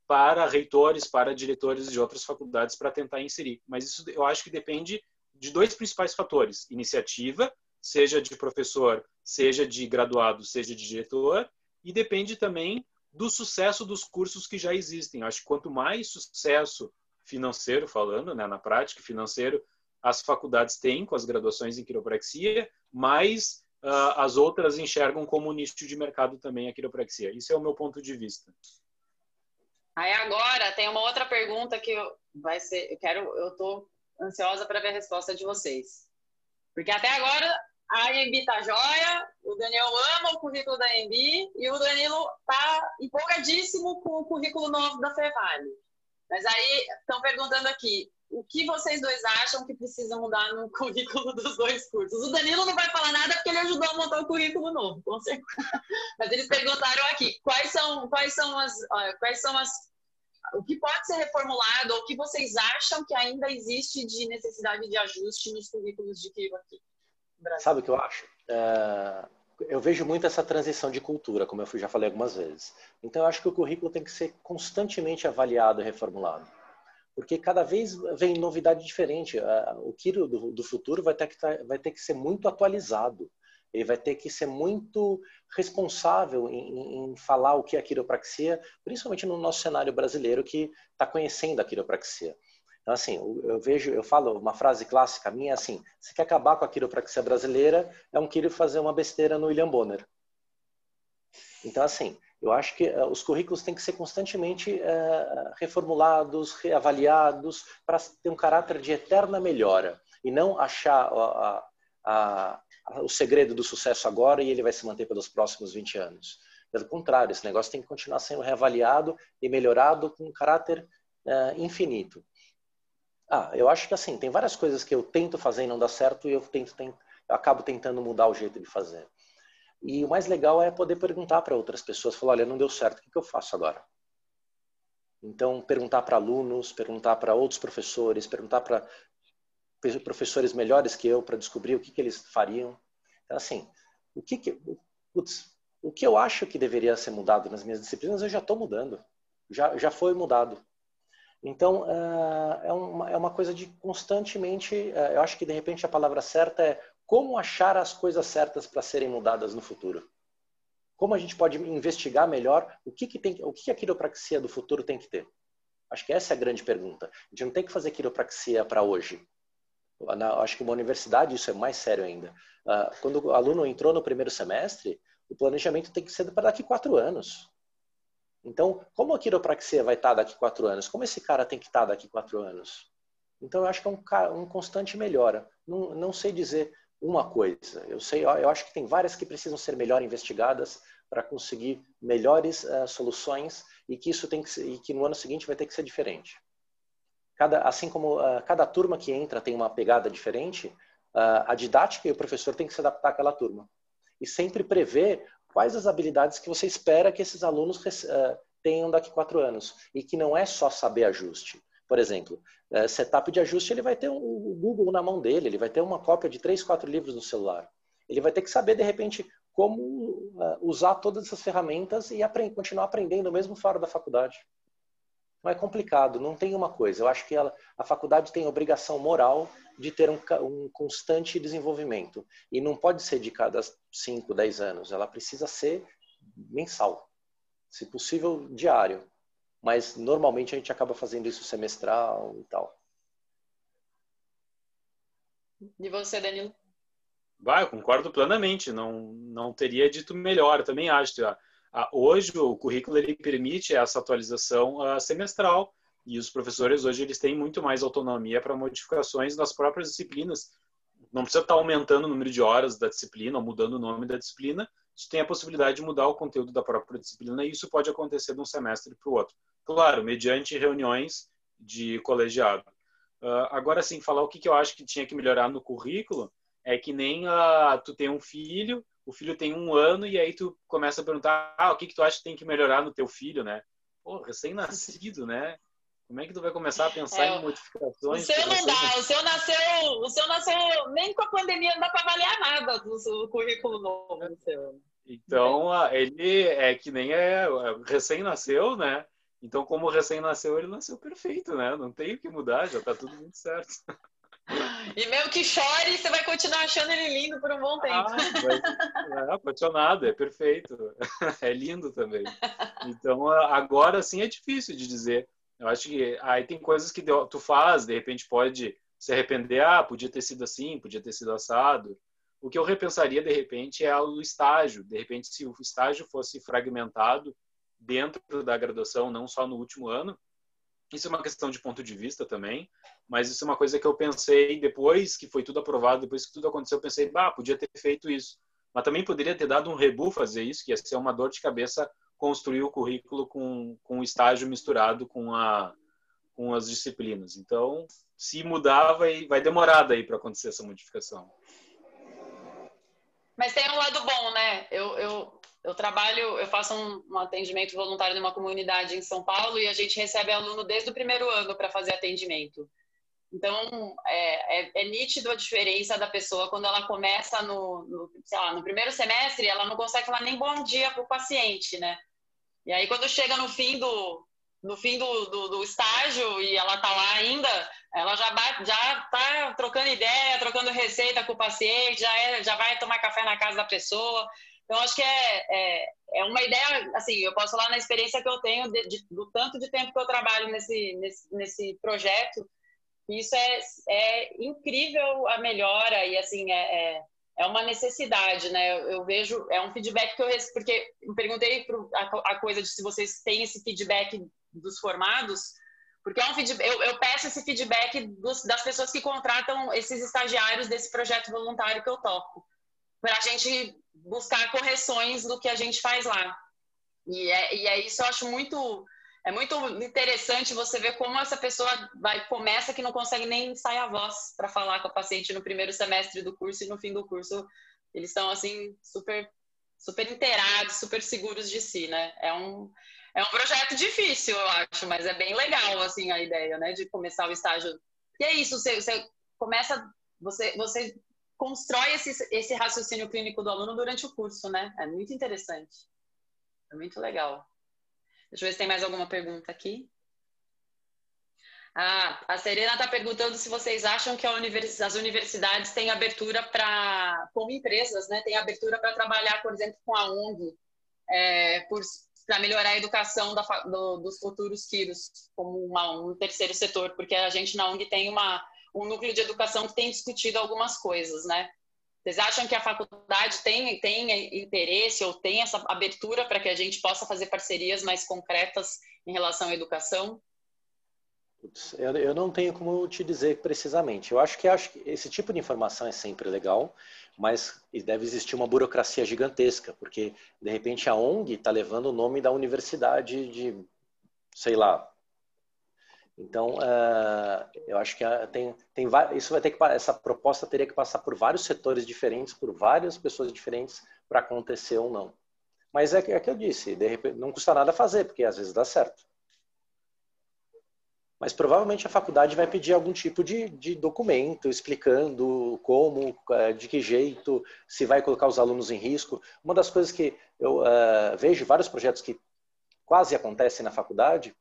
para reitores, para diretores de outras faculdades para tentar inserir. Mas isso eu acho que depende de dois principais fatores: iniciativa seja de professor, seja de graduado, seja de diretor, e depende também do sucesso dos cursos que já existem. Acho que quanto mais sucesso financeiro, falando né, na prática, financeiro, as faculdades têm com as graduações em quiropraxia, mais uh, as outras enxergam como nicho de mercado também a quiropraxia. Isso é o meu ponto de vista. Aí agora tem uma outra pergunta que eu, vai ser, eu quero, eu tô ansiosa para ver a resposta de vocês. Porque até agora a AMB tá joia, o Daniel ama o currículo da AMB e o Danilo tá empolgadíssimo com o currículo novo da Fevale. Mas aí estão perguntando aqui, o que vocês dois acham que precisa mudar no currículo dos dois cursos? O Danilo não vai falar nada porque ele ajudou a montar o currículo novo, com certeza. Mas eles perguntaram aqui, quais são, quais são as, quais são as, o que pode ser reformulado ou o que vocês acham que ainda existe de necessidade de ajuste nos currículos de Kiva aqui? Sabe o que eu acho? É, eu vejo muito essa transição de cultura, como eu já falei algumas vezes. Então, eu acho que o currículo tem que ser constantemente avaliado e reformulado. Porque cada vez vem novidade diferente. O Kiro do, do futuro vai ter, que tá, vai ter que ser muito atualizado. Ele vai ter que ser muito responsável em, em falar o que é a quiropraxia, principalmente no nosso cenário brasileiro que está conhecendo a quiropraxia. Então, assim, eu vejo, eu falo uma frase clássica minha é assim: se quer acabar com a quiropraxia brasileira, é um quírio fazer uma besteira no William Bonner. Então, assim, eu acho que uh, os currículos têm que ser constantemente uh, reformulados, reavaliados, para ter um caráter de eterna melhora e não achar uh, o segredo do sucesso agora e ele vai se manter pelos próximos 20 anos. Pelo contrário, esse negócio tem que continuar sendo reavaliado e melhorado com um caráter infinito. Ah, eu acho que assim, tem várias coisas que eu tento fazer e não dá certo e eu tento, eu acabo tentando mudar o jeito de fazer. E o mais legal é poder perguntar para outras pessoas, falar, olha, não deu certo, o que eu faço agora? Então, perguntar para alunos, perguntar para outros professores, perguntar para professores melhores que eu para descobrir o que, que eles fariam. Então, assim, o que, que putz, o que eu acho que deveria ser mudado nas minhas disciplinas, eu já estou mudando. Já, já foi mudado. Então, é uma, é uma coisa de constantemente. Eu acho que, de repente, a palavra certa é como achar as coisas certas para serem mudadas no futuro. Como a gente pode investigar melhor o que, que, tem, o que, a quiropraxia do futuro tem que ter? Acho que essa é a grande pergunta. A gente não tem que fazer quiropraxia para hoje. Na, acho que uma universidade isso é mais sério ainda. Uh, quando o aluno entrou no primeiro semestre, o planejamento tem que ser para daqui quatro anos. Então, como a quiropraxia vai estar daqui quatro anos? Como esse cara tem que estar daqui quatro anos? Então, eu acho que é um, um constante melhora. Não, não sei dizer uma coisa. Eu sei, eu acho que tem várias que precisam ser melhor investigadas para conseguir melhores uh, soluções e que isso tem que ser, e que no ano seguinte vai ter que ser diferente. Cada, assim como uh, cada turma que entra tem uma pegada diferente, uh, a didática e o professor tem que se adaptar àquela turma e sempre prever quais as habilidades que você espera que esses alunos uh, tenham daqui a quatro anos e que não é só saber ajuste. Por exemplo, uh, setup de ajuste ele vai ter o um, Google na mão dele, ele vai ter uma cópia de três, quatro livros no celular. Ele vai ter que saber de repente como uh, usar todas essas ferramentas e continuar aprendendo mesmo fora da faculdade. Não é complicado, não tem uma coisa. Eu acho que ela, a faculdade tem obrigação moral de ter um, um, constante desenvolvimento. E não pode ser de cada 5, 10 anos. Ela precisa ser mensal. Se possível, diário. Mas normalmente a gente acaba fazendo isso semestral e tal. E você, Danilo? Vai, eu concordo plenamente. Não, não teria dito melhor. Eu também acho. Hoje o currículo ele permite essa atualização uh, semestral e os professores hoje eles têm muito mais autonomia para modificações das próprias disciplinas. Não precisa estar aumentando o número de horas da disciplina ou mudando o nome da disciplina. Você tem a possibilidade de mudar o conteúdo da própria disciplina e isso pode acontecer de um semestre para o outro. Claro, mediante reuniões de colegiado. Uh, agora, sim, falar o que, que eu acho que tinha que melhorar no currículo é que nem uh, tu tem um filho, o filho tem um ano e aí tu começa a perguntar ah, o que, que tu acha que tem que melhorar no teu filho, né? Pô, recém-nascido, né? Como é que tu vai começar a pensar é, em modificações? O seu não dá, o seu nasceu, o seu nasceu, nem com a pandemia não dá para avaliar nada do, currículo novo do seu. Então, ele é que nem é, é recém-nasceu, né? Então, como recém-nasceu, ele nasceu perfeito, né? Não tem o que mudar, já tá tudo muito certo. E mesmo que chore, você vai continuar achando ele lindo por um bom tempo. Ah, é apaixonado, é perfeito. É lindo também. Então, agora sim é difícil de dizer. Eu acho que aí tem coisas que tu faz, de repente pode se arrepender, ah, podia ter sido assim, podia ter sido assado. O que eu repensaria, de repente, é o estágio. De repente, se o estágio fosse fragmentado dentro da graduação, não só no último ano, isso é uma questão de ponto de vista também, mas isso é uma coisa que eu pensei depois que foi tudo aprovado, depois que tudo aconteceu, eu pensei, bah, podia ter feito isso. Mas também poderia ter dado um rebu fazer isso, que ia ser uma dor de cabeça construir o currículo com, com o estágio misturado com, a, com as disciplinas. Então, se mudar, vai, vai demorar daí para acontecer essa modificação. Mas tem um lado bom, né? Eu, eu, eu trabalho, eu faço um, um atendimento voluntário numa comunidade em São Paulo e a gente recebe aluno desde o primeiro ano para fazer atendimento. Então, é, é, é, nítido a diferença da pessoa quando ela começa no, no, lá, no primeiro semestre, ela não consegue falar nem bom dia para o paciente, né? E aí, quando chega no fim do, no fim do, do, do estágio e ela tá lá ainda, ela já, já tá trocando ideia, trocando receita com o paciente, já, é, já vai tomar café na casa da pessoa. Então, acho que é, é, é, uma ideia, assim, eu posso falar na experiência que eu tenho de, de, do tanto de tempo que eu trabalho nesse, nesse, nesse projeto, isso é, é incrível a melhora e assim é, é, é uma necessidade, né? Eu, eu, vejo é um feedback que eu recebo porque eu perguntei pro, a, a, coisa de se vocês têm esse feedback dos formados, porque é um feedback, eu, eu peço esse feedback dos, das pessoas que contratam esses estagiários desse projeto voluntário que eu toco, para a gente buscar correções do que a gente faz lá. E é, e é isso eu acho muito é muito interessante você ver como essa pessoa vai começa que não consegue nem ensaiar a voz para falar com a paciente no primeiro semestre do curso e no fim do curso eles estão assim super super inteirados, super seguros de si, né? É um é um projeto difícil, eu acho, mas é bem legal assim a ideia, né, de começar o estágio. E é isso, você, você começa você você constrói esse, esse raciocínio clínico do aluno durante o curso, né? É muito interessante. É muito legal. Deixa eu ver se tem mais alguma pergunta aqui. Ah, a Serena está perguntando se vocês acham que univers... as universidades têm abertura para, como empresas, né, têm abertura para trabalhar, por exemplo, com a ONG, é, para melhorar a educação da, do, dos futuros quiros, como uma, um terceiro setor, porque a gente na ONG tem uma, um núcleo de educação que tem discutido algumas coisas, né? Vocês acham que a faculdade tem, tem interesse ou tem essa abertura para que a gente possa fazer parcerias mais concretas em relação à educação? Eu, eu não tenho como te dizer precisamente. Eu acho que, acho que esse tipo de informação é sempre legal, mas deve existir uma burocracia gigantesca, porque de repente a ONG está levando o nome da universidade de, sei lá, então, uh, eu acho que uh, tem, tem isso vai ter que essa proposta teria que passar por vários setores diferentes, por várias pessoas diferentes para acontecer ou não. Mas é, é que eu disse, repente, não custa nada fazer, porque às vezes dá certo. Mas provavelmente a faculdade vai pedir algum tipo de, de documento explicando como, uh, de que jeito, se vai colocar os alunos em risco. Uma das coisas que eu uh, vejo vários projetos que quase acontecem na faculdade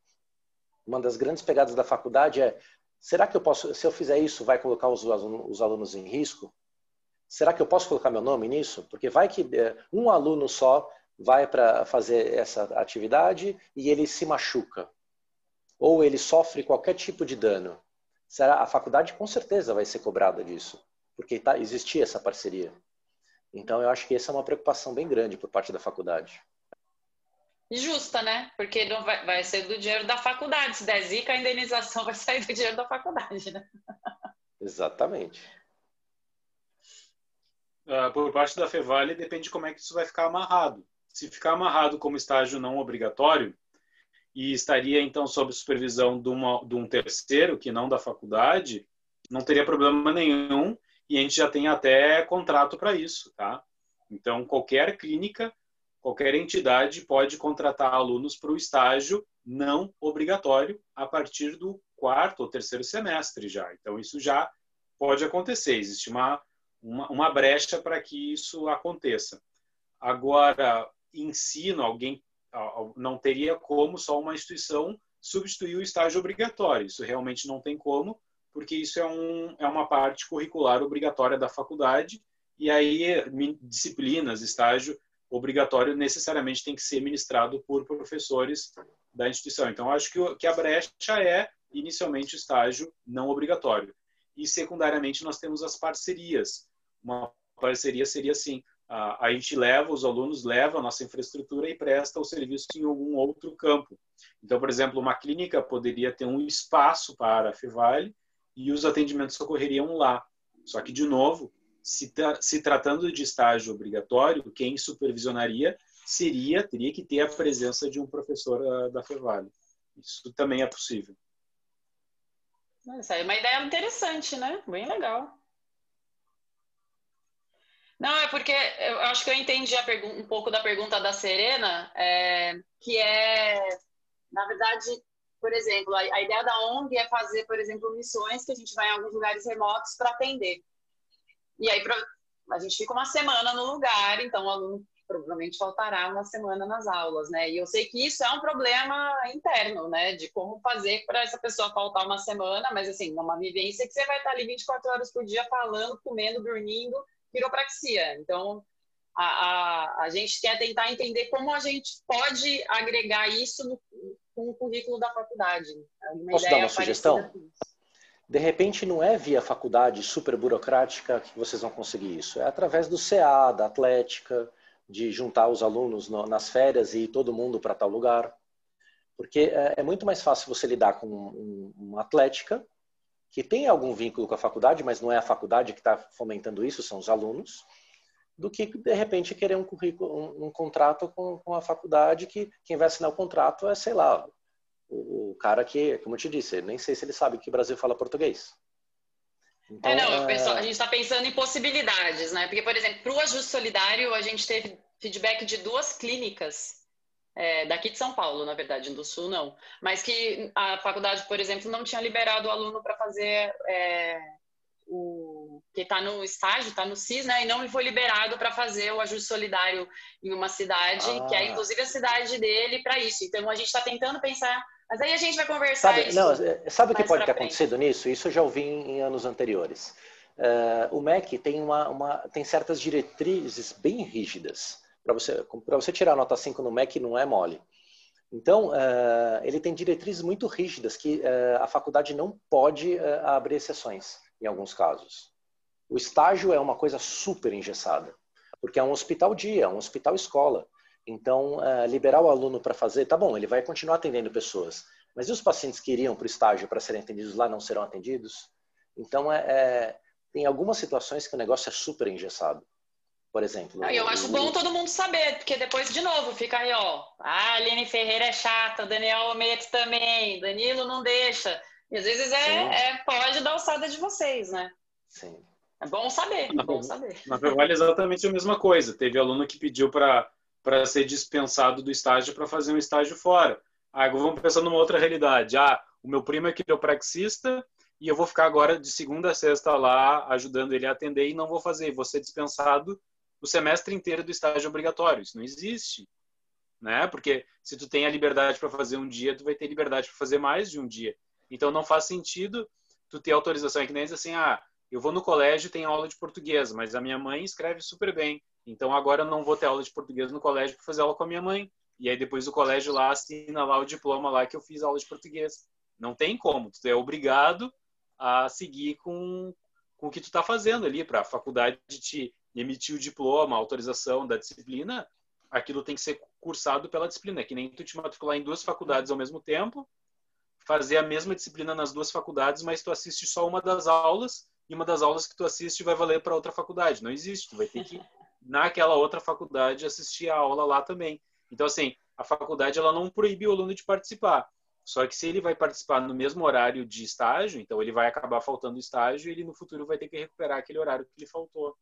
uma das grandes pegadas da faculdade é: será que eu posso, se eu fizer isso, vai colocar os, os alunos em risco? Será que eu posso colocar meu nome nisso? Porque vai que é, um aluno só vai para fazer essa atividade e ele se machuca ou ele sofre qualquer tipo de dano. Será a faculdade com certeza vai ser cobrada disso, porque tá, existia essa parceria. Então eu acho que essa é uma preocupação bem grande por parte da faculdade justa, né? Porque não vai, vai ser do dinheiro da faculdade. Se der zica, a indenização vai sair do dinheiro da faculdade, né? Exatamente. Uh, por parte da Fevale, depende de como é que isso vai ficar amarrado. Se ficar amarrado como estágio não obrigatório, e estaria então sob supervisão de, uma, de um terceiro, que não da faculdade, não teria problema nenhum, e a gente já tem até contrato para isso, tá? Então, qualquer clínica qualquer entidade pode contratar alunos para o estágio não obrigatório a partir do quarto ou terceiro semestre já. Então, isso já pode acontecer, existe uma, uma, uma brecha para que isso aconteça. Agora, ensino, alguém não teria como só uma instituição substituir o estágio obrigatório. Isso realmente não tem como, porque isso é, um, é uma parte curricular obrigatória da faculdade, e aí disciplinas, estágio, obrigatório necessariamente tem que ser ministrado por professores da instituição. Então, acho que, que a brecha é, inicialmente, o estágio não obrigatório. E, secundariamente, nós temos as parcerias. Uma parceria seria assim, a, a gente leva, os alunos levam a nossa infraestrutura e presta o serviço em algum outro campo. Então, por exemplo, uma clínica poderia ter um espaço para a Fevale e os atendimentos ocorreriam lá. Só que, de novo, se, tra se tratando de estágio obrigatório, quem supervisionaria seria, teria que ter a presença de um professor uh, da Fevale. Isso também é possível. Essa é uma ideia interessante, né? Bem legal. Não, é porque eu acho que eu entendi um pouco da pergunta da Serena, é, que é, na verdade, por exemplo, a, a, ideia da ONG é fazer, por exemplo, missões que a gente vai em alguns lugares remotos para atender. E aí a gente fica uma semana no lugar, então o aluno provavelmente faltará uma semana nas aulas, né? E eu sei que isso é um problema interno, né? De como fazer para essa pessoa faltar uma semana, mas assim, uma vivência que você vai estar ali 24 horas por dia falando, comendo, dormindo, quiropraxia. Então, a, a, a gente quer tentar entender como a gente pode agregar isso no, com o currículo da faculdade. É uma Posso dar uma sugestão? De repente, não é via faculdade super burocrática que vocês vão conseguir isso. É através do CA, da Atlética, de juntar os alunos no, nas férias e ir todo mundo para tal lugar. Porque é, é, muito mais fácil você lidar com um, uma Atlética, que tem algum vínculo com a faculdade, mas não é a faculdade que está fomentando isso, são os alunos, do que, de repente, querer um, currículo, um, um contrato com, com a faculdade, que quem vai assinar o contrato é, sei lá, o, o, cara que, como eu te disse, nem sei se ele sabe que o Brasil fala português. Então, é, não, é... a gente está pensando em possibilidades, né? Porque, por exemplo, para o ajuste solidário, a gente teve feedback de duas clínicas é, daqui de São Paulo, na verdade, do Sul não, mas que a faculdade, por exemplo, não tinha liberado o aluno para fazer é, o que está no estágio, está no CIS, né? E não foi liberado para fazer o ajuste solidário em uma cidade, ah. que é inclusive a cidade dele, para isso. Então a gente está tentando pensar mas aí a gente vai conversar sabe, Não, é, sabe o que pode ter frente. acontecido nisso? Isso eu já ouvi em, anos anteriores. Uh, o MEC tem, uma, uma, tem certas diretrizes bem rígidas. Para você, você tirar nota 5 no MEC não é mole. Então, uh, ele tem diretrizes muito rígidas que uh, a faculdade não pode abrir exceções, em alguns casos. O estágio é uma coisa super engessada, porque é um hospital dia, é um hospital escola. Então, uh, liberar o aluno para fazer, tá bom, ele vai continuar atendendo pessoas, mas e os pacientes que iriam para o estágio para serem atendidos lá não serão atendidos? Então, é, é, tem algumas situações que o negócio é super engessado. Por exemplo. Não, eu acho bom todo mundo saber, porque depois, de novo, fica aí, ó. Ah, Aline Ferreira é chata, Daniel Almeida também, Danilo não deixa. E às vezes é, é pode dar alçada de vocês, né? Sim. É bom saber, é bom saber. Na verdade, é exatamente a mesma coisa. Teve aluno que pediu para para ser dispensado do estágio para fazer um estágio fora. Aí vamos pensar numa outra realidade. Ah, o meu primo é quiropraxista e eu vou ficar agora de segunda a sexta lá ajudando ele a atender e não vou fazer. Vou ser dispensado o semestre inteiro do estágio obrigatório. Isso não existe. Né? Porque se tu tem a liberdade para fazer um dia, tu vai ter liberdade para fazer mais de um dia. Então não faz sentido tu ter autorização. É que nem diz assim, ah, eu vou no colégio tenho aula de português, mas a minha mãe escreve super bem. Então agora eu não vou ter aula de português no colégio para fazer aula com a minha mãe. E aí depois o colégio lá assina lá o diploma lá que eu fiz aula de português. Não tem como, tu é obrigado a seguir com, com o que tu está fazendo ali para a faculdade te emitir o diploma, a autorização da disciplina, aquilo tem que ser cursado pela disciplina, é que nem tu te matricular em duas faculdades ao mesmo tempo, fazer a mesma disciplina nas duas faculdades, mas tu assiste só uma das aulas e uma das aulas que tu assiste vai valer para outra faculdade. Não existe, tu vai ter que naquela outra faculdade assistir a aula lá também. Então, assim, a faculdade ela não proíbe o aluno de participar. Só que se ele vai participar no mesmo horário de estágio, então ele vai acabar faltando estágio e ele no futuro vai ter que recuperar aquele horário que lhe faltou.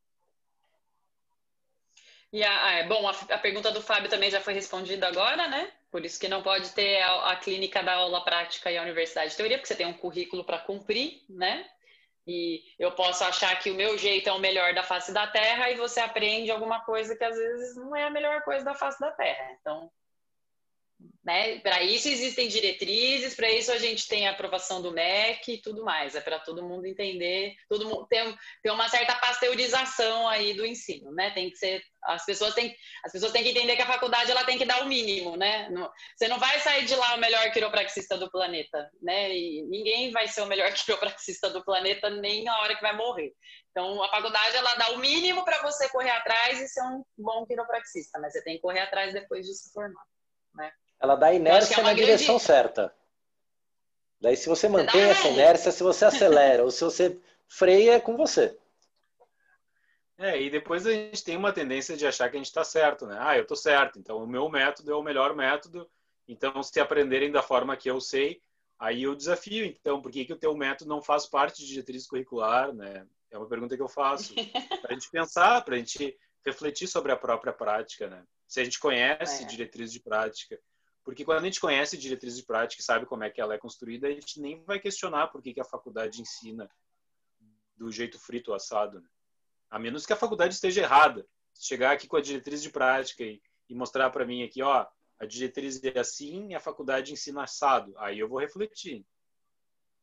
E a, é, bom, a, a, pergunta do Fábio também já foi respondida agora, né? Por isso que não pode ter a, a clínica da aula prática e a universidade de teoria, porque você tem um currículo para cumprir, né? E eu posso achar que o meu jeito é o melhor da face da Terra e você aprende alguma coisa que às vezes não é a melhor coisa da face da Terra. Então, né, para isso existem diretrizes, para isso a gente tem a aprovação do MEC e tudo mais. É para todo mundo entender, todo mundo tem, tem uma certa pasteurização aí do ensino, né? Tem que ser as pessoas têm, as pessoas têm que entender que a faculdade ela tem que dar o mínimo, né? Você não vai sair de lá o melhor quiropraxista do planeta, né? E ninguém vai ser o melhor quiropraxista do planeta nem na hora que vai morrer. Então, a faculdade ela dá o mínimo para você correr atrás e ser um bom quiropraxista, mas você tem que correr atrás depois de se formar, né? Ela dá inércia é na grande... direção certa. Daí, se você mantém essa inércia, se você acelera ou se você freia, é com você. É, e depois a gente tem uma tendência de achar que a gente está certo, né? Ah, eu estou certo, então o meu método é o melhor método. Então, se aprenderem da forma que eu sei, aí eu desafio. Então, por que, que o teu método não faz parte de diretriz curricular, né? É uma pergunta que eu faço. Para a gente pensar, para a gente refletir sobre a própria prática, né? Se a gente conhece é. diretriz de prática. Porque quando a gente conhece diretriz de prática e sabe como é que ela é construída, a gente nem vai questionar por que, que a faculdade ensina do jeito frito ou assado. Né? A menos que a faculdade esteja errada. Chegar aqui com a diretriz de prática e, e mostrar para mim aqui, ó, a diretriz é assim e a faculdade ensina assado, aí eu vou refletir.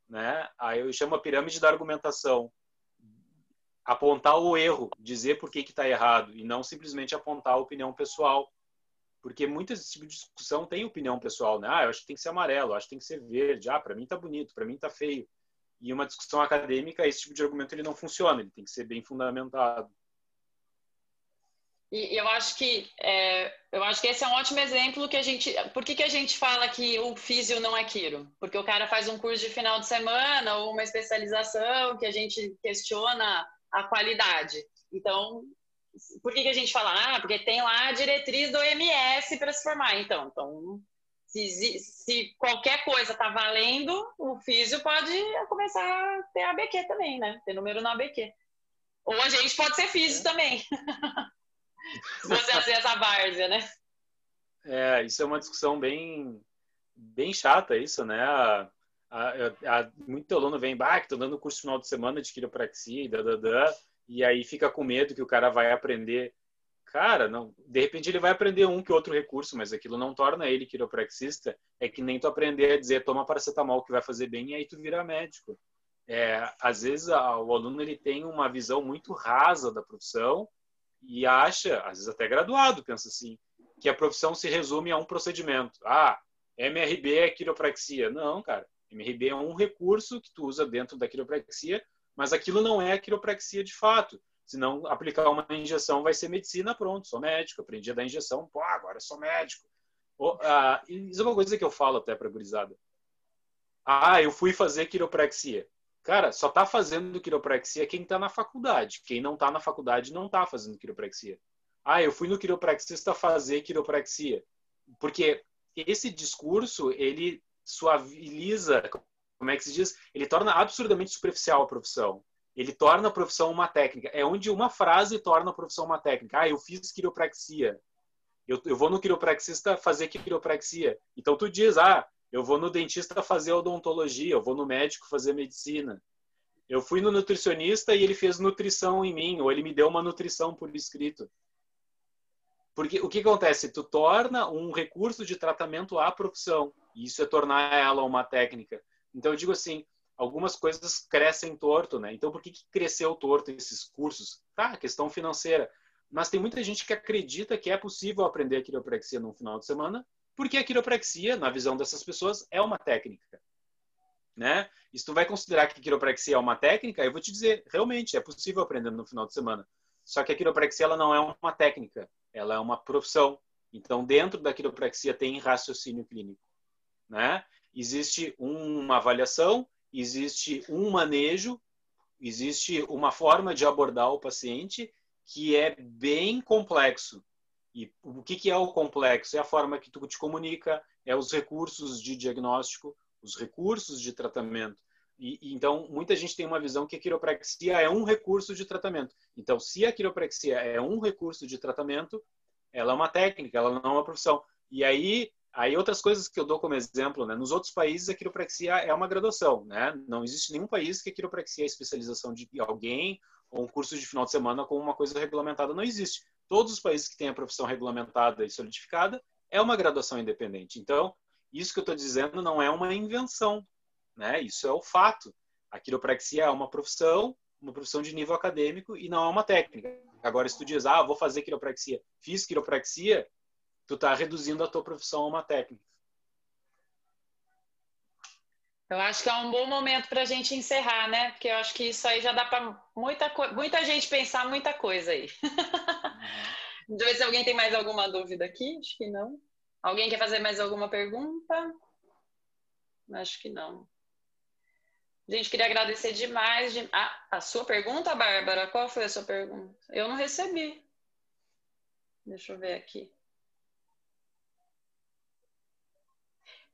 Né? Aí eu chamo a pirâmide da argumentação. Apontar o erro, dizer por que está errado e não simplesmente apontar a opinião pessoal. Porque muitas esse tipo de discussão tem opinião pessoal, né? Ah, eu acho que tem que ser amarelo, acho que tem que ser verde. Ah, para mim tá bonito, para mim tá feio. E uma discussão acadêmica, esse tipo de argumento ele não funciona, ele tem que ser bem fundamentado. E eu acho que é, eu acho que esse é um ótimo exemplo que a gente. Por que, que a gente fala que o físio não é quiro? Porque o cara faz um curso de final de semana ou uma especialização que a gente questiona a qualidade. Então, por que, que a gente fala? Ah, porque tem lá a diretriz do MS para se formar. Então, então Se, se qualquer coisa está valendo, o físio pode começar a ter ABQ também, né? Ter número no ABQ. Ou a gente pode ser físio também. se você fazer essa várzea, né? É, isso é uma discussão bem, bem chata, isso, né? A, a, a, muito aluno vem, bah, que tô dando curso final de semana de quiropraxia e da, e aí fica com medo que o cara vai aprender. Cara, não, de repente ele vai aprender um que outro recurso, mas aquilo não torna ele quiropraxista. É que nem tu aprender a dizer toma paracetamol que vai fazer bem e aí tu vira médico. É, às vezes a, o aluno ele tem uma visão muito rasa da profissão e acha, às vezes até graduado, pensa assim, que a profissão se resume a um procedimento. Ah, MRB é quiropraxia. Não, cara. MRB é um recurso que tu usa dentro da quiropraxia, mas aquilo não é quiropraxia de fato. Se não aplicar uma injeção, vai ser medicina, pronto, sou médico. Aprendi a dar injeção, pô, agora sou médico. Oh, ah, isso é uma coisa que eu falo até para gurizada. Ah, eu fui fazer quiropraxia. Cara, só tá fazendo quiropraxia quem tá na faculdade. Quem não tá na faculdade não tá fazendo quiropraxia. Ah, eu fui no quiropraxista fazer quiropraxia. Porque esse discurso, ele suaviza, como é que se diz? Ele torna absurdamente superficial a profissão. Ele torna a profissão uma técnica. É onde uma frase torna a profissão uma técnica. Ah, eu fiz quiropraxia. Eu, eu vou no quiropraxista fazer quiropraxia. Então tu diz, ah, eu vou no dentista fazer odontologia, eu vou no médico fazer medicina. Eu fui no nutricionista e ele fez nutrição em mim, ou ele me deu uma nutrição por escrito. Porque o que acontece? Tu torna um recurso de tratamento à profissão. E isso é tornar ela uma técnica. Então eu digo assim, algumas coisas crescem torto, né? Então por que, que cresceu torto esses cursos? Tá, questão financeira. Mas tem muita gente que acredita que é possível aprender a quiropraxia num final de semana, porque a quiropraxia, na visão dessas pessoas, é uma técnica. Né? E se tu vai considerar que a quiropraxia é uma técnica, eu vou te dizer, realmente é possível aprender no final de semana. Só que a quiropraxia ela não é uma técnica, ela é uma profissão. Então, dentro da quiropraxia tem raciocínio clínico, né? Existe uma avaliação, existe um manejo, existe uma forma de abordar o paciente que é bem complexo. E o que, que é o complexo? É a forma que tu te comunica, é os recursos de diagnóstico, os recursos de tratamento. E, então, muita gente tem uma visão que a quiropraxia é um recurso de tratamento. Então, se a quiropraxia é um recurso de tratamento, ela é uma técnica, ela não é uma profissão. E aí, aí outras coisas que eu dou como exemplo, né? Nos outros países, a quiropraxia é uma graduação, né? Não existe nenhum país que a quiropraxia é a especialização de alguém ou um curso de final de semana com uma coisa regulamentada. Não existe. Todos os países que têm a profissão regulamentada e solidificada é uma graduação independente. Então, isso que eu estou dizendo não é uma invenção, né? Isso é o fato. A quiropraxia é uma profissão, uma profissão de nível acadêmico e não é uma técnica. Agora, se tu diz, ah, vou fazer quiropraxia, fiz quiropraxia, tu está reduzindo a tua profissão a uma técnica. Eu acho que é um bom momento para a gente encerrar, né? Porque eu acho que isso aí já dá para muita, muita gente pensar muita coisa aí. Uhum. Deixa eu ver se alguém tem mais alguma dúvida aqui. Acho que não. Alguém quer fazer mais alguma pergunta? Acho que não. Gente, queria agradecer demais. De... Ah, a sua pergunta, Bárbara? Qual foi a sua pergunta? Eu não recebi. Deixa eu ver aqui.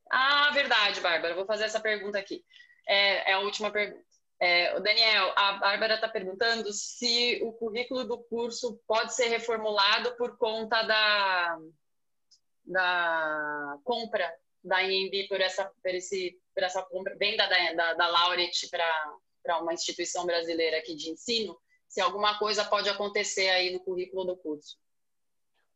Ah, verdade, Bárbara. Vou fazer essa pergunta aqui. É, é a última pergunta. É, Daniel, a Bárbara está perguntando se o currículo do curso pode ser reformulado por conta da, da compra da IMB por essa, por esse, por essa compra, venda da, da, da Laureate para uma instituição brasileira aqui de ensino, se alguma coisa pode acontecer aí no currículo do curso.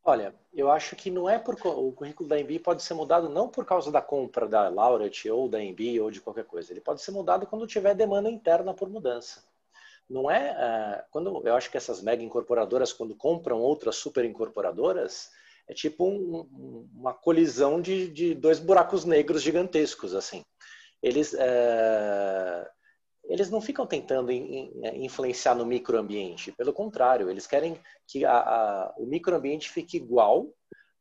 Olha, eu acho que não é por o currículo da EMB pode ser mudado não por causa da compra da Laureate ou da EMB ou de qualquer coisa. Ele pode ser mudado quando tiver demanda interna por mudança. Não é uh, quando eu acho que essas mega incorporadoras quando compram outras super incorporadoras, é tipo um, uma colisão de, de, dois buracos negros gigantescos, assim. Eles, é, eles não ficam tentando in, influenciar no microambiente, pelo contrário, eles querem que a, a, o microambiente fique igual,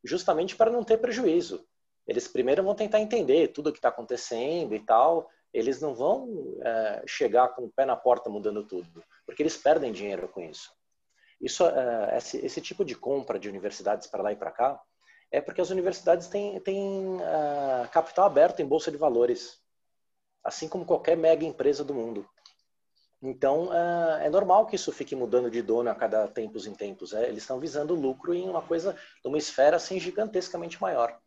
justamente para não ter prejuízo. Eles primeiro vão tentar entender tudo o que está acontecendo e tal, eles não vão é, chegar com o pé na porta mudando tudo, porque eles perdem dinheiro com isso. Isso, uh, esse, esse, tipo de compra de universidades para lá e para cá é porque as universidades têm, têm uh, capital aberto em bolsa de valores, assim como qualquer mega empresa do mundo. Então, uh, é normal que isso fique mudando de dono a cada tempos em tempos. É? Eles estão visando lucro em uma coisa, numa esfera assim gigantescamente maior.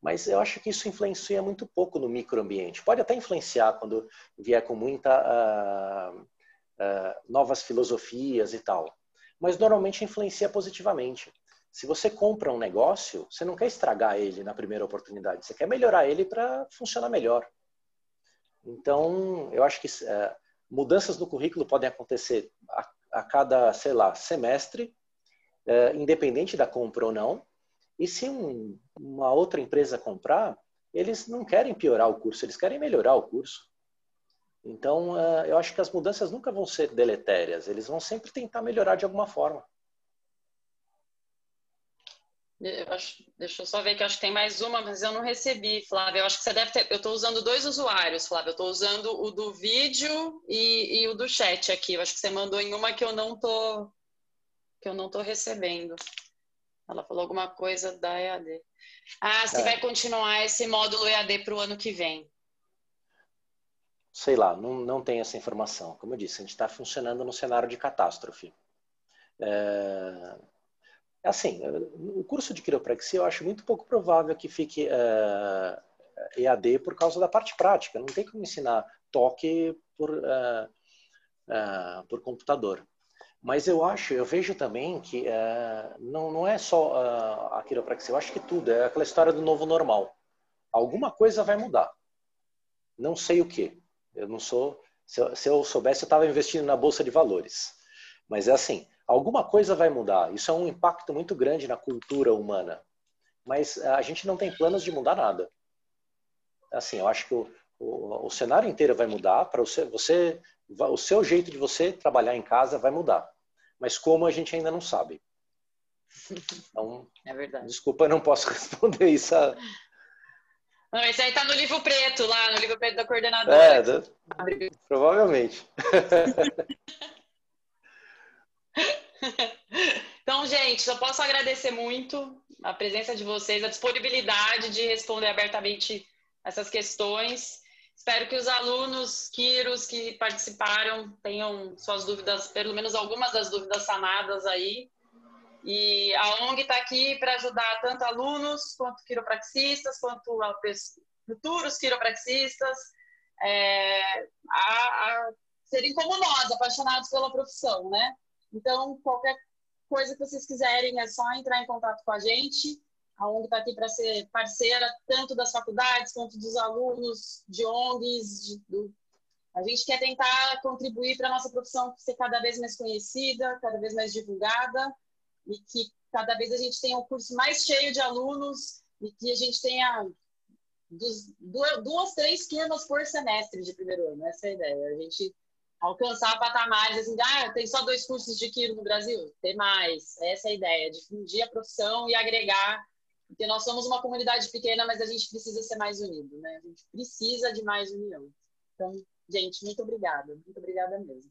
Mas eu acho que isso influencia muito pouco no microambiente. Pode até influenciar quando vier com muita uh, uh, novas filosofias e tal. Mas normalmente influencia positivamente. Se você compra um negócio, você não quer estragar ele na primeira oportunidade. Você quer melhorar ele para funcionar melhor. Então, eu acho que uh, mudanças no currículo podem acontecer a, a cada, sei lá, semestre, independente da compra ou não e se um, uma outra empresa comprar, eles não querem piorar o curso, eles querem melhorar o curso. Então, uh, eu acho que as mudanças nunca vão ser deletérias, eles vão sempre tentar melhorar de alguma forma. Eu acho, deixa eu só ver que acho que tem mais uma, mas eu não recebi, Flávia. Eu acho que você deve ter. Eu estou usando dois usuários, Flávia. Eu estou usando o do vídeo e, e, o do chat aqui. Eu acho que você mandou em uma que eu não tô que eu não tô recebendo. Ela falou alguma coisa da EAD. Ah, se é. vai continuar esse módulo EAD para o ano que vem. Sei lá, não, não tem essa informação. Como eu disse, a gente está funcionando no cenário de catástrofe. É, assim, o curso de quiropraxia eu acho muito pouco provável que fique é, EAD por causa da parte prática. Não tem como ensinar toque por, é, é por computador. Mas eu acho, eu vejo também que não, não é só uh, a quiropraxia, eu acho que tudo, é aquela história do novo normal. Alguma coisa vai mudar. Não sei o que. Eu não sou. Se eu, se eu soubesse, eu estava investindo na bolsa de valores. Mas é assim, alguma coisa vai mudar. Isso é um impacto muito grande na cultura humana. Mas a gente não tem planos de mudar nada. Assim, eu acho que o, o, o cenário inteiro vai mudar para você, você o seu jeito de você trabalhar em casa vai mudar. Mas como a gente ainda não sabe. Então, é verdade. Desculpa, eu não posso responder isso. A... Não, esse aí tá no livro preto, lá no livro preto da coordenadora. É, da... provavelmente. então, gente, só posso agradecer muito a presença de vocês, a disponibilidade de responder abertamente essas questões. Espero que os alunos, Quiros, que participaram, tenham suas dúvidas, pelo menos algumas das dúvidas sanadas aí. E a ONG está aqui para ajudar tanto alunos, quanto quiropraxistas, quanto futuros quiropraxistas é, a, a serem como nós, apaixonados pela profissão, né? Então, qualquer coisa que vocês quiserem, é só entrar em contato com a gente. A ONG está aqui para ser parceira tanto das faculdades quanto dos alunos, de ONGs. De, do... A gente quer tentar contribuir para a nossa profissão ser cada vez mais conhecida, cada vez mais divulgada e que cada vez a gente tenha um curso mais cheio de alunos e que a gente tenha dos, duas, três turmas por semestre de primeiro ano. Essa é a ideia. A gente alcançar patamares assim, ah, tem só dois cursos de quiro no Brasil? Tem mais. Essa é a ideia, difundir a profissão e agregar porque nós somos uma comunidade pequena, mas a gente precisa ser mais unido, né? A gente precisa de mais união. Então, gente, muito obrigada. Muito obrigada mesmo.